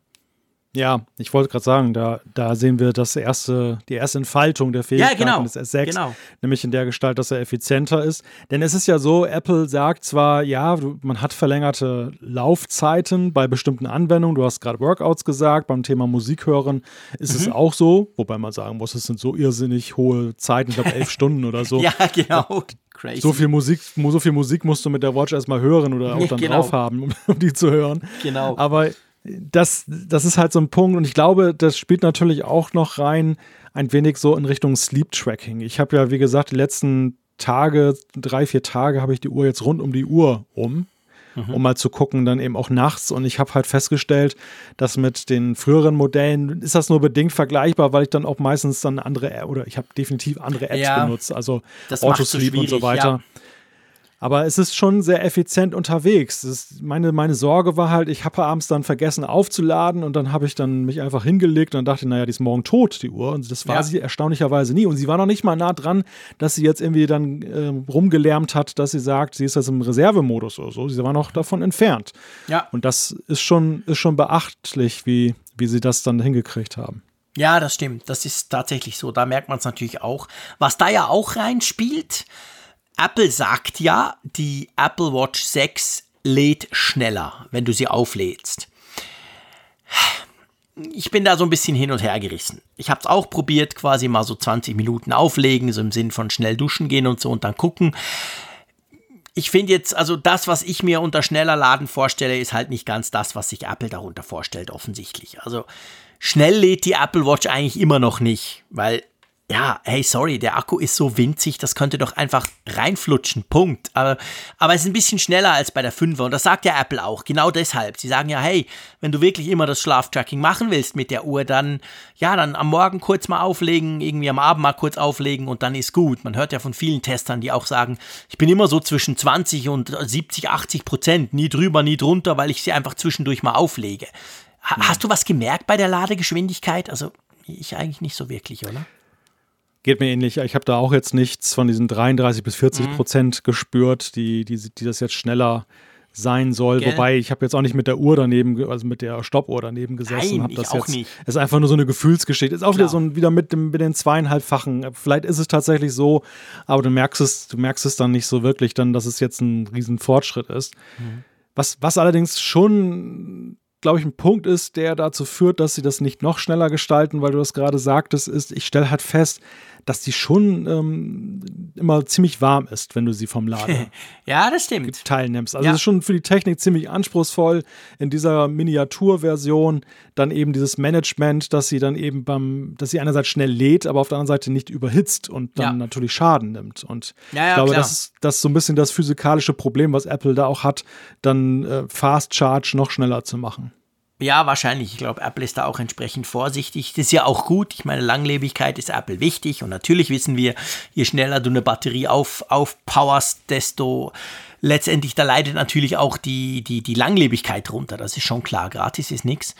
Ja, ich wollte gerade sagen, da, da sehen wir das erste, die erste Entfaltung der Fähigkeiten ja, genau, des S6, genau. nämlich in der Gestalt, dass er effizienter ist. Denn es ist ja so, Apple sagt zwar, ja, man hat verlängerte Laufzeiten bei bestimmten Anwendungen. Du hast gerade Workouts gesagt, beim Thema Musik hören ist mhm. es auch so, wobei man sagen muss, es sind so irrsinnig hohe Zeiten, ich glaube elf Stunden oder so. ja, genau. Crazy. So viel Musik, so viel Musik musst du mit der Watch erstmal hören oder auch dann genau. drauf haben, um, um die zu hören. Genau. Aber das, das ist halt so ein Punkt und ich glaube, das spielt natürlich auch noch rein ein wenig so in Richtung Sleep Tracking. Ich habe ja, wie gesagt, die letzten Tage, drei, vier Tage habe ich die Uhr jetzt rund um die Uhr um, mhm. um mal zu gucken, dann eben auch nachts. Und ich habe halt festgestellt, dass mit den früheren Modellen ist das nur bedingt vergleichbar, weil ich dann auch meistens dann andere, oder ich habe definitiv andere Apps ja, benutzt, also Autosleep und so weiter. Ja. Aber es ist schon sehr effizient unterwegs. Ist, meine, meine Sorge war halt, ich habe abends dann vergessen aufzuladen und dann habe ich dann mich einfach hingelegt und dachte, naja, die ist morgen tot, die Uhr. Und das war ja. sie erstaunlicherweise nie. Und sie war noch nicht mal nah dran, dass sie jetzt irgendwie dann äh, rumgelärmt hat, dass sie sagt, sie ist jetzt im Reservemodus oder so. Sie war noch davon entfernt. Ja. Und das ist schon, ist schon beachtlich, wie, wie sie das dann hingekriegt haben. Ja, das stimmt. Das ist tatsächlich so. Da merkt man es natürlich auch. Was da ja auch reinspielt, Apple sagt ja, die Apple Watch 6 lädt schneller, wenn du sie auflädst. Ich bin da so ein bisschen hin und her gerissen. Ich habe es auch probiert, quasi mal so 20 Minuten auflegen, so im Sinn von schnell duschen gehen und so und dann gucken. Ich finde jetzt, also das, was ich mir unter schneller Laden vorstelle, ist halt nicht ganz das, was sich Apple darunter vorstellt, offensichtlich. Also schnell lädt die Apple Watch eigentlich immer noch nicht, weil ja, hey, sorry, der Akku ist so winzig, das könnte doch einfach reinflutschen, Punkt. Aber, aber es ist ein bisschen schneller als bei der 5er und das sagt ja Apple auch, genau deshalb. Sie sagen ja, hey, wenn du wirklich immer das Schlaftracking machen willst mit der Uhr, dann, ja, dann am Morgen kurz mal auflegen, irgendwie am Abend mal kurz auflegen und dann ist gut. Man hört ja von vielen Testern, die auch sagen, ich bin immer so zwischen 20 und 70, 80 Prozent, nie drüber, nie drunter, weil ich sie einfach zwischendurch mal auflege. Ha mhm. Hast du was gemerkt bei der Ladegeschwindigkeit? Also, ich eigentlich nicht so wirklich, oder? Geht mir ähnlich. Ich habe da auch jetzt nichts von diesen 33 bis 40 mhm. Prozent gespürt, die, die, die das jetzt schneller sein soll. Gell? Wobei ich habe jetzt auch nicht mit der Uhr daneben, also mit der Stoppuhr daneben gesessen. Nein, hab das ich auch jetzt, nicht. ist einfach nur so eine Gefühlsgeschichte. Ist auch Klar. wieder so ein, wieder mit, dem, mit den zweieinhalbfachen. Vielleicht ist es tatsächlich so, aber du merkst es, du merkst es dann nicht so wirklich, dann, dass es jetzt ein riesen Fortschritt ist. Mhm. Was, was allerdings schon glaube ich, ein Punkt ist, der dazu führt, dass sie das nicht noch schneller gestalten, weil du das gerade sagtest, ist, ich stelle halt fest, dass die schon ähm, immer ziemlich warm ist, wenn du sie vom Laden ja, das stimmt. teilnimmst. Also ja. das ist schon für die Technik ziemlich anspruchsvoll in dieser Miniaturversion dann eben dieses Management, dass sie dann eben beim, dass sie einerseits schnell lädt, aber auf der anderen Seite nicht überhitzt und dann ja. natürlich Schaden nimmt. Und ja, ich glaube, das ist, das ist so ein bisschen das physikalische Problem, was Apple da auch hat, dann äh, Fast Charge noch schneller zu machen. Ja, wahrscheinlich. Ich glaube, Apple ist da auch entsprechend vorsichtig. Das ist ja auch gut. Ich meine, Langlebigkeit ist Apple wichtig. Und natürlich wissen wir, je schneller du eine Batterie auf, aufpowerst, desto letztendlich, da leidet natürlich auch die, die, die Langlebigkeit drunter. Das ist schon klar. Gratis ist nichts.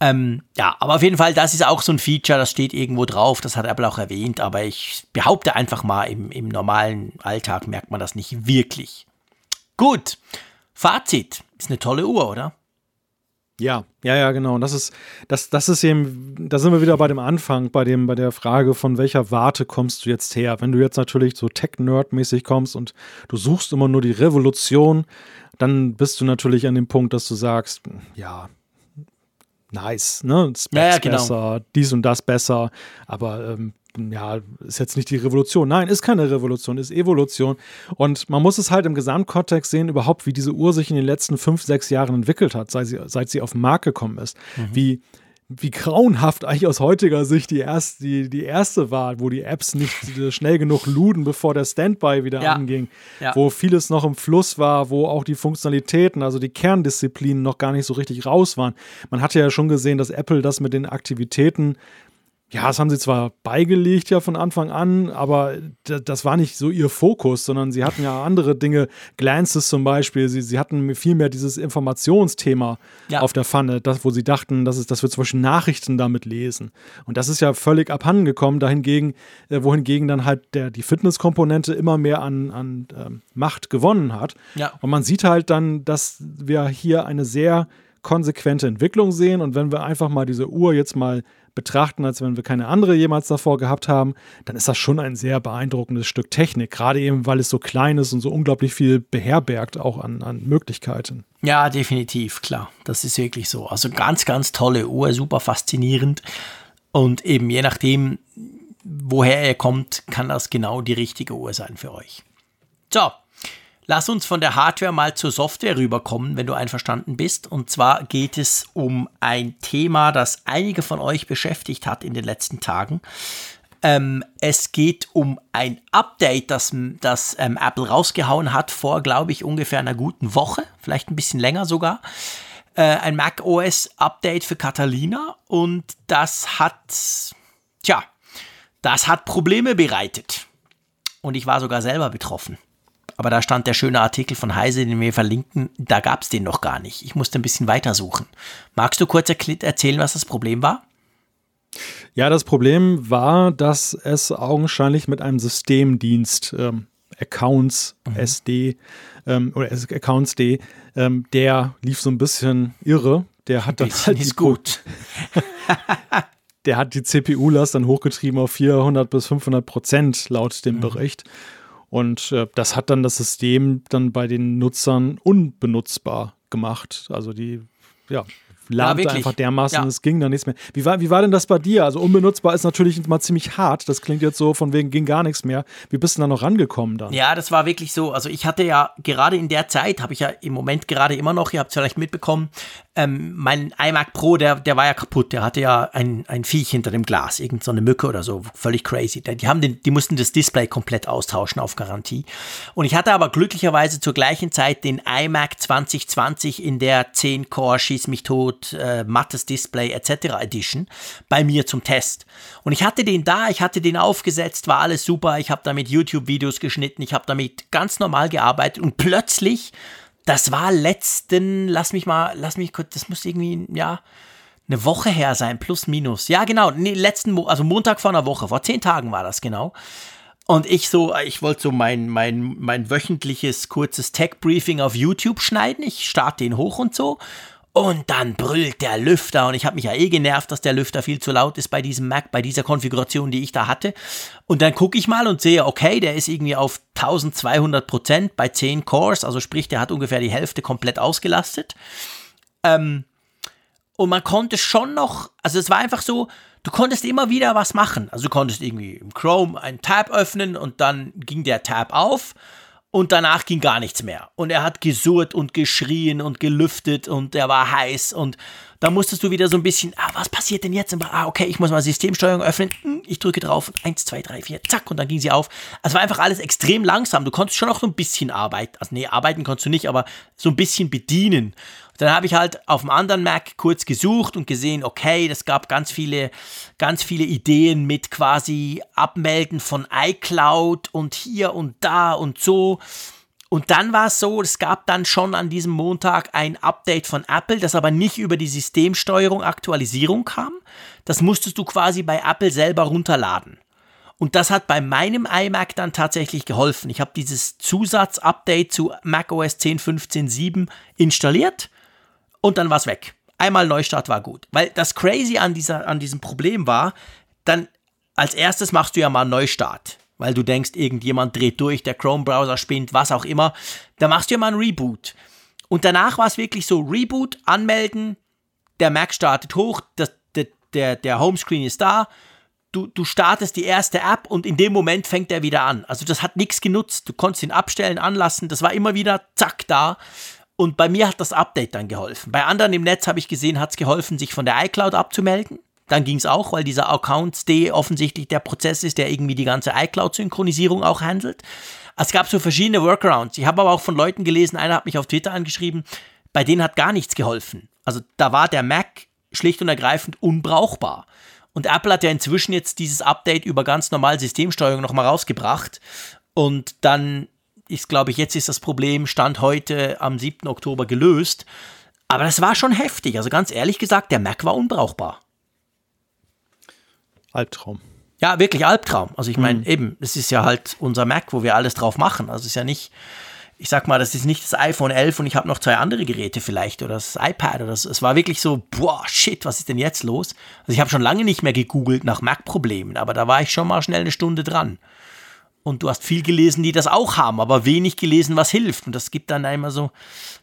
Ähm, ja, aber auf jeden Fall, das ist auch so ein Feature, das steht irgendwo drauf, das hat Apple auch erwähnt, aber ich behaupte einfach mal, im, im normalen Alltag merkt man das nicht wirklich. Gut, Fazit, ist eine tolle Uhr, oder? Ja, ja, ja, genau. Und das ist, das, das ist eben, da sind wir wieder bei dem Anfang, bei dem, bei der Frage, von welcher Warte kommst du jetzt her? Wenn du jetzt natürlich so Tech-Nerd-mäßig kommst und du suchst immer nur die Revolution, dann bist du natürlich an dem Punkt, dass du sagst, ja, nice, ne? Specs ja, ja, genau. besser, dies und das besser, aber ähm, ja, ist jetzt nicht die Revolution. Nein, ist keine Revolution, ist Evolution. Und man muss es halt im Gesamtkontext sehen, überhaupt, wie diese Uhr sich in den letzten fünf, sechs Jahren entwickelt hat, seit sie, seit sie auf den Markt gekommen ist. Mhm. Wie, wie grauenhaft eigentlich aus heutiger Sicht die erste, die, die erste war, wo die Apps nicht schnell genug luden, bevor der Standby wieder ja. anging, ja. wo vieles noch im Fluss war, wo auch die Funktionalitäten, also die Kerndisziplinen noch gar nicht so richtig raus waren. Man hatte ja schon gesehen, dass Apple das mit den Aktivitäten ja, das haben sie zwar beigelegt ja von Anfang an, aber das war nicht so ihr Fokus, sondern sie hatten ja andere Dinge, Glances zum Beispiel, sie, sie hatten vielmehr dieses Informationsthema ja. auf der Pfanne, das, wo sie dachten, dass, es, dass wir zum Beispiel Nachrichten damit lesen. Und das ist ja völlig abhandengekommen, dahingegen, äh, wohingegen dann halt der, die Fitnesskomponente immer mehr an, an äh, Macht gewonnen hat. Ja. Und man sieht halt dann, dass wir hier eine sehr konsequente Entwicklung sehen. Und wenn wir einfach mal diese Uhr jetzt mal betrachten, als wenn wir keine andere jemals davor gehabt haben, dann ist das schon ein sehr beeindruckendes Stück Technik. Gerade eben, weil es so klein ist und so unglaublich viel beherbergt, auch an, an Möglichkeiten. Ja, definitiv, klar. Das ist wirklich so. Also ganz, ganz tolle Uhr, super faszinierend. Und eben je nachdem, woher er kommt, kann das genau die richtige Uhr sein für euch. So, Lass uns von der Hardware mal zur Software rüberkommen, wenn du einverstanden bist. Und zwar geht es um ein Thema, das einige von euch beschäftigt hat in den letzten Tagen. Ähm, es geht um ein Update, das, das ähm, Apple rausgehauen hat vor, glaube ich, ungefähr einer guten Woche, vielleicht ein bisschen länger sogar. Äh, ein Mac OS Update für Catalina und das hat, tja, das hat Probleme bereitet. Und ich war sogar selber betroffen. Aber da stand der schöne Artikel von Heise, den wir verlinken, da gab es den noch gar nicht. Ich musste ein bisschen weitersuchen. Magst du kurz erzählen, was das Problem war? Ja, das Problem war, dass es augenscheinlich mit einem Systemdienst ähm, Accounts mhm. SD ähm, oder Accounts D, ähm, der lief so ein bisschen irre. Der hat dann halt ist gut. der hat die CPU-Last dann hochgetrieben auf 400 bis 500 Prozent laut dem mhm. Bericht. Und äh, das hat dann das System dann bei den Nutzern unbenutzbar gemacht. Also die, ja, lahmte ja, einfach dermaßen, ja. es ging dann nichts mehr. Wie war, wie war denn das bei dir? Also unbenutzbar ist natürlich mal ziemlich hart. Das klingt jetzt so, von wegen ging gar nichts mehr. Wie bist du da noch rangekommen dann? Ja, das war wirklich so. Also ich hatte ja gerade in der Zeit, habe ich ja im Moment gerade immer noch, ihr habt es vielleicht mitbekommen, ähm, mein iMac Pro, der, der war ja kaputt. Der hatte ja ein, ein Viech hinter dem Glas, irgendeine so Mücke oder so. Völlig crazy. Die, haben den, die mussten das Display komplett austauschen auf Garantie. Und ich hatte aber glücklicherweise zur gleichen Zeit den iMac 2020 in der 10-Core Schieß mich tot, äh, mattes Display etc. Edition bei mir zum Test. Und ich hatte den da, ich hatte den aufgesetzt, war alles super. Ich habe damit YouTube-Videos geschnitten, ich habe damit ganz normal gearbeitet und plötzlich das war letzten, lass mich mal, lass mich kurz, das muss irgendwie, ja, eine Woche her sein, plus minus. Ja, genau, nee, letzten, also Montag vor einer Woche, vor zehn Tagen war das genau. Und ich so, ich wollte so mein, mein, mein wöchentliches kurzes Tech-Briefing auf YouTube schneiden. Ich starte den hoch und so. Und dann brüllt der Lüfter und ich habe mich ja eh genervt, dass der Lüfter viel zu laut ist bei diesem Mac, bei dieser Konfiguration, die ich da hatte. Und dann gucke ich mal und sehe, okay, der ist irgendwie auf 1200 Prozent bei 10 Cores, also sprich, der hat ungefähr die Hälfte komplett ausgelastet. Ähm, und man konnte schon noch, also es war einfach so, du konntest immer wieder was machen. Also du konntest irgendwie im Chrome einen Tab öffnen und dann ging der Tab auf und danach ging gar nichts mehr. Und er hat gesurrt und geschrien und gelüftet und er war heiß. Und da musstest du wieder so ein bisschen, ah, was passiert denn jetzt? Ah, okay, ich muss mal Systemsteuerung öffnen. Hm, ich drücke drauf. Eins, zwei, drei, vier, zack. Und dann ging sie auf. Es war einfach alles extrem langsam. Du konntest schon noch so ein bisschen arbeiten. Also, nee, arbeiten konntest du nicht, aber so ein bisschen bedienen. Dann habe ich halt auf dem anderen Mac kurz gesucht und gesehen, okay, das gab ganz viele, ganz viele Ideen mit quasi Abmelden von iCloud und hier und da und so. Und dann war es so, es gab dann schon an diesem Montag ein Update von Apple, das aber nicht über die Systemsteuerung Aktualisierung kam. Das musstest du quasi bei Apple selber runterladen. Und das hat bei meinem iMac dann tatsächlich geholfen. Ich habe dieses Zusatzupdate zu macOS 10.15.7 installiert und dann war es weg. Einmal Neustart war gut. Weil das Crazy an, dieser, an diesem Problem war, dann als erstes machst du ja mal einen Neustart. Weil du denkst, irgendjemand dreht durch, der Chrome-Browser spinnt, was auch immer. Da machst du ja mal einen Reboot. Und danach war es wirklich so: Reboot, anmelden, der Mac startet hoch, das, der, der, der Homescreen ist da, du, du startest die erste App und in dem Moment fängt er wieder an. Also das hat nichts genutzt. Du konntest ihn abstellen, anlassen, das war immer wieder zack da. Und bei mir hat das Update dann geholfen. Bei anderen im Netz habe ich gesehen, hat es geholfen, sich von der iCloud abzumelden. Dann ging es auch, weil dieser Accounts.d offensichtlich der Prozess ist, der irgendwie die ganze iCloud-Synchronisierung auch handelt. Es gab so verschiedene Workarounds. Ich habe aber auch von Leuten gelesen, einer hat mich auf Twitter angeschrieben, bei denen hat gar nichts geholfen. Also da war der Mac schlicht und ergreifend unbrauchbar. Und Apple hat ja inzwischen jetzt dieses Update über ganz normal Systemsteuerung nochmal rausgebracht. Und dann ist, glaube ich, jetzt ist das Problem Stand heute am 7. Oktober gelöst. Aber das war schon heftig. Also ganz ehrlich gesagt, der Mac war unbrauchbar. Albtraum. Ja, wirklich Albtraum. Also ich meine, mhm. eben, es ist ja halt unser Mac, wo wir alles drauf machen. Also es ist ja nicht, ich sag mal, das ist nicht das iPhone 11 und ich habe noch zwei andere Geräte vielleicht oder das iPad oder das. Es war wirklich so, boah, shit, was ist denn jetzt los? Also ich habe schon lange nicht mehr gegoogelt nach Mac-Problemen, aber da war ich schon mal schnell eine Stunde dran. Und du hast viel gelesen, die das auch haben, aber wenig gelesen, was hilft. Und das gibt dann immer so,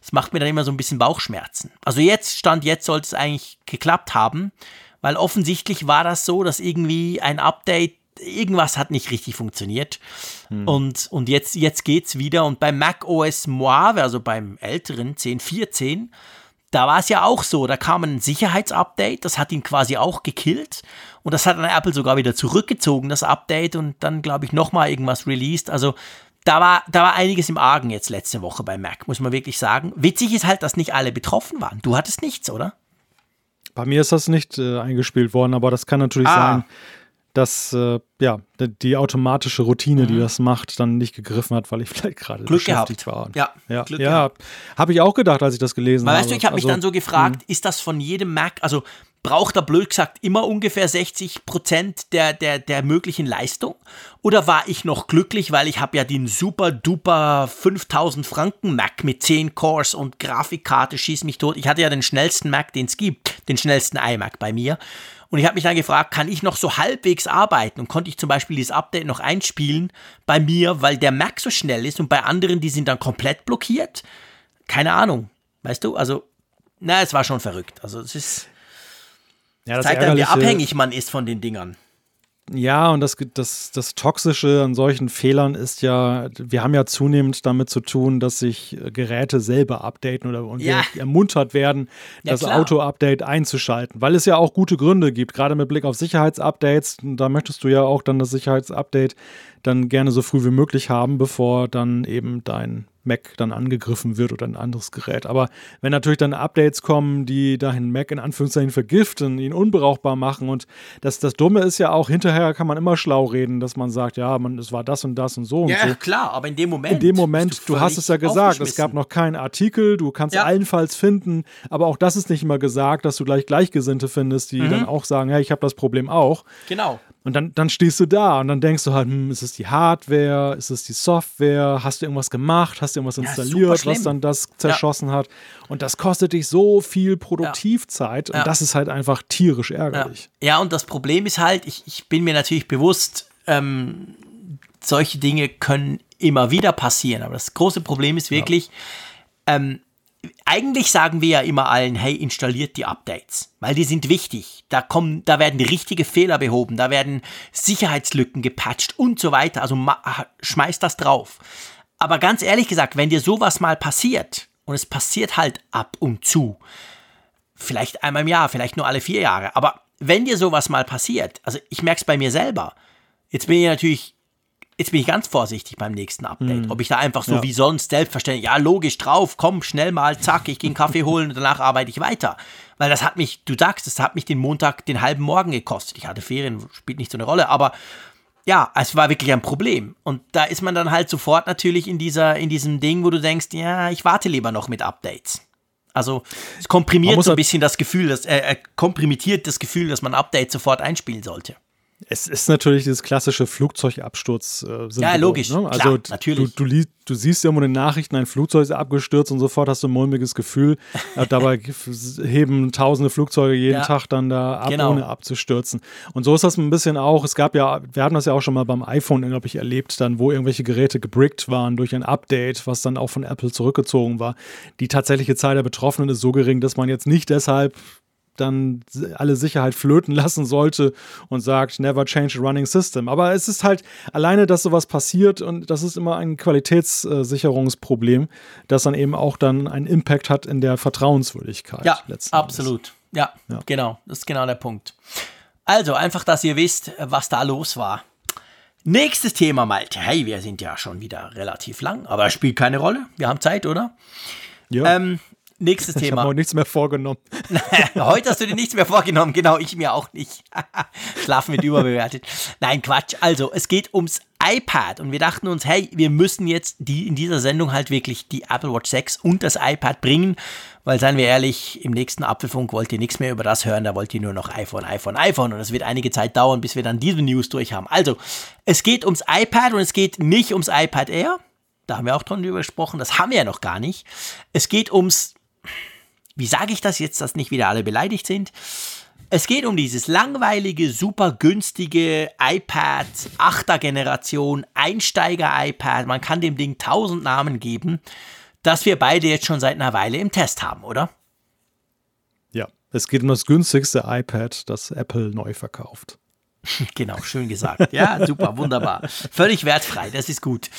das macht mir dann immer so ein bisschen Bauchschmerzen. Also jetzt, Stand jetzt, sollte es eigentlich geklappt haben, weil offensichtlich war das so, dass irgendwie ein Update, irgendwas hat nicht richtig funktioniert. Hm. Und, und jetzt, jetzt geht's wieder. Und beim Mac OS Mojave, also beim älteren 10.14, da war es ja auch so, da kam ein Sicherheitsupdate, das hat ihn quasi auch gekillt und das hat dann Apple sogar wieder zurückgezogen, das Update und dann glaube ich nochmal irgendwas released. Also da war, da war einiges im Argen jetzt letzte Woche bei Mac, muss man wirklich sagen. Witzig ist halt, dass nicht alle betroffen waren. Du hattest nichts, oder? Bei mir ist das nicht äh, eingespielt worden, aber das kann natürlich ah. sein, dass äh, ja, die automatische Routine, mhm. die das macht, dann nicht gegriffen hat, weil ich vielleicht gerade beschäftigt gehabt. war. Ja, ja, ja habe ich auch gedacht, als ich das gelesen weil, habe. Weißt du, ich habe also, mich dann so gefragt, mh. ist das von jedem Mac, also braucht er blöd gesagt immer ungefähr 60 Prozent der, der, der möglichen Leistung? Oder war ich noch glücklich, weil ich habe ja den super duper 5000 Franken Mac mit 10 Cores und Grafikkarte, schieß mich tot. Ich hatte ja den schnellsten Mac, den es gibt, den schnellsten iMac bei mir. Und ich habe mich dann gefragt, kann ich noch so halbwegs arbeiten? Und konnte ich zum Beispiel dieses Update noch einspielen bei mir, weil der Mac so schnell ist und bei anderen, die sind dann komplett blockiert? Keine Ahnung. Weißt du? Also, na, es war schon verrückt. Also, es ist. Ja, das zeigt dann, wie abhängig man ist von den Dingern. Ja, und das, das, das Toxische an solchen Fehlern ist ja, wir haben ja zunehmend damit zu tun, dass sich Geräte selber updaten oder und ja. ermuntert werden, ja, das Auto-Update einzuschalten, weil es ja auch gute Gründe gibt, gerade mit Blick auf Sicherheitsupdates. Da möchtest du ja auch dann das Sicherheitsupdate dann gerne so früh wie möglich haben, bevor dann eben dein Mac dann angegriffen wird oder ein anderes Gerät. Aber wenn natürlich dann Updates kommen, die dahin Mac in Anführungszeichen vergiften, ihn unbrauchbar machen und das, das Dumme ist ja auch, hinterher kann man immer schlau reden, dass man sagt, ja, man, es war das und das und so und ja, so. klar, aber in dem Moment. In dem Moment, du, du hast es ja gesagt, es gab noch keinen Artikel, du kannst ja. allenfalls finden, aber auch das ist nicht immer gesagt, dass du gleich Gleichgesinnte findest, die mhm. dann auch sagen, hey, ich habe das Problem auch. Genau. Und dann, dann stehst du da und dann denkst du halt, hm, ist es die Hardware, ist es die Software, hast du irgendwas gemacht, hast du irgendwas installiert, ja, was dann das zerschossen ja. hat. Und das kostet dich so viel Produktivzeit ja. und das ist halt einfach tierisch ärgerlich. Ja, und das Problem ist halt, ich, ich bin mir natürlich bewusst, ähm, solche Dinge können immer wieder passieren, aber das große Problem ist wirklich, ähm, eigentlich sagen wir ja immer allen, hey, installiert die Updates, weil die sind wichtig. Da kommen, da werden richtige Fehler behoben, da werden Sicherheitslücken gepatcht und so weiter. Also schmeißt das drauf. Aber ganz ehrlich gesagt, wenn dir sowas mal passiert, und es passiert halt ab und zu, vielleicht einmal im Jahr, vielleicht nur alle vier Jahre, aber wenn dir sowas mal passiert, also ich merke es bei mir selber, jetzt bin ich natürlich jetzt bin ich ganz vorsichtig beim nächsten Update. Mhm. Ob ich da einfach so ja. wie sonst selbstverständlich, ja, logisch drauf, komm, schnell mal, zack, ich gehe einen Kaffee holen und danach arbeite ich weiter. Weil das hat mich, du sagst, das hat mich den Montag den halben Morgen gekostet. Ich hatte Ferien, spielt nicht so eine Rolle, aber ja, es war wirklich ein Problem. Und da ist man dann halt sofort natürlich in dieser, in diesem Ding, wo du denkst, ja, ich warte lieber noch mit Updates. Also es komprimiert so ein halt bisschen das Gefühl, das, äh, komprimiert das Gefühl, dass man Updates sofort einspielen sollte. Es ist natürlich dieses klassische Flugzeugabsturz. Äh, ja, logisch. Ne? Also Klar, natürlich. Du, du, du, siehst ja immer in den Nachrichten, ein Flugzeug ist abgestürzt und sofort hast du ein mulmiges Gefühl. Äh, dabei heben tausende Flugzeuge jeden ja, Tag dann da ab, genau. ohne abzustürzen. Und so ist das ein bisschen auch. Es gab ja, wir hatten das ja auch schon mal beim iPhone, glaube ich, erlebt, dann, wo irgendwelche Geräte gebrickt waren durch ein Update, was dann auch von Apple zurückgezogen war. Die tatsächliche Zahl der Betroffenen ist so gering, dass man jetzt nicht deshalb dann alle Sicherheit flöten lassen sollte und sagt, never change a running system. Aber es ist halt alleine, dass sowas passiert und das ist immer ein Qualitätssicherungsproblem, das dann eben auch dann einen Impact hat in der Vertrauenswürdigkeit. Ja, absolut. Ja, ja, genau. Das ist genau der Punkt. Also einfach, dass ihr wisst, was da los war. Nächstes Thema, Malte. Hey, wir sind ja schon wieder relativ lang, aber es spielt keine Rolle. Wir haben Zeit, oder? Ja. Ähm, Nächstes Thema. Ich habe nichts mehr vorgenommen. Heute hast du dir nichts mehr vorgenommen, genau, ich mir auch nicht. Schlafen wird überbewertet. Nein, Quatsch. Also, es geht ums iPad und wir dachten uns, hey, wir müssen jetzt die in dieser Sendung halt wirklich die Apple Watch 6 und das iPad bringen, weil seien wir ehrlich, im nächsten Apfelfunk wollt ihr nichts mehr über das hören, da wollt ihr nur noch iPhone, iPhone, iPhone und es wird einige Zeit dauern, bis wir dann diese News durch haben. Also, es geht ums iPad und es geht nicht ums iPad Air. Da haben wir auch drüber gesprochen, das haben wir ja noch gar nicht. Es geht ums wie sage ich das jetzt, dass nicht wieder alle beleidigt sind? Es geht um dieses langweilige, super günstige iPad 8er Generation, Einsteiger-iPad. Man kann dem Ding tausend Namen geben, das wir beide jetzt schon seit einer Weile im Test haben, oder? Ja, es geht um das günstigste iPad, das Apple neu verkauft. genau, schön gesagt. Ja, super, wunderbar. Völlig wertfrei, das ist gut.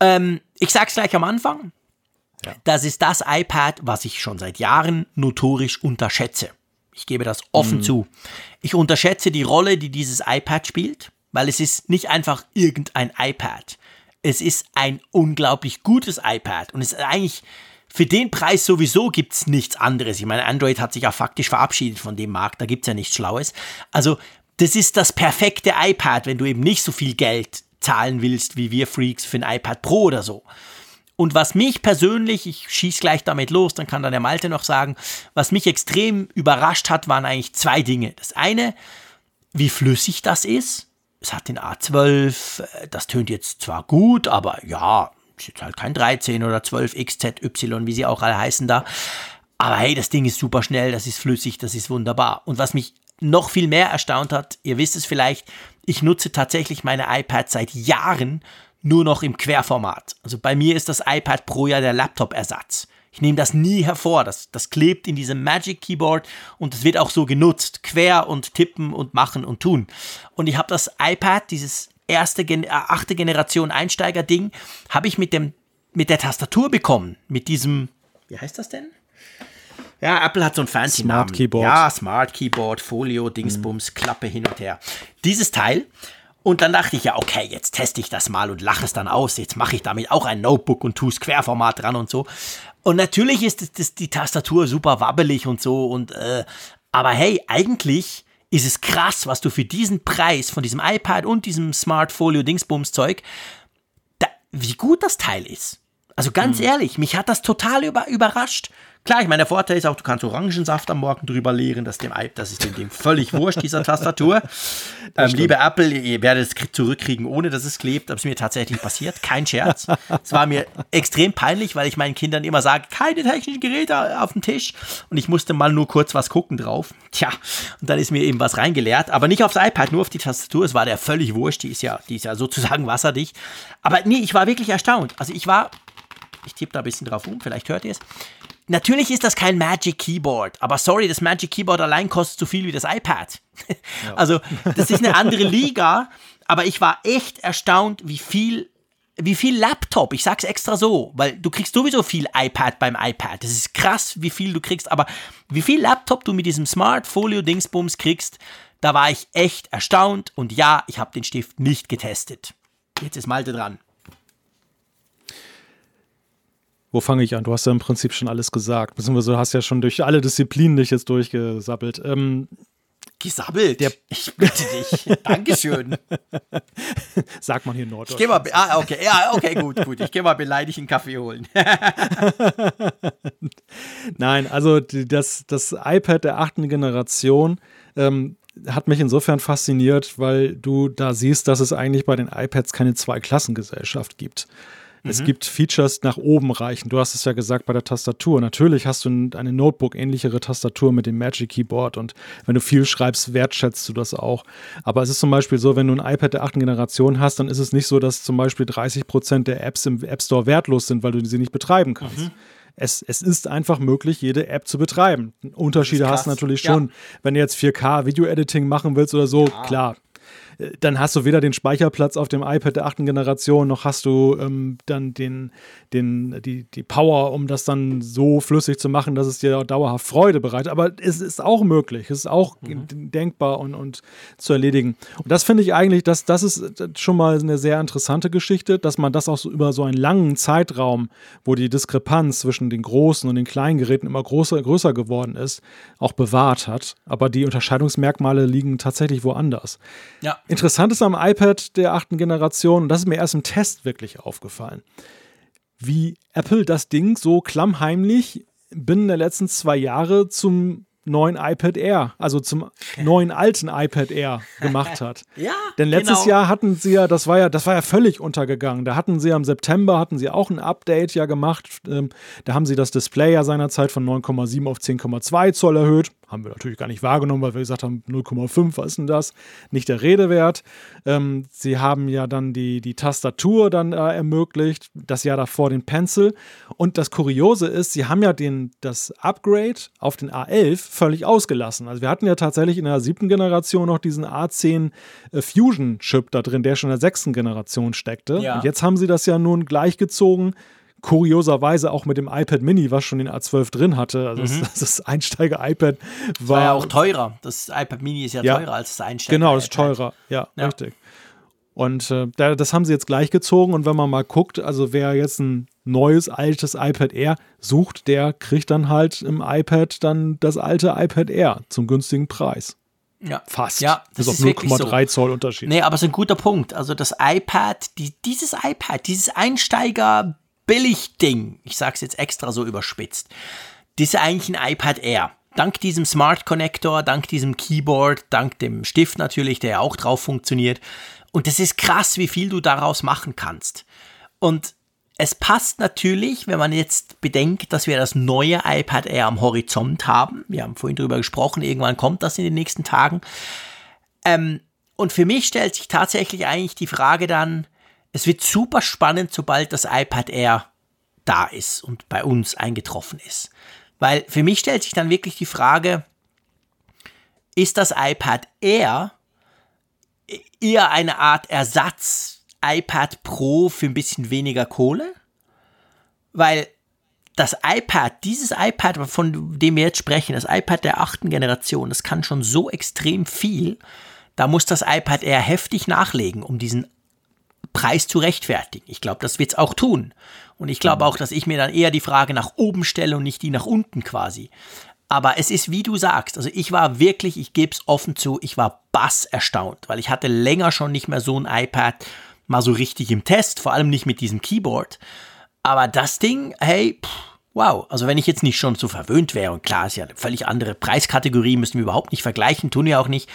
Ähm, ich sag's gleich am Anfang. Ja. Das ist das iPad, was ich schon seit Jahren notorisch unterschätze. Ich gebe das offen mhm. zu. Ich unterschätze die Rolle, die dieses iPad spielt, weil es ist nicht einfach irgendein iPad. Es ist ein unglaublich gutes iPad und es ist eigentlich für den Preis sowieso gibt es nichts anderes. Ich meine, Android hat sich ja faktisch verabschiedet von dem Markt, da gibt es ja nichts Schlaues. Also das ist das perfekte iPad, wenn du eben nicht so viel Geld zahlen willst, wie wir Freaks für ein iPad Pro oder so. Und was mich persönlich, ich schieße gleich damit los, dann kann dann der Malte noch sagen, was mich extrem überrascht hat, waren eigentlich zwei Dinge. Das eine, wie flüssig das ist. Es hat den A12, das tönt jetzt zwar gut, aber ja, ist jetzt halt kein 13 oder 12 XZY, wie sie auch alle heißen da. Aber hey, das Ding ist super schnell, das ist flüssig, das ist wunderbar. Und was mich noch viel mehr erstaunt hat, ihr wisst es vielleicht, ich nutze tatsächlich meine iPads seit Jahren nur noch im Querformat. Also bei mir ist das iPad Pro ja der Laptop-Ersatz. Ich nehme das nie hervor. Das, das klebt in diesem Magic Keyboard und es wird auch so genutzt. Quer und tippen und machen und tun. Und ich habe das iPad, dieses erste, äh, achte Generation Einsteiger-Ding, habe ich mit, dem, mit der Tastatur bekommen. Mit diesem, wie heißt das denn? Ja, Apple hat so ein fancy Smart Namen. Keyboard. Ja, Smart Keyboard, Folio, Dingsbums, mhm. Klappe hin und her. Dieses Teil und dann dachte ich ja, okay, jetzt teste ich das mal und lache es dann aus. Jetzt mache ich damit auch ein Notebook und tue es Querformat dran und so. Und natürlich ist das, das, die Tastatur super wabbelig und so. Und äh, aber hey, eigentlich ist es krass, was du für diesen Preis von diesem iPad und diesem Smart Folio Dingsbums Zeug, wie gut das Teil ist. Also ganz mhm. ehrlich, mich hat das total über, überrascht. Klar, ich meine, der Vorteil ist auch, du kannst Orangensaft am Morgen drüber leeren, das, dem, das ist dem, dem völlig wurscht, dieser Tastatur. Ähm, liebe Apple, ihr werdet es zurückkriegen, ohne dass es klebt, das ist mir tatsächlich passiert, kein Scherz. Es war mir extrem peinlich, weil ich meinen Kindern immer sage, keine technischen Geräte auf dem Tisch und ich musste mal nur kurz was gucken drauf. Tja, und dann ist mir eben was reingeleert, aber nicht aufs iPad, nur auf die Tastatur, es war der völlig wurscht, die ist ja, die ist ja sozusagen wasserdicht. Aber nee, ich war wirklich erstaunt. Also ich war, ich tippe da ein bisschen drauf um, vielleicht hört ihr es. Natürlich ist das kein Magic Keyboard, aber sorry, das Magic Keyboard allein kostet so viel wie das iPad. Ja. Also, das ist eine andere Liga, aber ich war echt erstaunt, wie viel wie viel Laptop, ich sag's extra so, weil du kriegst sowieso viel iPad beim iPad. Das ist krass, wie viel du kriegst, aber wie viel Laptop du mit diesem Smart Folio Dingsbums kriegst, da war ich echt erstaunt und ja, ich habe den Stift nicht getestet. Jetzt ist Malte dran. Wo fange ich an? Du hast ja im Prinzip schon alles gesagt. Beziehungsweise du hast ja schon durch alle Disziplinen dich jetzt durchgesabbelt. Ähm, Gesabbelt? Der ich bitte dich. Dankeschön. Sagt man hier in Norddeutschland. Ich geh mal, ah, okay, ja, okay, gut, gut. Ich gehe mal beleidigt einen Kaffee holen. Nein, also das, das iPad der achten Generation ähm, hat mich insofern fasziniert, weil du da siehst, dass es eigentlich bei den iPads keine Zweiklassengesellschaft gibt. Es mhm. gibt Features nach oben reichen. Du hast es ja gesagt bei der Tastatur. Natürlich hast du eine Notebook-ähnlichere Tastatur mit dem Magic Keyboard und wenn du viel schreibst, wertschätzt du das auch. Aber es ist zum Beispiel so, wenn du ein iPad der achten Generation hast, dann ist es nicht so, dass zum Beispiel 30 Prozent der Apps im App Store wertlos sind, weil du sie nicht betreiben kannst. Mhm. Es, es, ist einfach möglich, jede App zu betreiben. Unterschiede hast du natürlich schon. Ja. Wenn du jetzt 4K Video-Editing machen willst oder so, ja. klar, dann hast du weder den Speicherplatz auf dem iPad der achten Generation, noch hast du ähm, dann den, den, die, die Power, um das dann so flüssig zu machen, dass es dir dauerhaft Freude bereitet. Aber es ist auch möglich, es ist auch mhm. denkbar und, und zu erledigen. Und das finde ich eigentlich, dass, das ist schon mal eine sehr interessante Geschichte, dass man das auch so über so einen langen Zeitraum, wo die Diskrepanz zwischen den großen und den kleinen Geräten immer größer, größer geworden ist, auch bewahrt hat. Aber die Unterscheidungsmerkmale liegen tatsächlich woanders. Ja. Interessant ist am iPad der achten Generation, und das ist mir erst im Test wirklich aufgefallen, wie Apple das Ding so klammheimlich binnen der letzten zwei Jahre zum neuen iPad Air, also zum neuen alten iPad Air gemacht hat. ja. Denn letztes genau. Jahr hatten sie ja, das war ja, das war ja völlig untergegangen. Da hatten sie ja im September hatten sie auch ein Update ja gemacht. Ähm, da haben sie das Display ja seinerzeit von 9,7 auf 10,2 Zoll erhöht haben wir natürlich gar nicht wahrgenommen, weil wir gesagt haben, 0,5, was ist denn das? Nicht der Rede wert. Ähm, sie haben ja dann die, die Tastatur dann äh, ermöglicht, das Jahr davor den Pencil. Und das Kuriose ist, sie haben ja den, das Upgrade auf den A11 völlig ausgelassen. Also wir hatten ja tatsächlich in der siebten Generation noch diesen A10 äh, Fusion Chip da drin, der schon in der sechsten Generation steckte. Ja. Und jetzt haben sie das ja nun gleichgezogen kurioserweise auch mit dem iPad Mini, was schon den A12 drin hatte. Also mhm. das, das Einsteiger-iPad war, war, ja auch teurer. Das iPad Mini ist ja, ja teurer als das Einsteiger. Genau, das ist teurer. Ja, ja. richtig. Und äh, das haben sie jetzt gleich gezogen. Und wenn man mal guckt, also wer jetzt ein neues, altes iPad Air sucht, der kriegt dann halt im iPad dann das alte iPad Air zum günstigen Preis. Ja. Fast. Ja, das ist auf 0,3 so. Zoll Unterschied. Nee, aber es ist ein guter Punkt. Also das iPad, die, dieses iPad, dieses Einsteiger-Billig-Ding, ich sage es jetzt extra so überspitzt, das ist eigentlich ein iPad Air. Dank diesem Smart Connector, dank diesem Keyboard, dank dem Stift natürlich, der ja auch drauf funktioniert. Und das ist krass, wie viel du daraus machen kannst. Und es passt natürlich, wenn man jetzt bedenkt, dass wir das neue iPad Air am Horizont haben. Wir haben vorhin darüber gesprochen, irgendwann kommt das in den nächsten Tagen. Ähm, und für mich stellt sich tatsächlich eigentlich die Frage dann, es wird super spannend, sobald das iPad Air da ist und bei uns eingetroffen ist. Weil für mich stellt sich dann wirklich die Frage, ist das iPad Air eher eine Art Ersatz iPad Pro für ein bisschen weniger Kohle? Weil das iPad, dieses iPad, von dem wir jetzt sprechen, das iPad der achten Generation, das kann schon so extrem viel. Da muss das iPad eher heftig nachlegen, um diesen Preis zu rechtfertigen. Ich glaube, das wird es auch tun. Und ich glaube auch, dass ich mir dann eher die Frage nach oben stelle und nicht die nach unten quasi. Aber es ist, wie du sagst, also ich war wirklich, ich gebe es offen zu, ich war bass erstaunt, weil ich hatte länger schon nicht mehr so ein iPad mal so richtig im Test, vor allem nicht mit diesem Keyboard. Aber das Ding, hey, pff, wow, also wenn ich jetzt nicht schon so verwöhnt wäre, und klar, ist ja eine völlig andere Preiskategorie, müssen wir überhaupt nicht vergleichen, tun wir auch nicht.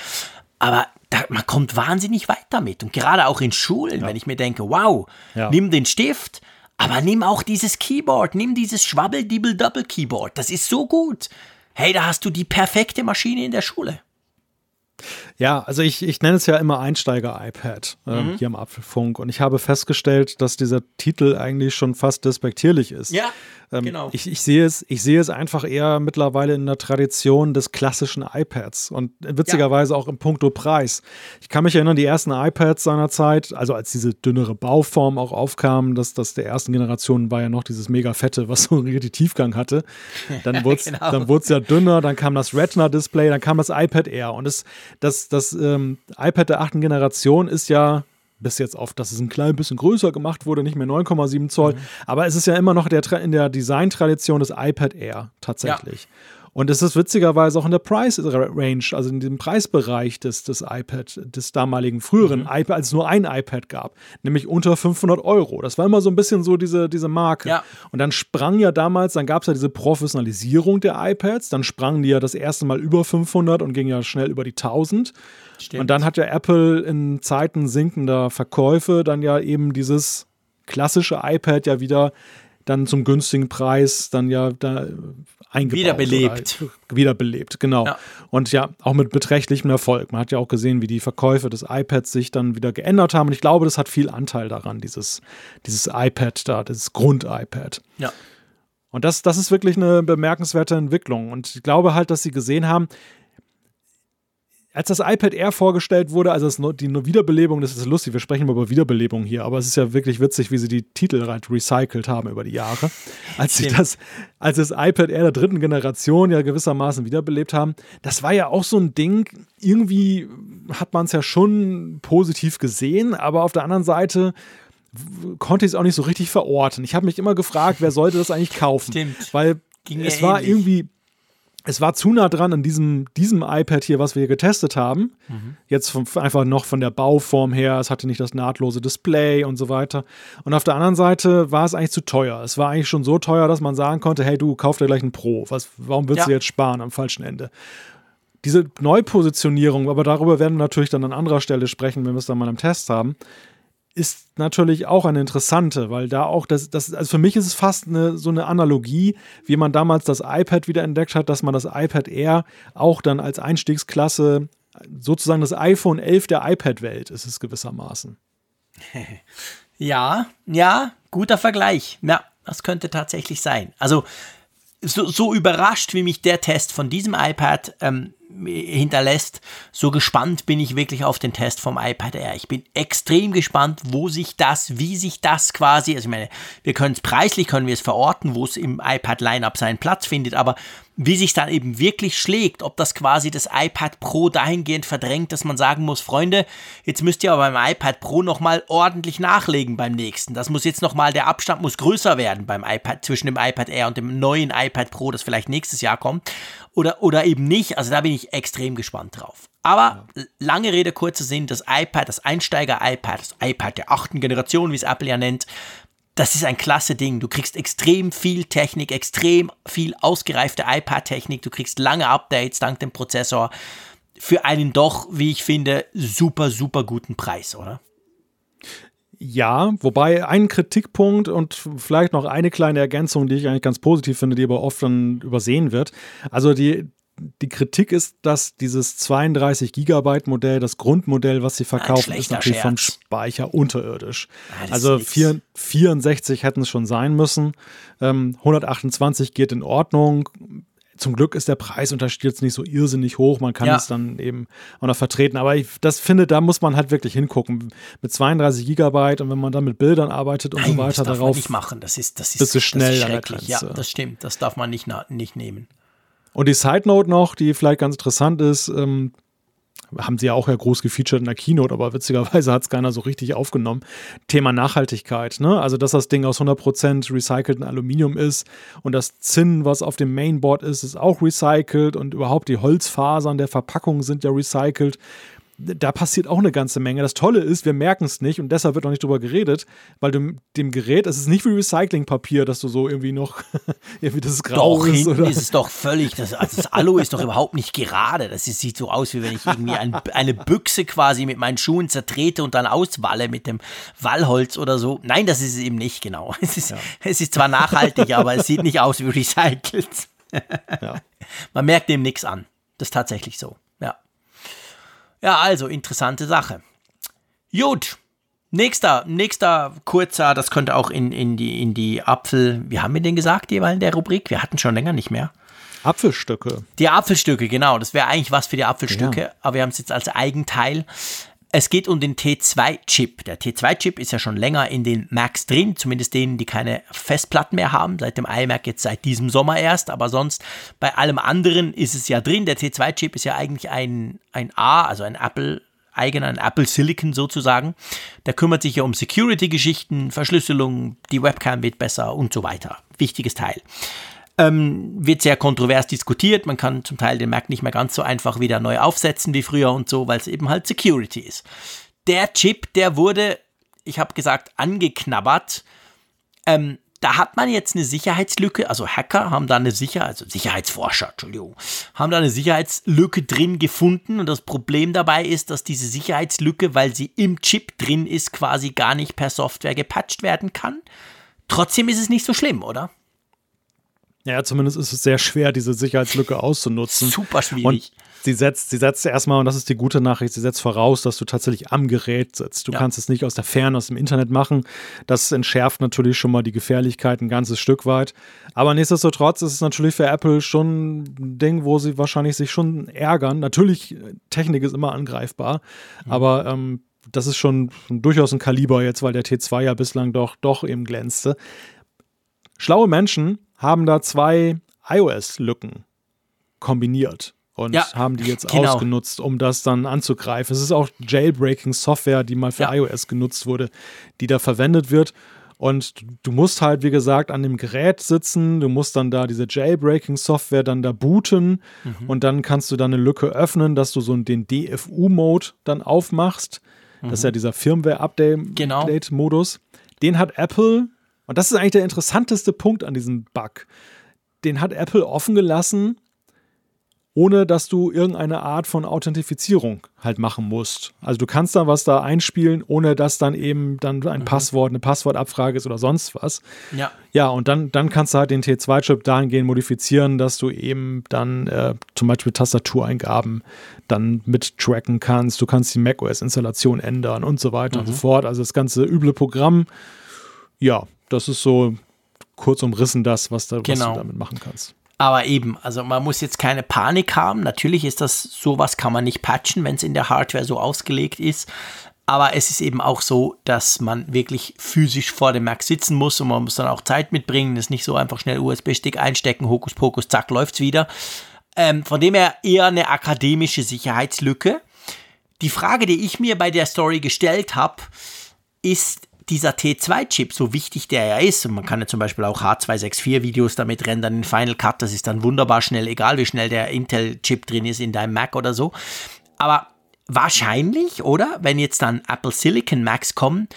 Aber da, man kommt wahnsinnig weit damit. Und gerade auch in Schulen, ja. wenn ich mir denke, wow, ja. nimm den Stift, aber nimm auch dieses Keyboard, nimm dieses Schwabbel-Dibble-Double-Keyboard. Das ist so gut. Hey, da hast du die perfekte Maschine in der Schule. Ja, also ich, ich nenne es ja immer Einsteiger-iPad äh, mhm. hier am Apfelfunk und ich habe festgestellt, dass dieser Titel eigentlich schon fast despektierlich ist. Ja. Ähm, genau. Ich, ich, sehe es, ich sehe es einfach eher mittlerweile in der Tradition des klassischen iPads und witzigerweise ja. auch im Puncto Preis. Ich kann mich erinnern, die ersten iPads seiner Zeit, also als diese dünnere Bauform auch aufkam, dass das der ersten Generation war ja noch dieses mega fette, was so einen richtig Tiefgang hatte. Dann wurde es genau. ja dünner, dann kam das Retina-Display, dann kam das iPad Air und es, das, das ähm, iPad der achten Generation ist ja bis jetzt auf, dass es ein klein bisschen größer gemacht wurde, nicht mehr 9,7 Zoll. Mhm. Aber es ist ja immer noch der, in der Design-Tradition des iPad Air tatsächlich. Ja. Und es ist witzigerweise auch in der Price Range, also in dem Preisbereich des, des iPad, des damaligen früheren mhm. iPad, als es nur ein iPad gab, nämlich unter 500 Euro. Das war immer so ein bisschen so diese, diese Marke. Ja. Und dann sprang ja damals, dann gab es ja diese Professionalisierung der iPads, dann sprangen die ja das erste Mal über 500 und gingen ja schnell über die 1000. Stimmt. Und dann hat ja Apple in Zeiten sinkender Verkäufe dann ja eben dieses klassische iPad ja wieder dann zum günstigen Preis dann ja da eingebaut. Wiederbelebt. Wiederbelebt, genau. Ja. Und ja, auch mit beträchtlichem Erfolg. Man hat ja auch gesehen, wie die Verkäufe des iPads sich dann wieder geändert haben. Und ich glaube, das hat viel Anteil daran, dieses, dieses iPad da, dieses Grund-iPad. Ja. Und das, das ist wirklich eine bemerkenswerte Entwicklung. Und ich glaube halt, dass sie gesehen haben, als das iPad Air vorgestellt wurde, also das, die Wiederbelebung, das ist lustig, wir sprechen immer über Wiederbelebung hier, aber es ist ja wirklich witzig, wie sie die Titel halt recycelt haben über die Jahre. Als sie das, als das iPad Air der dritten Generation ja gewissermaßen wiederbelebt haben, das war ja auch so ein Ding, irgendwie hat man es ja schon positiv gesehen, aber auf der anderen Seite konnte ich es auch nicht so richtig verorten. Ich habe mich immer gefragt, wer sollte das eigentlich kaufen? Stimmt. Weil Ging es war ähnlich. irgendwie es war zu nah dran an diesem, diesem iPad hier, was wir getestet haben. Mhm. Jetzt von, einfach noch von der Bauform her, es hatte nicht das nahtlose Display und so weiter. Und auf der anderen Seite war es eigentlich zu teuer. Es war eigentlich schon so teuer, dass man sagen konnte, hey, du kauf dir gleich ein Pro. Was, warum willst ja. du jetzt sparen am falschen Ende? Diese Neupositionierung, aber darüber werden wir natürlich dann an anderer Stelle sprechen, wenn wir es dann mal im Test haben, ist natürlich auch eine interessante, weil da auch das, das also für mich ist es fast eine, so eine Analogie, wie man damals das iPad wieder entdeckt hat, dass man das iPad Air auch dann als Einstiegsklasse sozusagen das iPhone 11 der iPad-Welt ist es gewissermaßen. Ja, ja, guter Vergleich. Ja, das könnte tatsächlich sein. Also so, so überrascht, wie mich der Test von diesem iPad ähm, hinterlässt. So gespannt bin ich wirklich auf den Test vom iPad Air. Ich bin extrem gespannt, wo sich das, wie sich das quasi, also ich meine, wir können es preislich, können wir es verorten, wo es im iPad Lineup seinen Platz findet, aber wie sich dann eben wirklich schlägt, ob das quasi das iPad Pro dahingehend verdrängt, dass man sagen muss, Freunde, jetzt müsst ihr aber beim iPad Pro nochmal ordentlich nachlegen beim nächsten. Das muss jetzt nochmal, der Abstand muss größer werden beim iPad, zwischen dem iPad Air und dem neuen iPad Pro, das vielleicht nächstes Jahr kommt. Oder, oder eben nicht. Also da bin ich extrem gespannt drauf. Aber ja. lange Rede, kurzer Sinn, das iPad, das Einsteiger-iPad, das iPad der achten Generation, wie es Apple ja nennt, das ist ein klasse Ding. Du kriegst extrem viel Technik, extrem viel ausgereifte iPad-Technik, du kriegst lange Updates dank dem Prozessor für einen doch, wie ich finde, super, super guten Preis, oder? Ja, wobei ein Kritikpunkt und vielleicht noch eine kleine Ergänzung, die ich eigentlich ganz positiv finde, die aber oft dann übersehen wird. Also die, die Kritik ist, dass dieses 32 Gigabyte Modell, das Grundmodell, was sie verkaufen, ist natürlich Scherz. vom Speicher unterirdisch. Ja, also 4, 64 hätten es schon sein müssen. Ähm, 128 geht in Ordnung zum Glück ist der Preisunterschied jetzt nicht so irrsinnig hoch. Man kann ja. es dann eben auch noch vertreten. Aber ich das finde, da muss man halt wirklich hingucken. Mit 32 Gigabyte und wenn man dann mit Bildern arbeitet und Nein, so weiter das darf darauf. Man nicht machen. Das ist, das ist, bist du schnell das ist schrecklich. Ja, das stimmt. Das darf man nicht, nicht nehmen. Und die Side Note noch, die vielleicht ganz interessant ist, ähm, haben sie ja auch ja groß gefeatured in der Keynote, aber witzigerweise hat es keiner so richtig aufgenommen. Thema Nachhaltigkeit, ne? Also, dass das Ding aus 100% recycelten Aluminium ist und das Zinn, was auf dem Mainboard ist, ist auch recycelt und überhaupt die Holzfasern der Verpackung sind ja recycelt da passiert auch eine ganze Menge. Das Tolle ist, wir merken es nicht und deshalb wird noch nicht drüber geredet, weil du dem Gerät, es ist nicht wie Recyclingpapier, dass du so irgendwie noch irgendwie das Grau doch, ist. Hinten oder? ist es doch völlig, das, also das Alu ist doch überhaupt nicht gerade. Das sieht so aus, wie wenn ich irgendwie ein, eine Büchse quasi mit meinen Schuhen zertrete und dann auswalle mit dem Wallholz oder so. Nein, das ist es eben nicht genau. Es ist, ja. es ist zwar nachhaltig, aber es sieht nicht aus wie recycelt. ja. Man merkt dem nichts an. Das ist tatsächlich so. Ja, also interessante Sache. Gut. Nächster, nächster kurzer, das könnte auch in, in, die, in die Apfel, wie haben wir den gesagt, jeweils in der Rubrik? Wir hatten schon länger nicht mehr. Apfelstücke. Die Apfelstücke, genau. Das wäre eigentlich was für die Apfelstücke, ja. aber wir haben es jetzt als Eigenteil. Es geht um den T2-Chip. Der T2-Chip ist ja schon länger in den Macs drin, zumindest denen, die keine Festplatten mehr haben, seit dem iMac jetzt seit diesem Sommer erst, aber sonst bei allem anderen ist es ja drin. Der T2-Chip ist ja eigentlich ein, ein A, also ein Apple eigener, ein Apple Silicon sozusagen. Der kümmert sich ja um Security-Geschichten, Verschlüsselung, die Webcam wird besser und so weiter. Wichtiges Teil. Ähm, wird sehr kontrovers diskutiert. Man kann zum Teil den Mac nicht mehr ganz so einfach wieder neu aufsetzen wie früher und so, weil es eben halt Security ist. Der Chip, der wurde, ich habe gesagt, angeknabbert. Ähm, da hat man jetzt eine Sicherheitslücke, also Hacker haben da eine Sicherheit, also Sicherheitsforscher, Entschuldigung, haben da eine Sicherheitslücke drin gefunden und das Problem dabei ist, dass diese Sicherheitslücke, weil sie im Chip drin ist, quasi gar nicht per Software gepatcht werden kann. Trotzdem ist es nicht so schlimm, oder? Ja, zumindest ist es sehr schwer, diese Sicherheitslücke auszunutzen. Super schwierig. Und sie setzt, sie setzt erstmal, und das ist die gute Nachricht, sie setzt voraus, dass du tatsächlich am Gerät sitzt. Du ja. kannst es nicht aus der Ferne, aus dem Internet machen. Das entschärft natürlich schon mal die Gefährlichkeit ein ganzes Stück weit. Aber nichtsdestotrotz ist es natürlich für Apple schon ein Ding, wo sie wahrscheinlich sich schon ärgern. Natürlich, Technik ist immer angreifbar, mhm. aber ähm, das ist schon, schon durchaus ein Kaliber jetzt, weil der T2 ja bislang doch, doch eben glänzte. Schlaue Menschen haben da zwei iOS-Lücken kombiniert und ja, haben die jetzt genau. ausgenutzt, um das dann anzugreifen. Es ist auch Jailbreaking-Software, die mal für ja. iOS genutzt wurde, die da verwendet wird. Und du musst halt, wie gesagt, an dem Gerät sitzen, du musst dann da diese Jailbreaking-Software dann da booten mhm. und dann kannst du dann eine Lücke öffnen, dass du so den DFU-Mode dann aufmachst. Mhm. Das ist ja mhm. dieser Firmware-Update-Modus. Genau. Den hat Apple und das ist eigentlich der interessanteste Punkt an diesem Bug. Den hat Apple offen gelassen, ohne dass du irgendeine Art von Authentifizierung halt machen musst. Also du kannst da was da einspielen, ohne dass dann eben dann ein mhm. Passwort, eine Passwortabfrage ist oder sonst was. Ja. Ja, und dann, dann kannst du halt den T2-Chip dahingehend modifizieren, dass du eben dann äh, zum Beispiel Tastatureingaben dann mit tracken kannst. Du kannst die macOS-Installation ändern und so weiter mhm. und so mhm. fort. Also das ganze üble Programm. Ja, das ist so kurz umrissen das, was, da, genau. was du damit machen kannst. Aber eben, also man muss jetzt keine Panik haben. Natürlich ist das sowas kann man nicht patchen, wenn es in der Hardware so ausgelegt ist. Aber es ist eben auch so, dass man wirklich physisch vor dem Mac sitzen muss und man muss dann auch Zeit mitbringen. Das ist nicht so einfach schnell USB-Stick einstecken, Hokus Pokus, zack, läuft's wieder. Ähm, von dem her eher eine akademische Sicherheitslücke. Die Frage, die ich mir bei der Story gestellt habe, ist, dieser T2-Chip, so wichtig der ja ist, und man kann ja zum Beispiel auch H264-Videos damit rendern in Final Cut, das ist dann wunderbar schnell, egal wie schnell der Intel-Chip drin ist in deinem Mac oder so. Aber wahrscheinlich, oder? Wenn jetzt dann Apple Silicon Macs kommen,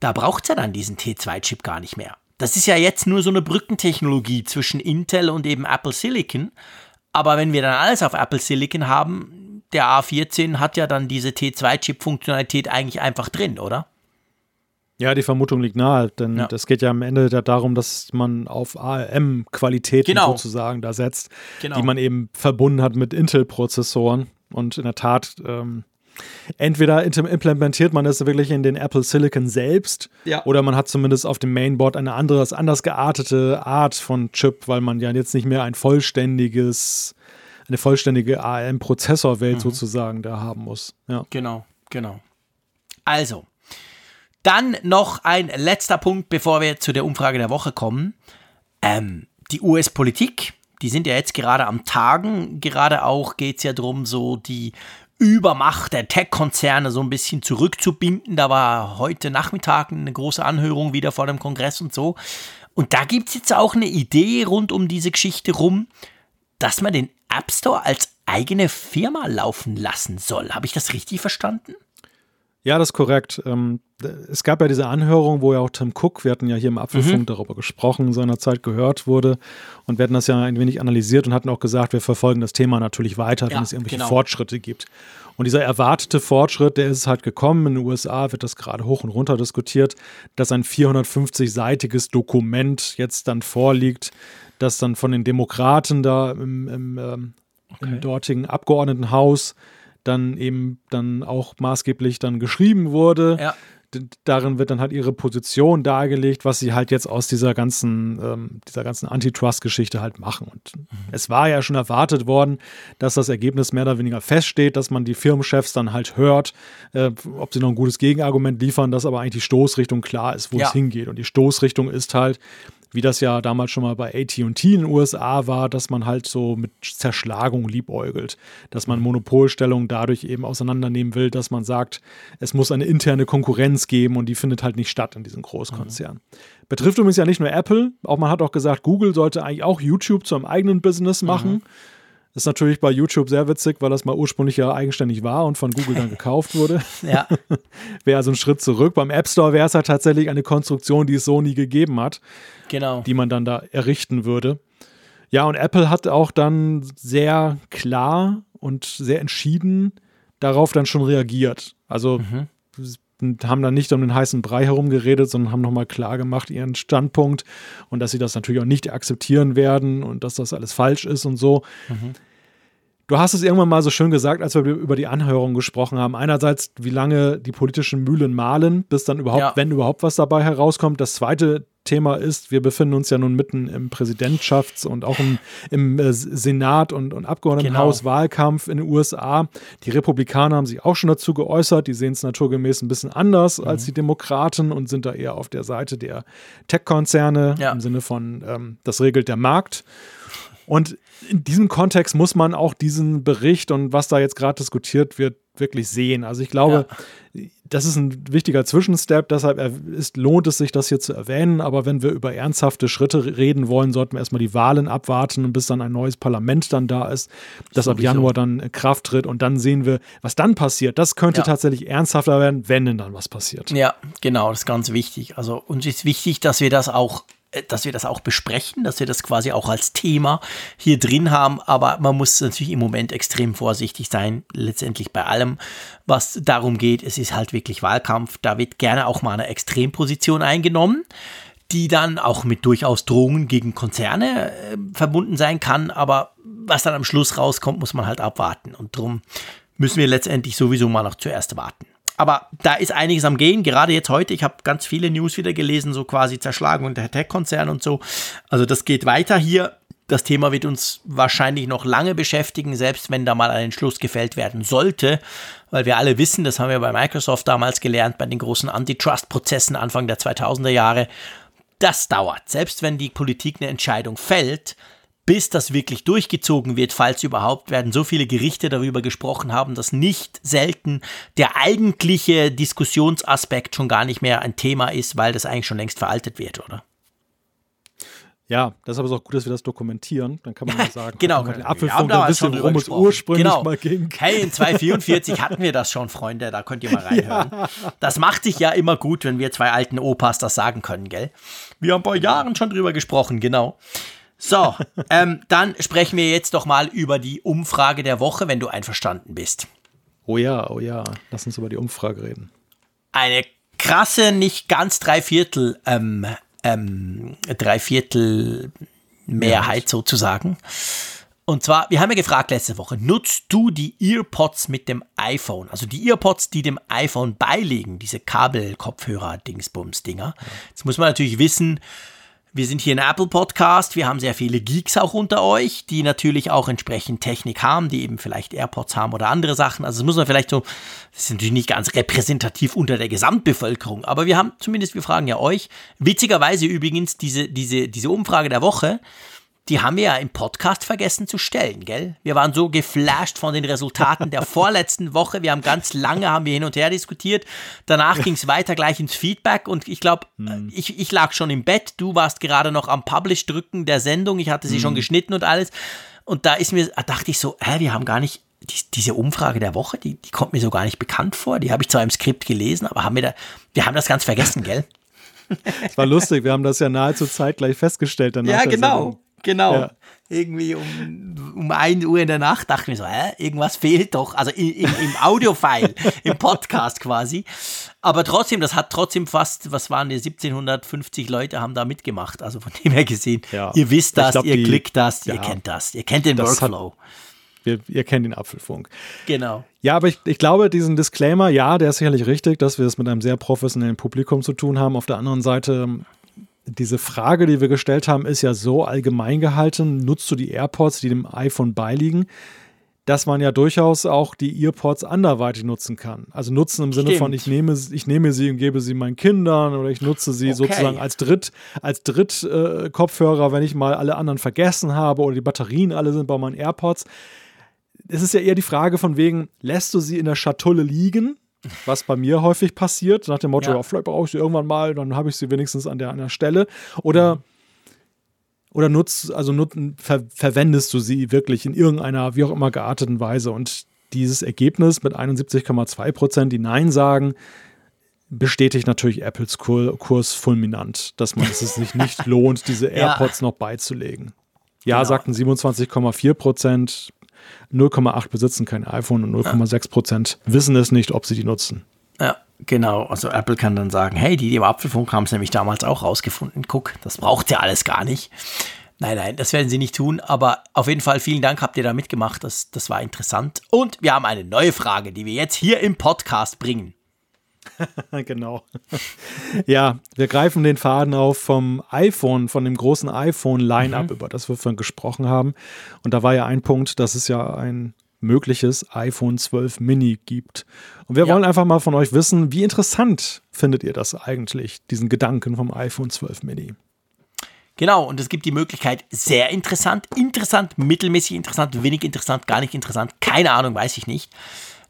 da braucht es ja dann diesen T2-Chip gar nicht mehr. Das ist ja jetzt nur so eine Brückentechnologie zwischen Intel und eben Apple Silicon. Aber wenn wir dann alles auf Apple Silicon haben, der A14 hat ja dann diese T2-Chip-Funktionalität eigentlich einfach drin, oder? Ja, die Vermutung liegt nahe, denn ja. das geht ja am Ende darum, dass man auf ARM-Qualitäten genau. sozusagen da setzt, genau. die man eben verbunden hat mit Intel-Prozessoren. Und in der Tat, ähm, entweder implementiert man es wirklich in den Apple Silicon selbst ja. oder man hat zumindest auf dem Mainboard eine andere, anders geartete Art von Chip, weil man ja jetzt nicht mehr ein vollständiges, eine vollständige ARM-Prozessorwelt mhm. sozusagen da haben muss. Ja. Genau, genau. Also, dann noch ein letzter Punkt, bevor wir zu der Umfrage der Woche kommen. Ähm, die US-Politik, die sind ja jetzt gerade am Tagen. Gerade auch geht es ja darum, so die Übermacht der Tech-Konzerne so ein bisschen zurückzubinden. Da war heute Nachmittag eine große Anhörung wieder vor dem Kongress und so. Und da gibt es jetzt auch eine Idee rund um diese Geschichte rum, dass man den App Store als eigene Firma laufen lassen soll. Habe ich das richtig verstanden? Ja, das ist korrekt. Ähm, es gab ja diese Anhörung, wo ja auch Tim Cook, wir hatten ja hier im Apfelfunk mhm. darüber gesprochen, seinerzeit gehört wurde. Und wir hatten das ja ein wenig analysiert und hatten auch gesagt, wir verfolgen das Thema natürlich weiter, wenn ja, es irgendwelche genau. Fortschritte gibt. Und dieser erwartete Fortschritt, der ist halt gekommen. In den USA wird das gerade hoch und runter diskutiert, dass ein 450-seitiges Dokument jetzt dann vorliegt, das dann von den Demokraten da im, im, ähm, okay. im dortigen Abgeordnetenhaus dann eben dann auch maßgeblich dann geschrieben wurde. Ja. Darin wird dann halt ihre Position dargelegt, was sie halt jetzt aus dieser ganzen, ähm, dieser ganzen Antitrust-Geschichte halt machen. Und mhm. es war ja schon erwartet worden, dass das Ergebnis mehr oder weniger feststeht, dass man die Firmenchefs dann halt hört, äh, ob sie noch ein gutes Gegenargument liefern, dass aber eigentlich die Stoßrichtung klar ist, wo ja. es hingeht. Und die Stoßrichtung ist halt, wie das ja damals schon mal bei ATT in den USA war, dass man halt so mit Zerschlagung liebäugelt, dass man Monopolstellungen dadurch eben auseinandernehmen will, dass man sagt, es muss eine interne Konkurrenz geben und die findet halt nicht statt in diesen Großkonzernen. Mhm. Betrifft übrigens ja nicht nur Apple, auch man hat auch gesagt, Google sollte eigentlich auch YouTube zu einem eigenen Business machen. Mhm. Das ist natürlich bei YouTube sehr witzig, weil das mal ursprünglich ja eigenständig war und von Google dann gekauft wurde. ja. wäre also ein Schritt zurück. Beim App Store wäre es halt tatsächlich eine Konstruktion, die es so nie gegeben hat. Genau. Die man dann da errichten würde. Ja, und Apple hat auch dann sehr klar und sehr entschieden darauf dann schon reagiert. Also mhm und haben dann nicht um den heißen Brei herumgeredet, sondern haben nochmal klar gemacht ihren Standpunkt und dass sie das natürlich auch nicht akzeptieren werden und dass das alles falsch ist und so. Mhm. Du hast es irgendwann mal so schön gesagt, als wir über die Anhörung gesprochen haben. Einerseits, wie lange die politischen Mühlen mahlen, bis dann überhaupt, ja. wenn überhaupt was dabei herauskommt. Das zweite Thema ist, wir befinden uns ja nun mitten im Präsidentschafts- und auch im, im äh, Senat und, und Abgeordnetenhaus genau. In den USA. Die Republikaner haben sich auch schon dazu geäußert. Die sehen es naturgemäß ein bisschen anders mhm. als die Demokraten und sind da eher auf der Seite der Tech-Konzerne ja. im Sinne von, ähm, das regelt der Markt. Und in diesem Kontext muss man auch diesen Bericht und was da jetzt gerade diskutiert wird, wirklich sehen. Also ich glaube, ja. das ist ein wichtiger Zwischenstep, deshalb ist, lohnt es sich, das hier zu erwähnen. Aber wenn wir über ernsthafte Schritte reden wollen, sollten wir erstmal die Wahlen abwarten, bis dann ein neues Parlament dann da ist, das ab Januar dann in Kraft tritt und dann sehen wir, was dann passiert. Das könnte ja. tatsächlich ernsthafter werden, wenn denn dann was passiert. Ja, genau, das ist ganz wichtig. Also uns ist wichtig, dass wir das auch dass wir das auch besprechen, dass wir das quasi auch als Thema hier drin haben. Aber man muss natürlich im Moment extrem vorsichtig sein, letztendlich bei allem, was darum geht. Es ist halt wirklich Wahlkampf. Da wird gerne auch mal eine Extremposition eingenommen, die dann auch mit durchaus Drohungen gegen Konzerne äh, verbunden sein kann. Aber was dann am Schluss rauskommt, muss man halt abwarten. Und darum müssen wir letztendlich sowieso mal noch zuerst warten aber da ist einiges am Gehen, gerade jetzt heute. Ich habe ganz viele News wieder gelesen, so quasi Zerschlagung der Tech-Konzern und so. Also das geht weiter hier. Das Thema wird uns wahrscheinlich noch lange beschäftigen, selbst wenn da mal ein Entschluss gefällt werden sollte, weil wir alle wissen, das haben wir bei Microsoft damals gelernt, bei den großen Antitrust-Prozessen Anfang der 2000er Jahre, das dauert. Selbst wenn die Politik eine Entscheidung fällt, bis das wirklich durchgezogen wird, falls überhaupt, werden so viele Gerichte darüber gesprochen haben, dass nicht selten der eigentliche Diskussionsaspekt schon gar nicht mehr ein Thema ist, weil das eigentlich schon längst veraltet wird, oder? Ja, deshalb ist auch gut, dass wir das dokumentieren. Dann kann man mal sagen, genau, den Apfelfunk ein bisschen, worum es ursprünglich genau. mal ging. Hey, in 244 hatten wir das schon, Freunde. Da könnt ihr mal reinhören. Ja. Das macht sich ja immer gut, wenn wir zwei alten Opas das sagen können, gell? Wir haben vor Jahren schon drüber gesprochen, genau. So, ähm, dann sprechen wir jetzt doch mal über die Umfrage der Woche, wenn du einverstanden bist. Oh ja, oh ja. Lass uns über die Umfrage reden. Eine krasse, nicht ganz Dreiviertel ähm, ähm, Dreiviertel Mehrheit sozusagen. Und zwar, wir haben ja gefragt letzte Woche, nutzt du die EarPods mit dem iPhone? Also die EarPods, die dem iPhone beiliegen, diese Kabel-Kopfhörer-Dingsbums-Dinger. Jetzt muss man natürlich wissen, wir sind hier ein Apple Podcast. Wir haben sehr viele Geeks auch unter euch, die natürlich auch entsprechend Technik haben, die eben vielleicht AirPods haben oder andere Sachen. Also das muss man vielleicht so, das ist natürlich nicht ganz repräsentativ unter der Gesamtbevölkerung, aber wir haben zumindest, wir fragen ja euch. Witzigerweise übrigens diese, diese, diese Umfrage der Woche die haben wir ja im Podcast vergessen zu stellen, gell? Wir waren so geflasht von den Resultaten der vorletzten Woche. Wir haben ganz lange haben wir hin und her diskutiert. Danach ging es weiter gleich ins Feedback und ich glaube, hm. ich, ich lag schon im Bett. Du warst gerade noch am Publish drücken der Sendung. Ich hatte sie hm. schon geschnitten und alles. Und da ist mir, dachte ich so, hä, wir haben gar nicht die, diese Umfrage der Woche, die, die kommt mir so gar nicht bekannt vor. Die habe ich zwar im Skript gelesen, aber haben wir da, wir haben das ganz vergessen, gell? Es war lustig, wir haben das ja nahezu zeitgleich festgestellt. Danach ja, genau. Genau. Ja. Irgendwie um, um 1 Uhr in der Nacht dachte ich mir so, hä, irgendwas fehlt doch. Also im, im Audio-File, im Podcast quasi. Aber trotzdem, das hat trotzdem fast, was waren die, 1750 Leute haben da mitgemacht. Also von dem her gesehen, ja. ihr wisst das, glaub, ihr die, klickt das, ja, ihr kennt das, ihr kennt den Workflow. Wir, ihr kennt den Apfelfunk. Genau. Ja, aber ich, ich glaube, diesen Disclaimer, ja, der ist sicherlich richtig, dass wir es mit einem sehr professionellen Publikum zu tun haben. Auf der anderen Seite diese Frage, die wir gestellt haben, ist ja so allgemein gehalten. Nutzt du die AirPods, die dem iPhone beiliegen? dass man ja durchaus auch die EarPods anderweitig nutzen kann. Also nutzen im Sinne Stimmt. von, ich nehme, ich nehme sie und gebe sie meinen Kindern oder ich nutze sie okay. sozusagen als Dritt, als Drittkopfhörer, äh, wenn ich mal alle anderen vergessen habe oder die Batterien alle sind bei meinen AirPods. Es ist ja eher die Frage von wegen, lässt du sie in der Schatulle liegen was bei mir häufig passiert, nach dem Motto, ja. vielleicht brauche ich sie irgendwann mal, dann habe ich sie wenigstens an der, an der Stelle. Oder, oder nutzt, also nut, ver, verwendest du sie wirklich in irgendeiner, wie auch immer gearteten Weise. Und dieses Ergebnis mit 71,2 Prozent, die Nein sagen, bestätigt natürlich Apples Kurs fulminant, dass man es sich nicht lohnt, diese AirPods ja. noch beizulegen. Ja, genau. sagten 27,4 Prozent, 0,8 besitzen kein iPhone und 0,6 Prozent wissen es nicht, ob sie die nutzen. Ja, genau. Also Apple kann dann sagen, hey, die, die im Apfelfunk haben es nämlich damals auch rausgefunden. Guck, das braucht ja alles gar nicht. Nein, nein, das werden sie nicht tun. Aber auf jeden Fall vielen Dank, habt ihr da mitgemacht. Das, das war interessant. Und wir haben eine neue Frage, die wir jetzt hier im Podcast bringen. genau. ja, wir greifen den Faden auf vom iPhone, von dem großen iPhone-Line-Up, mhm. über das wir vorhin gesprochen haben. Und da war ja ein Punkt, dass es ja ein mögliches iPhone 12 Mini gibt. Und wir ja. wollen einfach mal von euch wissen, wie interessant findet ihr das eigentlich, diesen Gedanken vom iPhone 12 Mini? Genau, und es gibt die Möglichkeit, sehr interessant, interessant, mittelmäßig interessant, wenig interessant, gar nicht interessant, keine Ahnung, weiß ich nicht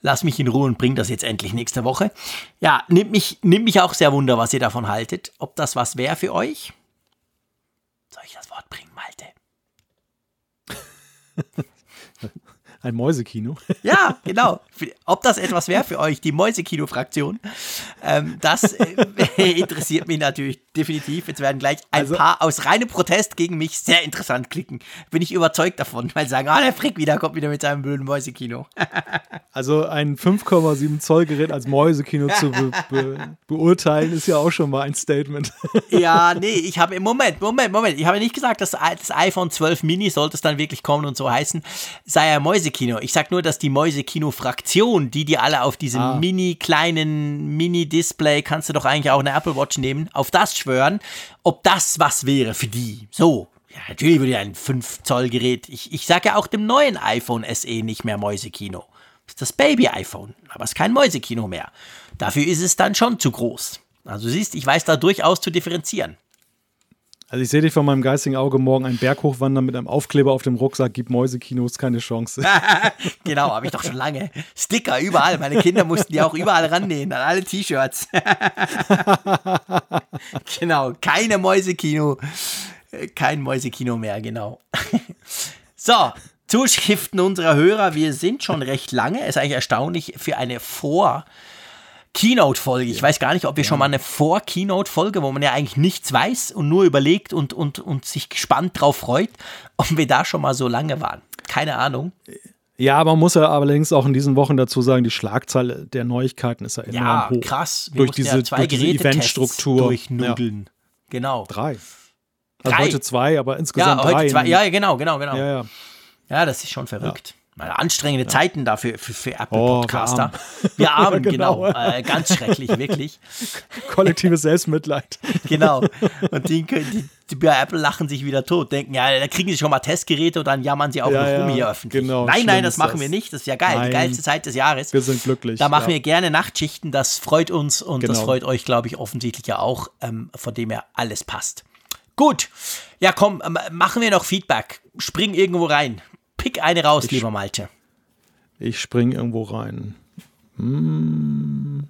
lass mich in Ruhe und bring das jetzt endlich nächste Woche. Ja, nimmt mich, nimmt mich auch sehr wunder, was ihr davon haltet. Ob das was wäre für euch? Soll ich das Wort bringen, Malte? Ein Mäusekino. Ja, genau. Ob das etwas wäre für euch, die Mäusekino-Fraktion, ähm, das äh, interessiert mich natürlich definitiv. Jetzt werden gleich ein also, paar aus reinem Protest gegen mich sehr interessant klicken. Bin ich überzeugt davon, weil sie sagen, ah, der Frick wieder kommt wieder mit seinem blöden Mäusekino. also ein 5,7 Zoll Gerät als Mäusekino zu be be beurteilen, ist ja auch schon mal ein Statement. ja, nee, ich habe im Moment, Moment, Moment, ich habe nicht gesagt, dass das iPhone 12 Mini, sollte es dann wirklich kommen und so heißen, sei ein Mäusekino Mäusekino. Ich sag nur, dass die Mäusekino-Fraktion, die die alle auf diesem ah. mini kleinen Mini-Display, kannst du doch eigentlich auch eine Apple Watch nehmen, auf das schwören, ob das was wäre für die. So. Ja, natürlich würde ein 5-Zoll-Gerät. Ich, ich sage ja auch dem neuen iPhone SE nicht mehr Mäusekino. Das ist das Baby-iPhone, aber es ist kein Mäusekino mehr. Dafür ist es dann schon zu groß. Also siehst, ich weiß da durchaus zu differenzieren. Also ich sehe dich von meinem geistigen Auge morgen einen Berg hochwandern mit einem Aufkleber auf dem Rucksack, gibt Mäusekinos keine Chance. genau, habe ich doch schon lange. Sticker überall. Meine Kinder mussten die auch überall rannähen, an alle T-Shirts. genau, keine Mäusekino. Kein Mäusekino mehr, genau. so, Zuschriften unserer Hörer. Wir sind schon recht lange. Ist eigentlich erstaunlich für eine Vor- Keynote-Folge. Ich weiß gar nicht, ob wir ja. schon mal eine Vor-Keynote-Folge, wo man ja eigentlich nichts weiß und nur überlegt und, und, und sich gespannt drauf freut, ob wir da schon mal so lange waren. Keine Ahnung. Ja, man muss ja allerdings auch in diesen Wochen dazu sagen, die Schlagzahl der Neuigkeiten ist ja enorm ja, hoch. krass. Wir durch diese, ja zwei diese Eventstruktur. Durchnudeln. Ja. Genau. Drei. Also drei. heute zwei, aber insgesamt ja, drei. Zwei. Ja, genau, genau, genau. Ja, ja. ja das ist schon verrückt. Anstrengende ja. Zeiten dafür für, für Apple-Podcaster. Oh, wir armen, genau. genau. Äh, ganz schrecklich, wirklich. Kollektives Selbstmitleid. genau. Und die, die, die, bei Apple lachen sich wieder tot, denken, ja, da kriegen sie schon mal Testgeräte und dann jammern sie auch ja, noch rum hier öffentlich. Genau, nein, nein, das machen das. wir nicht. Das ist ja geil. Nein. Die geilste Zeit des Jahres. Wir sind glücklich. Da machen wir gerne Nachtschichten. Das freut uns und genau. das freut euch, glaube ich, offensichtlich ja auch, ähm, von dem her alles passt. Gut. Ja, komm, ähm, machen wir noch Feedback. Spring irgendwo rein. Pick eine raus, ich, lieber Malte. Ich spring irgendwo rein. Hm.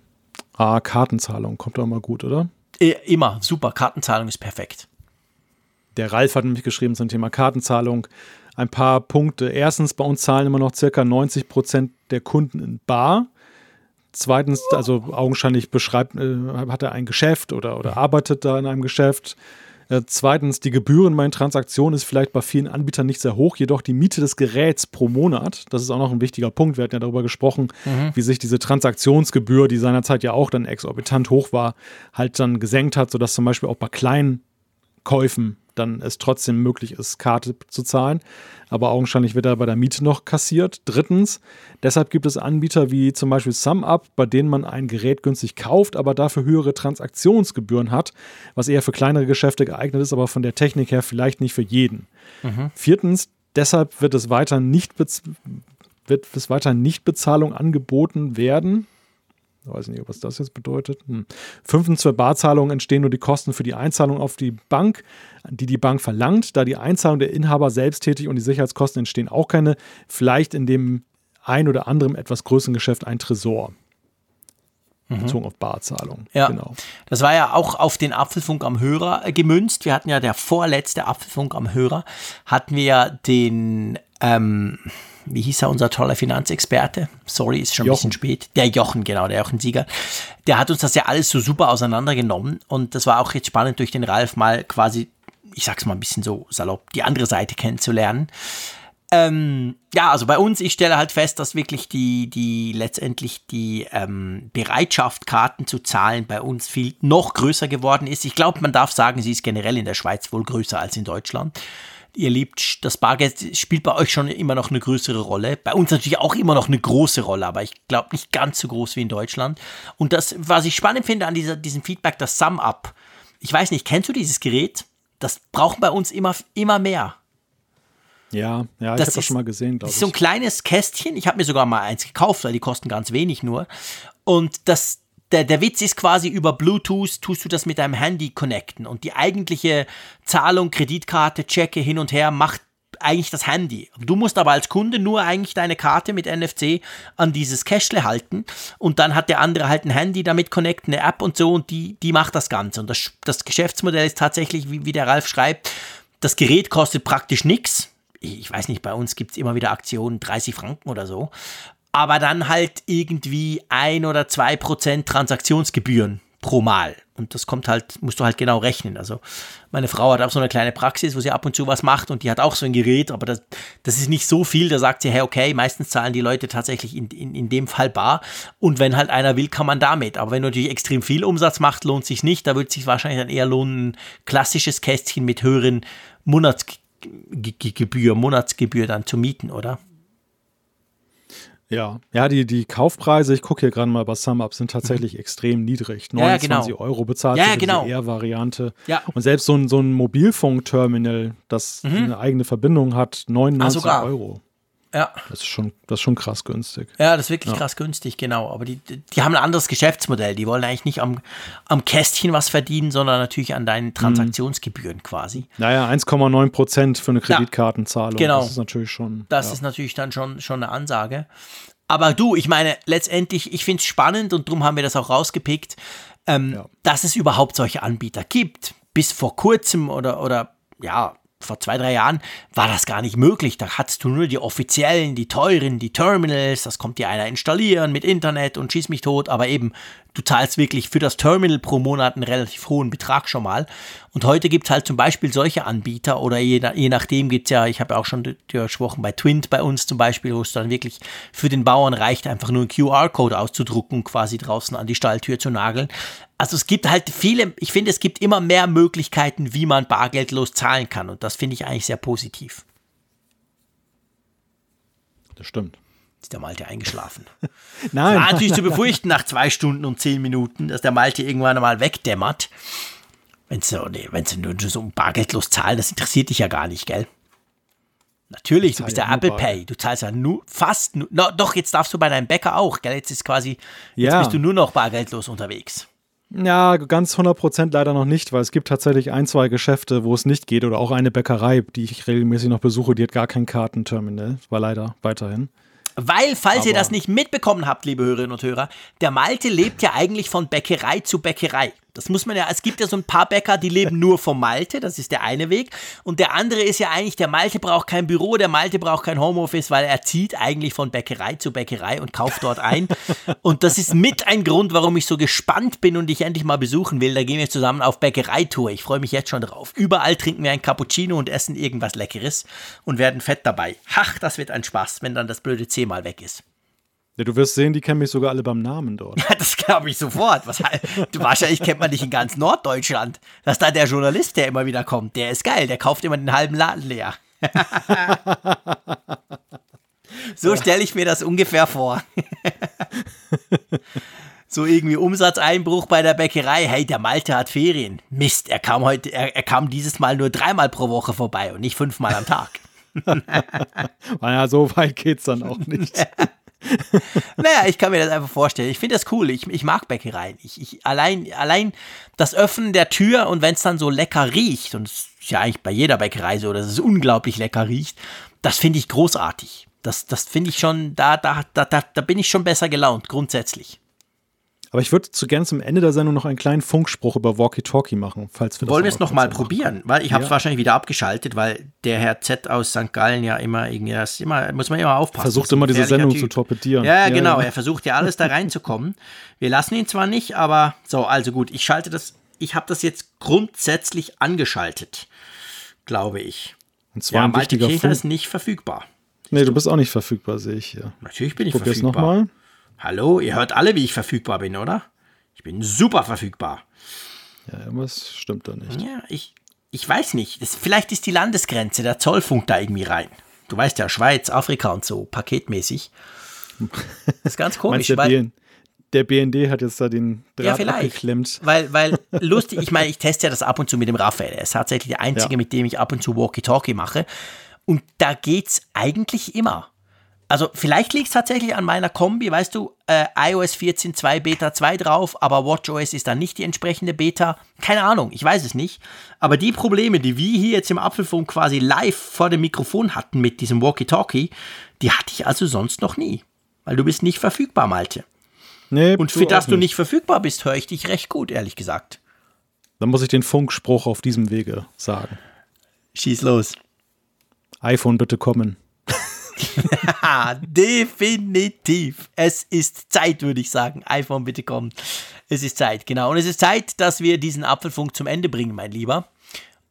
Ah, Kartenzahlung kommt doch mal gut, oder? Immer, super. Kartenzahlung ist perfekt. Der Ralf hat nämlich geschrieben zum Thema Kartenzahlung ein paar Punkte. Erstens, bei uns zahlen immer noch circa 90 Prozent der Kunden in Bar. Zweitens, also augenscheinlich beschreibt, äh, hat er ein Geschäft oder, oder arbeitet da in einem Geschäft. Äh, zweitens, die Gebühren bei Transaktionen ist vielleicht bei vielen Anbietern nicht sehr hoch, jedoch die Miete des Geräts pro Monat, das ist auch noch ein wichtiger Punkt. Wir hatten ja darüber gesprochen, mhm. wie sich diese Transaktionsgebühr, die seinerzeit ja auch dann exorbitant hoch war, halt dann gesenkt hat, sodass zum Beispiel auch bei kleinen Käufen dann es trotzdem möglich ist, Karte zu zahlen. Aber augenscheinlich wird er bei der Miete noch kassiert. Drittens, deshalb gibt es Anbieter wie zum Beispiel SumUp, bei denen man ein Gerät günstig kauft, aber dafür höhere Transaktionsgebühren hat, was eher für kleinere Geschäfte geeignet ist, aber von der Technik her vielleicht nicht für jeden. Mhm. Viertens, deshalb wird es weiter nicht wird es weiter Nichtbezahlung angeboten werden. Ich weiß nicht, was das jetzt bedeutet. Hm. Fünftens, für Barzahlungen entstehen nur die Kosten für die Einzahlung auf die Bank, die die Bank verlangt. Da die Einzahlung der Inhaber selbst tätig und die Sicherheitskosten entstehen auch keine. Vielleicht in dem ein oder anderen etwas größeren Geschäft ein Tresor. Mhm. Bezogen auf Barzahlung. Ja, genau. Das war ja auch auf den Apfelfunk am Hörer gemünzt. Wir hatten ja der vorletzte Apfelfunk am Hörer, hatten wir ja den ähm, wie hieß er, unser toller Finanzexperte? Sorry, ist schon ein bisschen spät. Der Jochen, genau, der Jochen Sieger. Der hat uns das ja alles so super auseinandergenommen und das war auch jetzt spannend durch den Ralf mal quasi, ich sag's mal ein bisschen so salopp, die andere Seite kennenzulernen. Ähm, ja, also bei uns, ich stelle halt fest, dass wirklich die, die letztendlich die ähm, Bereitschaft, Karten zu zahlen, bei uns viel noch größer geworden ist. Ich glaube, man darf sagen, sie ist generell in der Schweiz wohl größer als in Deutschland ihr liebt, das Bargeld spielt bei euch schon immer noch eine größere Rolle. Bei uns natürlich auch immer noch eine große Rolle, aber ich glaube nicht ganz so groß wie in Deutschland. Und das, was ich spannend finde an dieser, diesem Feedback, das Sum-Up. Ich weiß nicht, kennst du dieses Gerät? Das brauchen bei uns immer, immer mehr. Ja, ja, das ich habe das schon mal gesehen, glaube ich. Das ist so ein kleines Kästchen. Ich habe mir sogar mal eins gekauft, weil die kosten ganz wenig nur. Und das, der, der Witz ist quasi, über Bluetooth tust du das mit deinem Handy connecten und die eigentliche Zahlung, Kreditkarte, Checke hin und her macht eigentlich das Handy. Du musst aber als Kunde nur eigentlich deine Karte mit NFC an dieses Cashle halten und dann hat der andere halt ein Handy damit connect, eine App und so und die, die macht das Ganze. Und das, das Geschäftsmodell ist tatsächlich, wie, wie der Ralf schreibt, das Gerät kostet praktisch nichts. Ich weiß nicht, bei uns gibt es immer wieder Aktionen, 30 Franken oder so aber dann halt irgendwie ein oder zwei Prozent Transaktionsgebühren pro Mal. Und das kommt halt, musst du halt genau rechnen. Also meine Frau hat auch so eine kleine Praxis, wo sie ab und zu was macht und die hat auch so ein Gerät, aber das, das ist nicht so viel. Da sagt sie, hey, okay, meistens zahlen die Leute tatsächlich in, in, in dem Fall bar. Und wenn halt einer will, kann man damit. Aber wenn du natürlich extrem viel Umsatz macht, lohnt sich nicht. Da wird sich wahrscheinlich dann eher lohnen, ein klassisches Kästchen mit höheren Monatsgebühr, Monatsgebühr dann zu mieten, oder? Ja, ja, die, die Kaufpreise, ich gucke hier gerade mal bei SumUp, sind tatsächlich mhm. extrem niedrig. 29 ja, genau. Euro bezahlt ja, genau. die R-Variante. Ja. Und selbst so ein, so ein Mobilfunkterminal, das mhm. eine eigene Verbindung hat, 99 ah, Euro. Ja. Das ist schon, das ist schon krass günstig. Ja, das ist wirklich ja. krass günstig, genau. Aber die, die haben ein anderes Geschäftsmodell. Die wollen eigentlich nicht am, am Kästchen was verdienen, sondern natürlich an deinen Transaktionsgebühren mhm. quasi. Naja, 1,9 Prozent für eine Kreditkartenzahlung. Ja, genau. Das ist natürlich schon. Das ja. ist natürlich dann schon, schon eine Ansage. Aber du, ich meine, letztendlich, ich finde es spannend und darum haben wir das auch rausgepickt, ähm, dass es überhaupt solche Anbieter gibt. Bis vor kurzem oder, oder ja, vor zwei, drei Jahren war das gar nicht möglich. Da hattest du nur die offiziellen, die teuren, die Terminals, das kommt dir einer installieren mit Internet und schieß mich tot, aber eben, du zahlst wirklich für das Terminal pro Monat einen relativ hohen Betrag schon mal. Und heute gibt es halt zum Beispiel solche Anbieter oder je, je nachdem gibt es ja, ich habe ja auch schon gesprochen bei Twint bei uns zum Beispiel, wo es dann wirklich für den Bauern reicht, einfach nur einen QR-Code auszudrucken quasi draußen an die Stalltür zu nageln. Also es gibt halt viele, ich finde, es gibt immer mehr Möglichkeiten, wie man bargeldlos zahlen kann. Und das finde ich eigentlich sehr positiv. Das stimmt. Ist der Malte eingeschlafen? Nein. War natürlich zu befürchten nach zwei Stunden und zehn Minuten, dass der Malte irgendwann einmal wegdämmert. Wenn du nee, nur so ein bargeldlos zahlen, das interessiert dich ja gar nicht, gell? Natürlich, du bist der Apple Pay. Du zahlst ja nur fast nur. No, doch, jetzt darfst du bei deinem Bäcker auch, gell? Jetzt ist quasi, jetzt ja. bist du nur noch bargeldlos unterwegs. Ja, ganz 100% leider noch nicht, weil es gibt tatsächlich ein, zwei Geschäfte, wo es nicht geht oder auch eine Bäckerei, die ich regelmäßig noch besuche, die hat gar kein Kartenterminal, war leider weiterhin. Weil, falls Aber ihr das nicht mitbekommen habt, liebe Hörerinnen und Hörer, der Malte lebt ja eigentlich von Bäckerei zu Bäckerei. Das muss man ja, es gibt ja so ein paar Bäcker, die leben nur vom Malte, das ist der eine Weg. Und der andere ist ja eigentlich, der Malte braucht kein Büro, der Malte braucht kein Homeoffice, weil er zieht eigentlich von Bäckerei zu Bäckerei und kauft dort ein. und das ist mit ein Grund, warum ich so gespannt bin und dich endlich mal besuchen will. Da gehen wir zusammen auf Bäckereitour. Ich freue mich jetzt schon drauf. Überall trinken wir ein Cappuccino und essen irgendwas Leckeres und werden fett dabei. Ach, das wird ein Spaß, wenn dann das blöde C mal weg ist. Ja, du wirst sehen, die kennen mich sogar alle beim Namen dort. Ja, das glaube ich sofort. Was, du wahrscheinlich kennt man dich in ganz Norddeutschland. Das ist da der Journalist, der immer wieder kommt. Der ist geil, der kauft immer den halben Laden leer. so stelle ich mir das ungefähr vor. so irgendwie Umsatzeinbruch bei der Bäckerei. Hey, der Malte hat Ferien. Mist, er kam heute, er, er kam dieses Mal nur dreimal pro Woche vorbei und nicht fünfmal am Tag. naja, so weit geht's dann auch nicht. naja, ich kann mir das einfach vorstellen. Ich finde das cool. Ich, ich mag Bäckereien. Ich, ich, allein, allein das Öffnen der Tür und wenn es dann so lecker riecht, und es ist ja eigentlich bei jeder Bäckerei so, dass es unglaublich lecker riecht, das finde ich großartig. Das, das finde ich schon, da, da, da, da bin ich schon besser gelaunt, grundsätzlich. Aber ich würde zu gern zum Ende der Sendung noch einen kleinen Funkspruch über Walkie-Talkie machen, falls wir Wollen wir es nochmal probieren? Weil ich habe es ja. wahrscheinlich wieder abgeschaltet, weil der Herr Z aus St. Gallen ja immer irgendwie, das immer, muss man immer aufpassen. Versucht immer diese Sendung typ. zu torpedieren. Ja, ja genau, ja. er versucht ja alles da reinzukommen. Wir lassen ihn zwar nicht, aber so, also gut, ich schalte das, ich habe das jetzt grundsätzlich angeschaltet, glaube ich. Und zwar ja, ein wichtiger Funk. ist nicht verfügbar. Nee, du bist auch nicht verfügbar, sehe ich hier. Natürlich bin ich Probier's verfügbar. nochmal. Hallo, ihr hört alle, wie ich verfügbar bin, oder? Ich bin super verfügbar. Ja, irgendwas stimmt da nicht. Ja, ich, ich weiß nicht. Das, vielleicht ist die Landesgrenze, der Zollfunk da irgendwie rein. Du weißt ja, Schweiz, Afrika und so, paketmäßig. Das ist ganz komisch. der, weil, BN, der BND hat jetzt da den Draht ja, vielleicht, abgeklemmt. Weil, weil lustig, ich meine, ich teste ja das ab und zu mit dem Raphael. Er ist tatsächlich der Einzige, ja. mit dem ich ab und zu Walkie-Talkie mache. Und da geht's eigentlich immer. Also vielleicht liegt es tatsächlich an meiner Kombi, weißt du, äh, iOS 14.2 Beta 2 drauf, aber WatchOS ist dann nicht die entsprechende Beta. Keine Ahnung, ich weiß es nicht. Aber die Probleme, die wir hier jetzt im Apfelfunk quasi live vor dem Mikrofon hatten mit diesem Walkie-Talkie, die hatte ich also sonst noch nie. Weil du bist nicht verfügbar, Malte. Nee, Und für das du nicht verfügbar bist, höre ich dich recht gut, ehrlich gesagt. Dann muss ich den Funkspruch auf diesem Wege sagen. Schieß los. iPhone bitte kommen. Definitiv. Es ist Zeit, würde ich sagen. iPhone, bitte komm. Es ist Zeit, genau. Und es ist Zeit, dass wir diesen Apfelfunk zum Ende bringen, mein Lieber.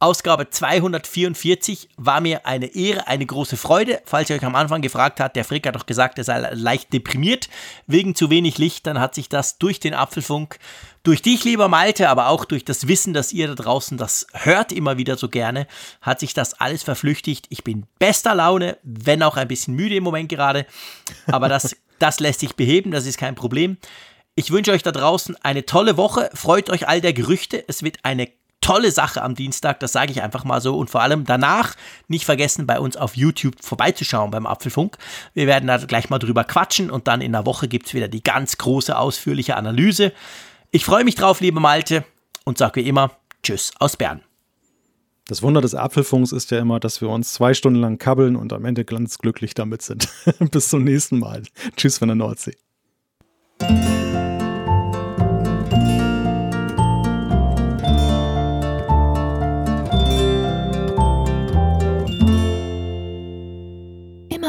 Ausgabe 244 war mir eine Ehre, eine große Freude. Falls ihr euch am Anfang gefragt habt, der Frick hat doch gesagt, er sei leicht deprimiert wegen zu wenig Licht, dann hat sich das durch den Apfelfunk, durch dich, lieber Malte, aber auch durch das Wissen, dass ihr da draußen das hört immer wieder so gerne, hat sich das alles verflüchtigt. Ich bin bester Laune, wenn auch ein bisschen müde im Moment gerade, aber das, das lässt sich beheben, das ist kein Problem. Ich wünsche euch da draußen eine tolle Woche. Freut euch all der Gerüchte. Es wird eine tolle Sache am Dienstag, das sage ich einfach mal so. Und vor allem danach nicht vergessen, bei uns auf YouTube vorbeizuschauen beim Apfelfunk. Wir werden da gleich mal drüber quatschen und dann in der Woche gibt es wieder die ganz große, ausführliche Analyse. Ich freue mich drauf, liebe Malte, und sage wie immer Tschüss aus Bern. Das Wunder des Apfelfunks ist ja immer, dass wir uns zwei Stunden lang kabbeln und am Ende ganz glücklich damit sind. Bis zum nächsten Mal. Tschüss von der Nordsee.